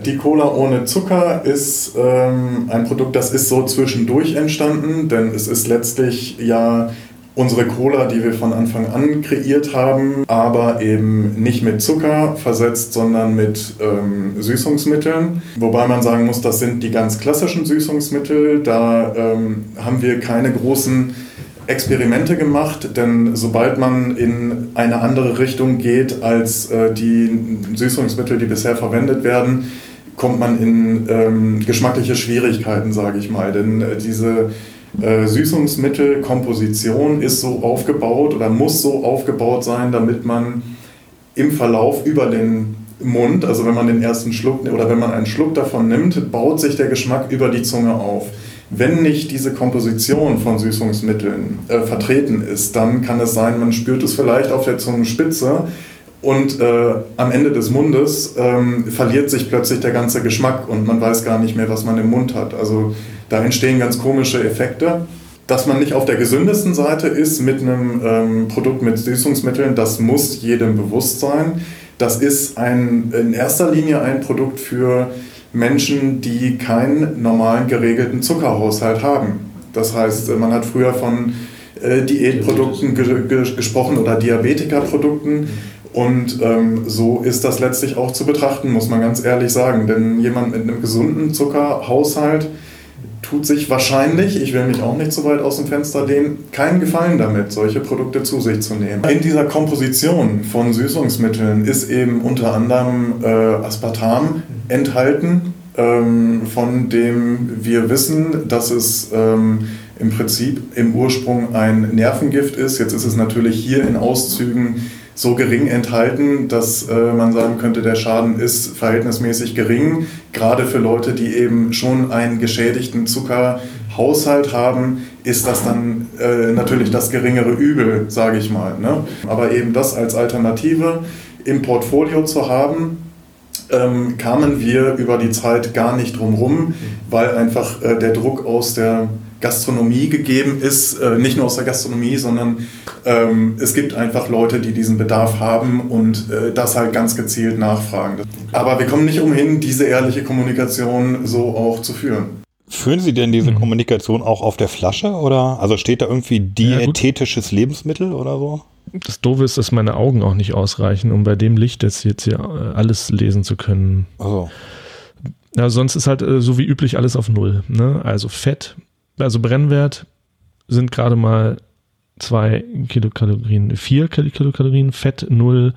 Die Cola ohne Zucker ist ähm, ein Produkt, das ist so zwischendurch entstanden, denn es ist letztlich ja unsere Cola, die wir von Anfang an kreiert haben, aber eben nicht mit Zucker versetzt, sondern mit ähm, Süßungsmitteln. Wobei man sagen muss, das sind die ganz klassischen Süßungsmittel. Da ähm, haben wir keine großen Experimente gemacht, denn sobald man in eine andere Richtung geht als äh, die Süßungsmittel, die bisher verwendet werden, kommt man in ähm, geschmackliche Schwierigkeiten, sage ich mal. Denn äh, diese äh, Süßungsmittelkomposition ist so aufgebaut oder muss so aufgebaut sein, damit man im Verlauf über den Mund, also wenn man den ersten Schluck oder wenn man einen Schluck davon nimmt, baut sich der Geschmack über die Zunge auf. Wenn nicht diese Komposition von Süßungsmitteln äh, vertreten ist, dann kann es sein, man spürt es vielleicht auf der Zungenspitze und äh, am Ende des Mundes ähm, verliert sich plötzlich der ganze Geschmack und man weiß gar nicht mehr, was man im Mund hat. Also da entstehen ganz komische Effekte. Dass man nicht auf der gesündesten Seite ist mit einem ähm, Produkt mit Süßungsmitteln, das muss jedem bewusst sein. Das ist ein, in erster Linie ein Produkt für Menschen, die keinen normalen geregelten Zuckerhaushalt haben. Das heißt, man hat früher von äh, Diätprodukten ge ge gesprochen oder Diabetikerprodukten. Und ähm, so ist das letztlich auch zu betrachten, muss man ganz ehrlich sagen. Denn jemand mit einem gesunden Zuckerhaushalt tut sich wahrscheinlich, ich will mich auch nicht so weit aus dem Fenster lehnen, keinen Gefallen damit, solche Produkte zu sich zu nehmen. In dieser Komposition von Süßungsmitteln ist eben unter anderem äh, Aspartam enthalten, ähm, von dem wir wissen, dass es ähm, im Prinzip im Ursprung ein Nervengift ist. Jetzt ist es natürlich hier in Auszügen so gering enthalten, dass äh, man sagen könnte, der Schaden ist verhältnismäßig gering, gerade für Leute, die eben schon einen geschädigten Zuckerhaushalt haben, ist das dann äh, natürlich das geringere Übel, sage ich mal. Ne? Aber eben das als Alternative im Portfolio zu haben, ähm, kamen wir über die Zeit gar nicht drum rum, weil einfach äh, der Druck aus der Gastronomie gegeben ist, äh, nicht nur aus der Gastronomie, sondern ähm, es gibt einfach Leute, die diesen Bedarf haben und äh, das halt ganz gezielt nachfragen. Aber wir kommen nicht umhin, diese ehrliche Kommunikation so auch zu führen. Führen Sie denn diese Mhm. Kommunikation auch auf der Flasche oder? Also steht da irgendwie Ja, diätetisches Lebensmittel oder so? Das Doofe ist, dass meine Augen auch nicht ausreichen, um bei dem Licht jetzt, jetzt hier äh, alles lesen zu können. Also, Ja, sonst ist halt äh, so wie üblich alles auf Null. Ne? Also Fett, also Brennwert sind gerade mal zwei Kilokalorien, vier Kil- Kilokalorien, Fett null,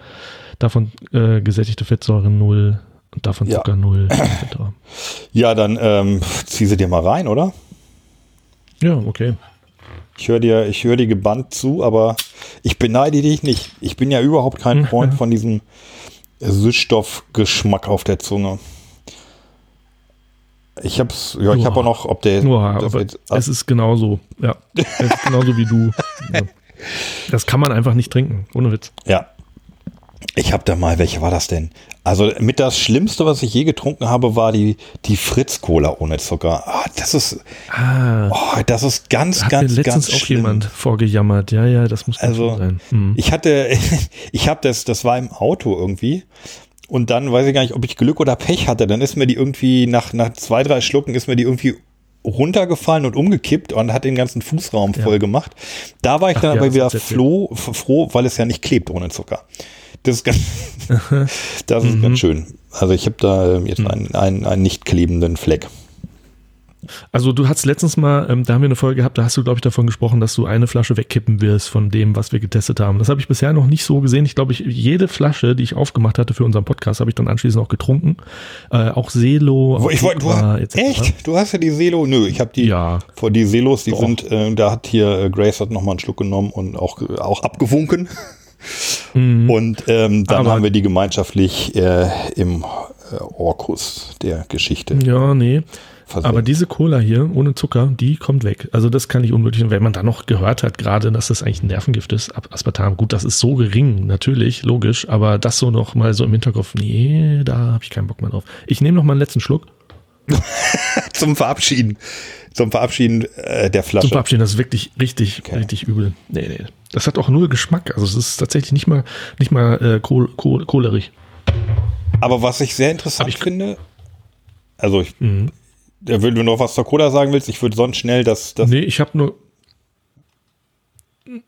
davon äh, gesättigte Fettsäuren null und davon Ja. Zucker null. etc. ja, dann ähm, zieh sie dir mal rein, oder? Ja, okay. Ich höre dir, ich höre dir gebannt zu, aber ich beneide dich nicht. Ich bin ja überhaupt kein Freund von diesem Süßstoffgeschmack auf der Zunge. Ich hab's, ja, ich habe auch noch, ob der. Uah, das jetzt- es ist genauso, ja. Es ist genauso wie du. Ja. Das kann man einfach nicht trinken, ohne Witz. Ja. Ich habe da mal, welche war das denn? Also mit das Schlimmste, was ich je getrunken habe, war die, die Fritz-Cola ohne Zucker. Ah, das ist, Ah, oh, das ist ganz, hat ganz, mir letztens ganz auch schlimm. jemand vorgejammert. Ja, ja, das muss Also, sein. Hm. Ich hatte, ich habe das, das war im Auto irgendwie. Und dann weiß ich gar nicht, ob ich Glück oder Pech hatte. Dann ist mir die irgendwie nach, nach zwei, drei Schlucken ist mir die irgendwie runtergefallen und umgekippt und hat den ganzen Fußraum Ja. voll gemacht. Da war ich Ach dann ja, aber wieder erzählt. froh, weil es ja nicht klebt ohne Zucker. Das ist ganz, das ist Mhm. ganz schön. Also ich habe da ähm, jetzt einen, einen, einen nicht klebenden Fleck. Also du hast letztens mal, ähm, da haben wir eine Folge gehabt, da hast du, glaube ich, davon gesprochen, dass du eine Flasche wegkippen wirst von dem, was wir getestet haben. Das habe ich bisher noch nicht so gesehen. Ich glaube, ich, jede Flasche, die ich aufgemacht hatte für unseren Podcast, habe ich dann anschließend auch getrunken. Äh, auch Selo. Wo auch ich wollte, du, echt? Du hast ja die Selo? Nö, ich habe die. Ja. Vor die Selos, die Doch. sind, äh, da hat hier äh, Grace hat noch mal einen Schluck genommen und auch auch abgewunken. Und ähm, dann Mhm. Aber- haben wir die gemeinschaftlich äh, im äh, Orkus der Geschichte. Ja, nee. Versenkt. Aber diese Cola hier ohne Zucker, die kommt weg. Also das kann ich unmöglich. Und wenn man dann noch gehört hat, gerade, dass das eigentlich ein Nervengift ist, Ab- Aspartam, gut, das ist so gering, natürlich, logisch, aber das so noch mal so im Hinterkopf, nee, da habe ich keinen Bock mehr drauf. Ich nehme noch mal einen letzten Schluck zum Verabschieden, zum Verabschieden äh, der Flasche. zum Verabschieden. Das ist wirklich richtig, Okay. richtig übel. Nee, nee. Das hat auch null Geschmack. Also es ist tatsächlich nicht mal, nicht mal äh, kohl, kohl, kohlerig. Aber was ich sehr interessant ich- finde, also ich, Mhm. Wenn du noch was zur Cola sagen willst, ich würde sonst schnell das, das Nee, ich habe nur.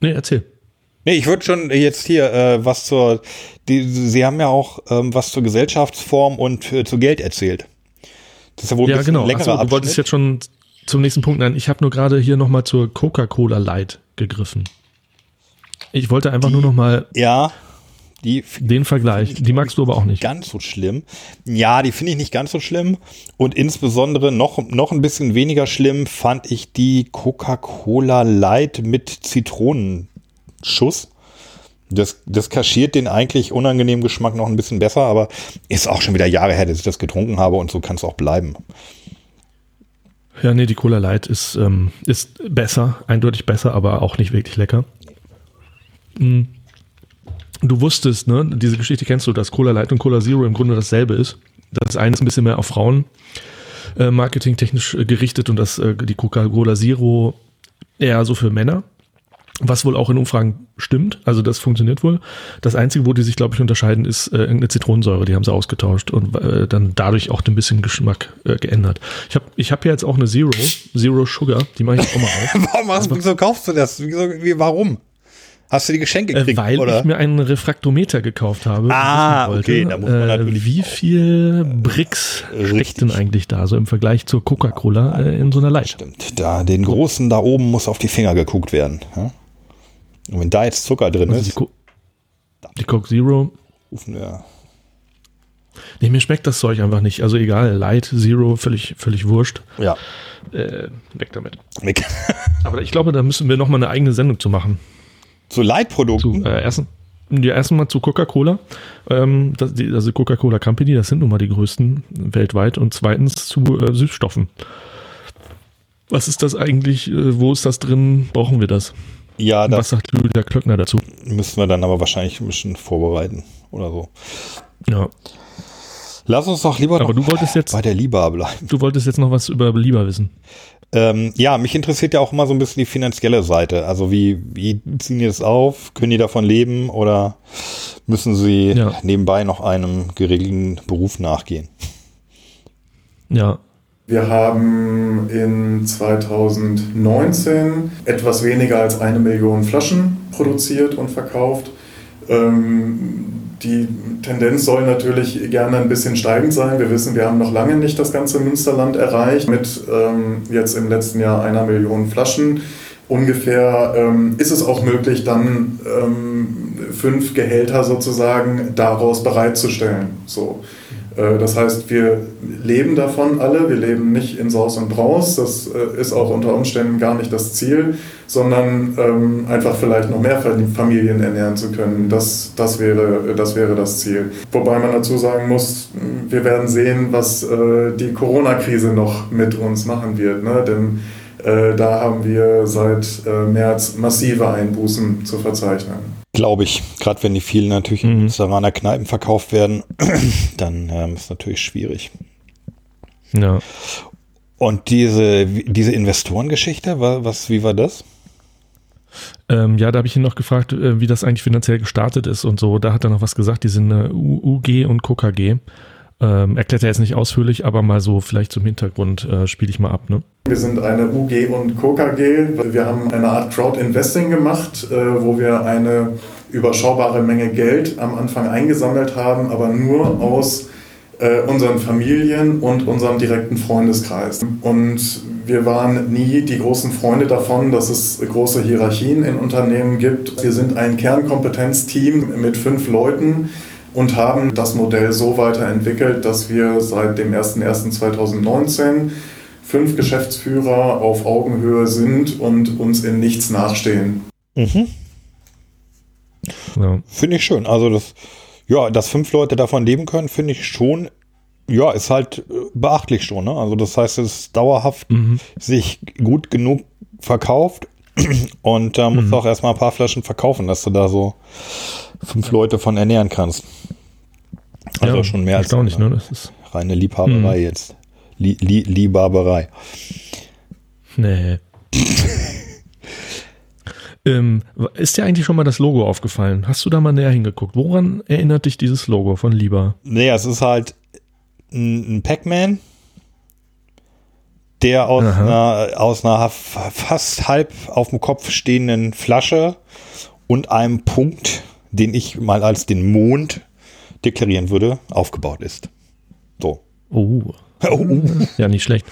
Nee, erzähl. Nee, ich würde schon jetzt hier äh, was zur. Die, Sie haben ja auch ähm, was zur Gesellschaftsform und äh, zu Geld erzählt. Das ist ja wohl ein Ja, bisschen genau. längerer Achso, du wolltest jetzt schon zum nächsten Punkt. Nein, ich habe nur gerade hier nochmal zur Coca-Cola Light gegriffen. Ich wollte einfach nur nochmal ja, die den Vergleich. Die magst du aber auch nicht. ganz so schlimm. Ja, die finde ich nicht ganz so schlimm. Und insbesondere noch, noch ein bisschen weniger schlimm fand ich die Coca-Cola Light mit Zitronenschuss. Das, das kaschiert den eigentlich unangenehmen Geschmack noch ein bisschen besser, aber ist auch schon wieder Jahre her, dass ich das getrunken habe und so kann es auch bleiben. Ja, nee, die Cola Light ist, ähm, ist besser, eindeutig besser, aber auch nicht wirklich lecker. Mm. Du wusstest, ne, diese Geschichte kennst du, dass Cola Light und Cola Zero im Grunde dasselbe ist. Das eine ist ein bisschen mehr auf Frauen äh, marketingtechnisch äh, gerichtet und das, äh, die Coca-Cola Zero eher so für Männer. Was wohl auch in Umfragen stimmt, also das funktioniert wohl. Das Einzige, wo die sich, glaube ich, unterscheiden, ist äh, irgendeine Zitronensäure, die haben sie ausgetauscht und äh, dann dadurch auch ein bisschen Geschmack äh, geändert. Ich habe ich hab ja jetzt auch eine Zero, Zero Sugar, die mache ich auch mal auf. Warum hast, wieso kaufst du das? Wieso, wie, warum? Hast du die Geschenke Äh, gekriegt, weil oder? ich mir einen Refraktometer gekauft habe. Ah, wissen okay, da muss man äh, natürlich Wie viel Bricks Äh, steckt denn eigentlich da, so im Vergleich zur Coca-Cola äh, in so einer Light? Stimmt, da, den Großen da oben muss auf die Finger geguckt werden. Und wenn da jetzt Zucker drin Also die, ist, Co die Coke Zero, rufen wir. nee, mir schmeckt das Zeug einfach nicht. Also egal, Light, Zero, völlig, völlig wurscht. Ja. Äh, weg damit. Weg. Aber ich glaube, da müssen wir nochmal eine eigene Sendung zu machen. Zu Leitprodukten. Zu, äh, ersten, ja, erstmal zu Coca-Cola. Ähm, das, die, also Coca-Cola Company, das sind nun mal die größten weltweit. Und zweitens zu äh, Süßstoffen. Was ist das eigentlich? Äh, wo ist das drin? Brauchen wir das? ja, Was das sagt Julia Klöckner dazu? müssen wir dann aber wahrscheinlich ein bisschen vorbereiten oder so. Ja. Lass uns doch lieber Aber noch du wolltest jetzt, bei der Liba bleiben. du wolltest jetzt noch was über Lieber wissen. Ähm, ja, mich interessiert ja auch immer so ein bisschen die finanzielle Seite. Also wie, wie ziehen die das auf? Können die davon leben oder müssen sie Ja. nebenbei noch einem geregelten Beruf nachgehen? Ja. Wir haben in 2019 etwas weniger als eine Million Flaschen produziert und verkauft. Ähm, die Tendenz soll natürlich gerne ein bisschen steigend sein. Wir wissen, wir haben noch lange nicht das ganze Münsterland erreicht mit ähm, jetzt im letzten Jahr einer Million Flaschen. Ungefähr ähm, ist es auch möglich, dann ähm, fünf Gehälter sozusagen daraus bereitzustellen. So. Äh, Das heißt, wir leben davon alle, wir leben nicht in Saus und Braus, das äh, ist auch unter Umständen gar nicht das Ziel, sondern ähm, einfach vielleicht noch mehr Familien ernähren zu können. Das, das, wäre, das wäre das Ziel. Wobei man dazu sagen muss, wir werden sehen, was äh, die Corona-Krise noch mit uns machen wird. Ne? Denn da haben wir seit März massive Einbußen zu verzeichnen. Glaube ich. Gerade wenn die vielen natürlich in Mhm. Münsteraner Kneipen verkauft werden, dann ähm, ist natürlich schwierig. Ja. Und diese, diese Investorengeschichte, wa- was, wie war das? Ähm, ja, da habe ich ihn noch gefragt, äh, wie das eigentlich finanziell gestartet ist und so. Da hat er noch was gesagt, die sind U- UG und KKG. Ähm, erklärt er jetzt nicht ausführlich, aber mal so vielleicht zum Hintergrund äh, spiele ich mal ab. Ne? Wir sind eine UG und KKG. Wir haben eine Art Crowd-Investing gemacht, äh, wo wir eine überschaubare Menge Geld am Anfang eingesammelt haben, aber nur aus äh, unseren Familien und unserem direkten Freundeskreis. Und wir waren nie die großen Freunde davon, dass es große Hierarchien in Unternehmen gibt. Wir sind ein Kernkompetenzteam mit fünf Leuten und haben das Modell so weiterentwickelt, dass wir seit dem 01.01.2019 fünf Geschäftsführer auf Augenhöhe sind und uns in nichts nachstehen. Mhm. Ja. Finde ich schön. Also das, ja, dass fünf Leute davon leben können, finde ich schon, ja, ist halt äh, beachtlich schon. Ne? Also das heißt, es ist dauerhaft Mhm. sich gut genug verkauft und da musst du auch erstmal ein paar Flaschen verkaufen, dass du da so fünf Leute von ernähren kannst. Also ja, schon mehr als eine ne? Das ist, reine Liebhaberei Mhm. jetzt. Lie, Lie, Liebhaberei. nee. ähm, ist dir eigentlich schon mal das Logo aufgefallen? Hast du da mal näher hingeguckt? Woran erinnert dich dieses Logo von Lieber? Naja, es ist halt ein, ein Pac-Man, der aus Aha. einer, aus einer fast halb auf dem Kopf stehenden Flasche und einem Punkt, den ich mal als den Mond deklarieren würde, aufgebaut ist. So. Oh. Ja, nicht schlecht.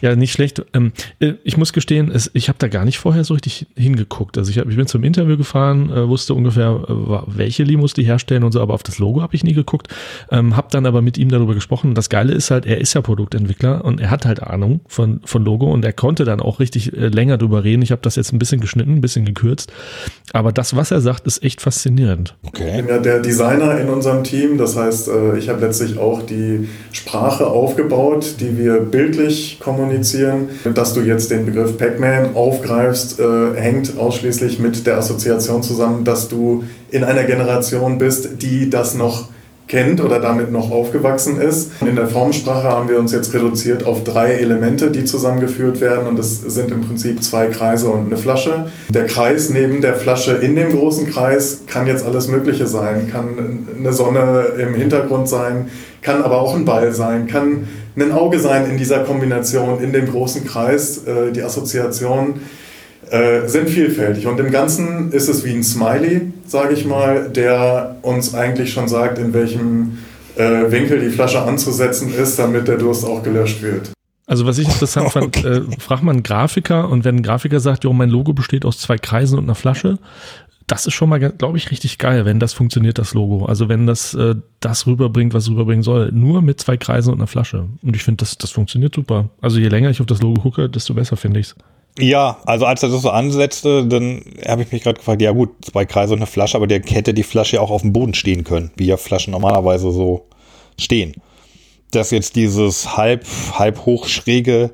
Ja, nicht schlecht. Ähm, äh, ich muss gestehen, es, ich habe da gar nicht vorher so richtig hingeguckt. Also ich, hab, ich bin zum Interview gefahren, äh, wusste ungefähr, äh, welche Limos die herstellen und so, aber auf das Logo habe ich nie geguckt. Ähm, habe dann aber mit ihm darüber gesprochen. Das Geile ist halt, er ist ja Produktentwickler und er hat halt Ahnung von, von Logo und er konnte dann auch richtig äh, länger drüber reden. Ich habe das jetzt ein bisschen geschnitten, ein bisschen gekürzt. Aber das, was er sagt, ist echt faszinierend. Ich Okay. bin ja der Designer in unserem Team, das heißt, äh, ich habe letztlich auch die Sprache aufgebaut, die wir bildlich kommunizieren. Dass du jetzt den Begriff Pac-Man aufgreifst, äh, hängt ausschließlich mit der Assoziation zusammen, dass du in einer Generation bist, die das noch kennt oder damit noch aufgewachsen ist. In der Formensprache haben wir uns jetzt reduziert auf drei Elemente, die zusammengeführt werden und das sind im Prinzip zwei Kreise und eine Flasche. Der Kreis neben der Flasche in dem großen Kreis kann jetzt alles Mögliche sein, kann eine Sonne im Hintergrund sein, kann aber auch ein Ball sein, kann ein Auge sein in dieser Kombination in dem großen Kreis. Äh, Die Assoziation äh, sind vielfältig. Und im Ganzen ist es wie ein Smiley, sage ich mal, der uns eigentlich schon sagt, in welchem äh, Winkel die Flasche anzusetzen ist, damit der Durst auch gelöscht wird. Also was ich interessant fand, äh, fragt man einen Grafiker und wenn ein Grafiker sagt, jo, mein Logo besteht aus zwei Kreisen und einer Flasche, das ist schon mal, glaube ich, richtig geil, wenn das funktioniert, das Logo. Also wenn das äh, das rüberbringt, was es rüberbringen soll. Nur mit zwei Kreisen und einer Flasche. Und ich finde, das, das funktioniert super. Also je länger ich auf das Logo gucke, desto besser finde ich's. Ja, also als er das so ansetzte, dann habe ich mich gerade gefragt, ja gut, zwei Kreise und eine Flasche, aber der hätte die Flasche ja auch auf dem Boden stehen können, wie ja Flaschen normalerweise so stehen. Dass jetzt dieses halb, halb hochschräge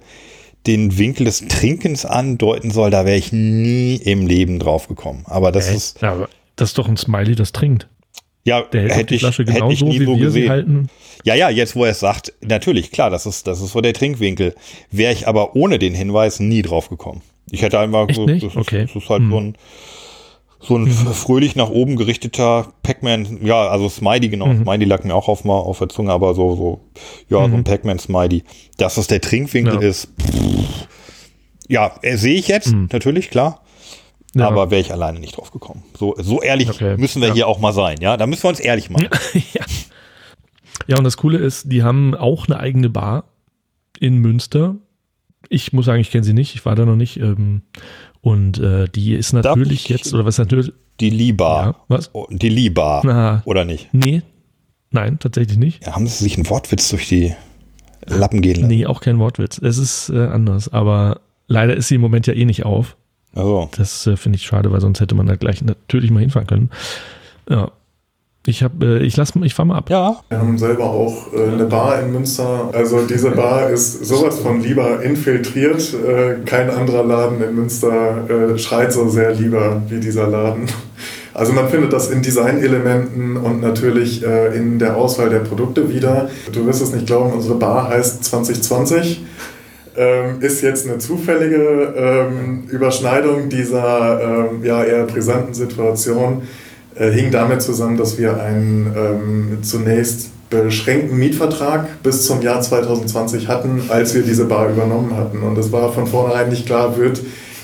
den Winkel des Trinkens andeuten soll, da wäre ich nie im Leben drauf gekommen. Aber das ist, Ja, aber das ist doch ein Smiley, das trinkt. Ja, Der hält hätte die ich, Flasche hätte ich nie so gesehen. halten. Ja, ja, jetzt wo er es sagt, natürlich, klar, das ist, das ist so der Trinkwinkel. Wäre ich aber ohne den Hinweis nie drauf gekommen. Ich hätte einfach so, das, ist- Okay. das ist halt Hm. so ein, so ein fröhlich nach oben gerichteter Pac-Man, ja, also Smiley, genau, Mhm. Smiley lag mir auch auf, mal auf der Zunge, aber so, so, ja, so ein Pac-Man-Smiley. Dass das der Trinkwinkel Mhm. Ja. ist, pff, ja, sehe ich jetzt, natürlich, klar. Ja. Aber wäre ich alleine nicht drauf gekommen. So, so ehrlich Okay. müssen wir Ja. hier auch mal sein, ja? Da müssen wir uns ehrlich machen. ja. ja, und das Coole ist, die haben auch eine eigene Bar in Münster. Ich muss sagen, ich kenne sie nicht, ich war da noch nicht. Ähm, und äh, die ist natürlich ich- jetzt, oder was natürlich, Die Liba. ja, was? Oh, Die Liba. Na, Oder nicht? nee, Nein, tatsächlich nicht. Ja, haben sie sich einen Wortwitz durch die Lappen gehen lassen? Nee, auch kein Wortwitz. Es ist äh, anders, aber leider ist sie im Moment ja eh nicht auf. Also, Das äh, finde ich schade, weil sonst hätte man da gleich natürlich mal hinfahren können. Ja. Ich habe, äh, ich lass, ich fahre mal ab. ja, Wir haben selber auch äh, eine Bar in Münster. Also diese Bar ist sowas von lieber infiltriert. Äh, kein anderer Laden in Münster äh, schreit so sehr lieber wie dieser Laden. Also man findet das in Designelementen und natürlich äh, in der Auswahl der Produkte wieder. Du wirst es nicht glauben, unsere Bar heißt 2020. Ähm, ist jetzt eine zufällige ähm, Überschneidung dieser ähm, ja, eher brisanten Situation äh, hing damit zusammen, dass wir einen ähm, zunächst beschränkten Mietvertrag bis zum Jahr 2020 hatten, als wir diese Bar übernommen hatten. Und es war von vornherein nicht klar, wird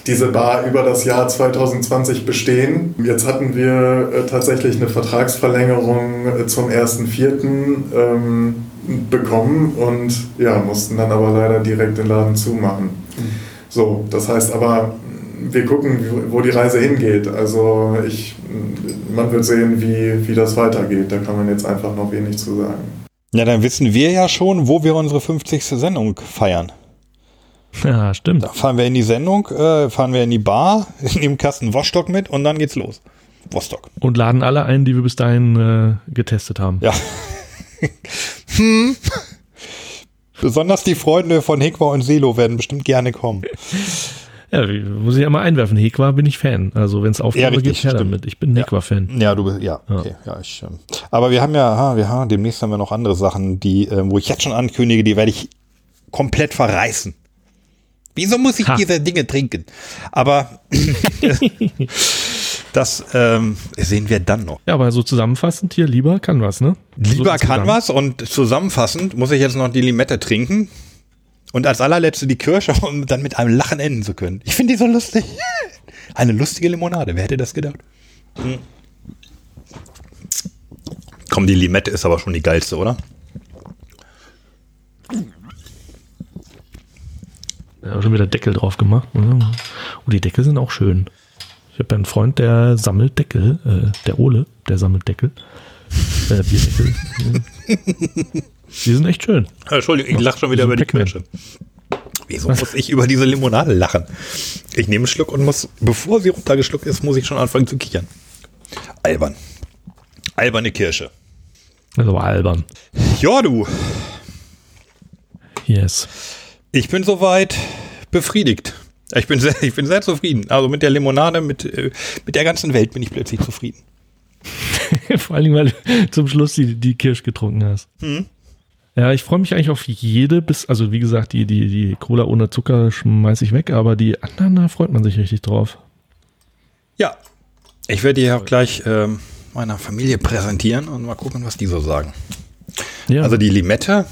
diese Bar über das Jahr 2020 bestehen. Jetzt hatten wir äh, tatsächlich eine Vertragsverlängerung äh, zum 1.4. Ähm, bekommen und ja, mussten dann aber leider direkt den Laden zumachen. So, das heißt aber, wir gucken, wo die Reise hingeht. Also ich, man wird sehen, wie, wie das weitergeht. Da kann man jetzt einfach noch wenig zu sagen. ja, dann wissen wir ja schon, wo wir unsere 50. Sendung feiern. Ja, stimmt. Da fahren wir in die Sendung, äh, fahren wir in die Bar, nehmen Kasten Wostock mit und dann geht's los. Wostock. Und laden alle ein, die wir bis dahin äh, getestet haben. Ja. hm. Besonders die Freunde von Hekwa und Selo werden bestimmt gerne kommen. Ja, muss ich ja mal einwerfen. Hekwa bin ich Fan. Also wenn es Aufgabe Ja, richtig, gibt, her stimmt. damit. Ich bin Hekwa-Fan. Ja, du bist, ja, Ja. okay, ja, ich, ähm, aber wir haben ja, ha, wir haben, demnächst haben wir noch andere Sachen, die, ähm, wo ich jetzt schon ankündige, die werde ich komplett verreißen. Wieso muss ich Ha. diese Dinge trinken? Aber das ähm, sehen wir dann noch. Ja, aber so zusammenfassend hier, lieber kann was, ne? Lieber so was und zusammenfassend muss ich jetzt noch die Limette trinken und als allerletzte die Kirsche, um dann mit einem Lachen enden zu können. Ich finde die so lustig. Eine lustige Limonade, wer hätte das gedacht? Hm. Komm, die Limette ist aber schon die geilste, oder? Ja, schon wieder Deckel drauf gemacht. Oh, die Deckel sind auch schön. Habe einen Freund, der sammelt Deckel, äh, der Ole, der sammelt Deckel. Äh, Bierdeckel. die sind echt schön. Entschuldigung, ich lache schon wieder über die. Kirsche. Wieso muss ich über diese Limonade lachen? Ich nehme einen Schluck und muss, bevor sie runtergeschluckt ist, muss ich schon anfangen zu kichern. Albern. Alberne Kirsche. Also albern. Ja, du. Yes. Ich bin soweit befriedigt. Ich bin sehr, ich bin sehr zufrieden. Also mit der Limonade, mit, äh, mit der ganzen Welt bin ich plötzlich zufrieden. Vor allen Dingen, weil du zum Schluss die, die Kirsch getrunken hast. Hm. Ja, ich freue mich eigentlich auf jede, bis, also wie gesagt, die, die, die Cola ohne Zucker schmeiße ich weg, aber die anderen, da freut man sich richtig drauf. Ja. Ich werde die auch gleich ähm, meiner Familie präsentieren und mal gucken, was die so sagen. Ja, Also die Limette,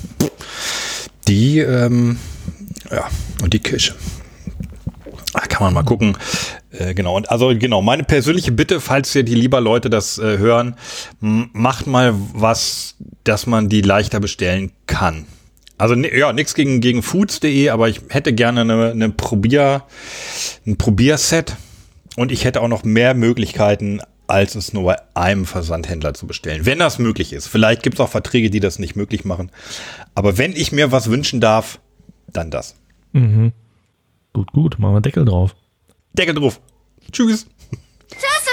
die, ähm, ja, und die Kirsche. Kann man mal gucken. Äh, genau, und also genau, meine persönliche Bitte, falls ihr die lieber Leute das äh, hören, macht mal was, dass man die leichter bestellen kann. Also ja, nichts gegen, gegen foods.de, aber ich hätte gerne eine, eine Probier, ein Probierset und ich hätte auch noch mehr Möglichkeiten, als es nur bei einem Versandhändler zu bestellen. Wenn das möglich ist. Vielleicht gibt es auch Verträge, die das nicht möglich machen. Aber wenn ich mir was wünschen darf, dann das. mhm. Gut, gut, machen wir Deckel drauf. Deckel drauf. Tschüss. Tschüss.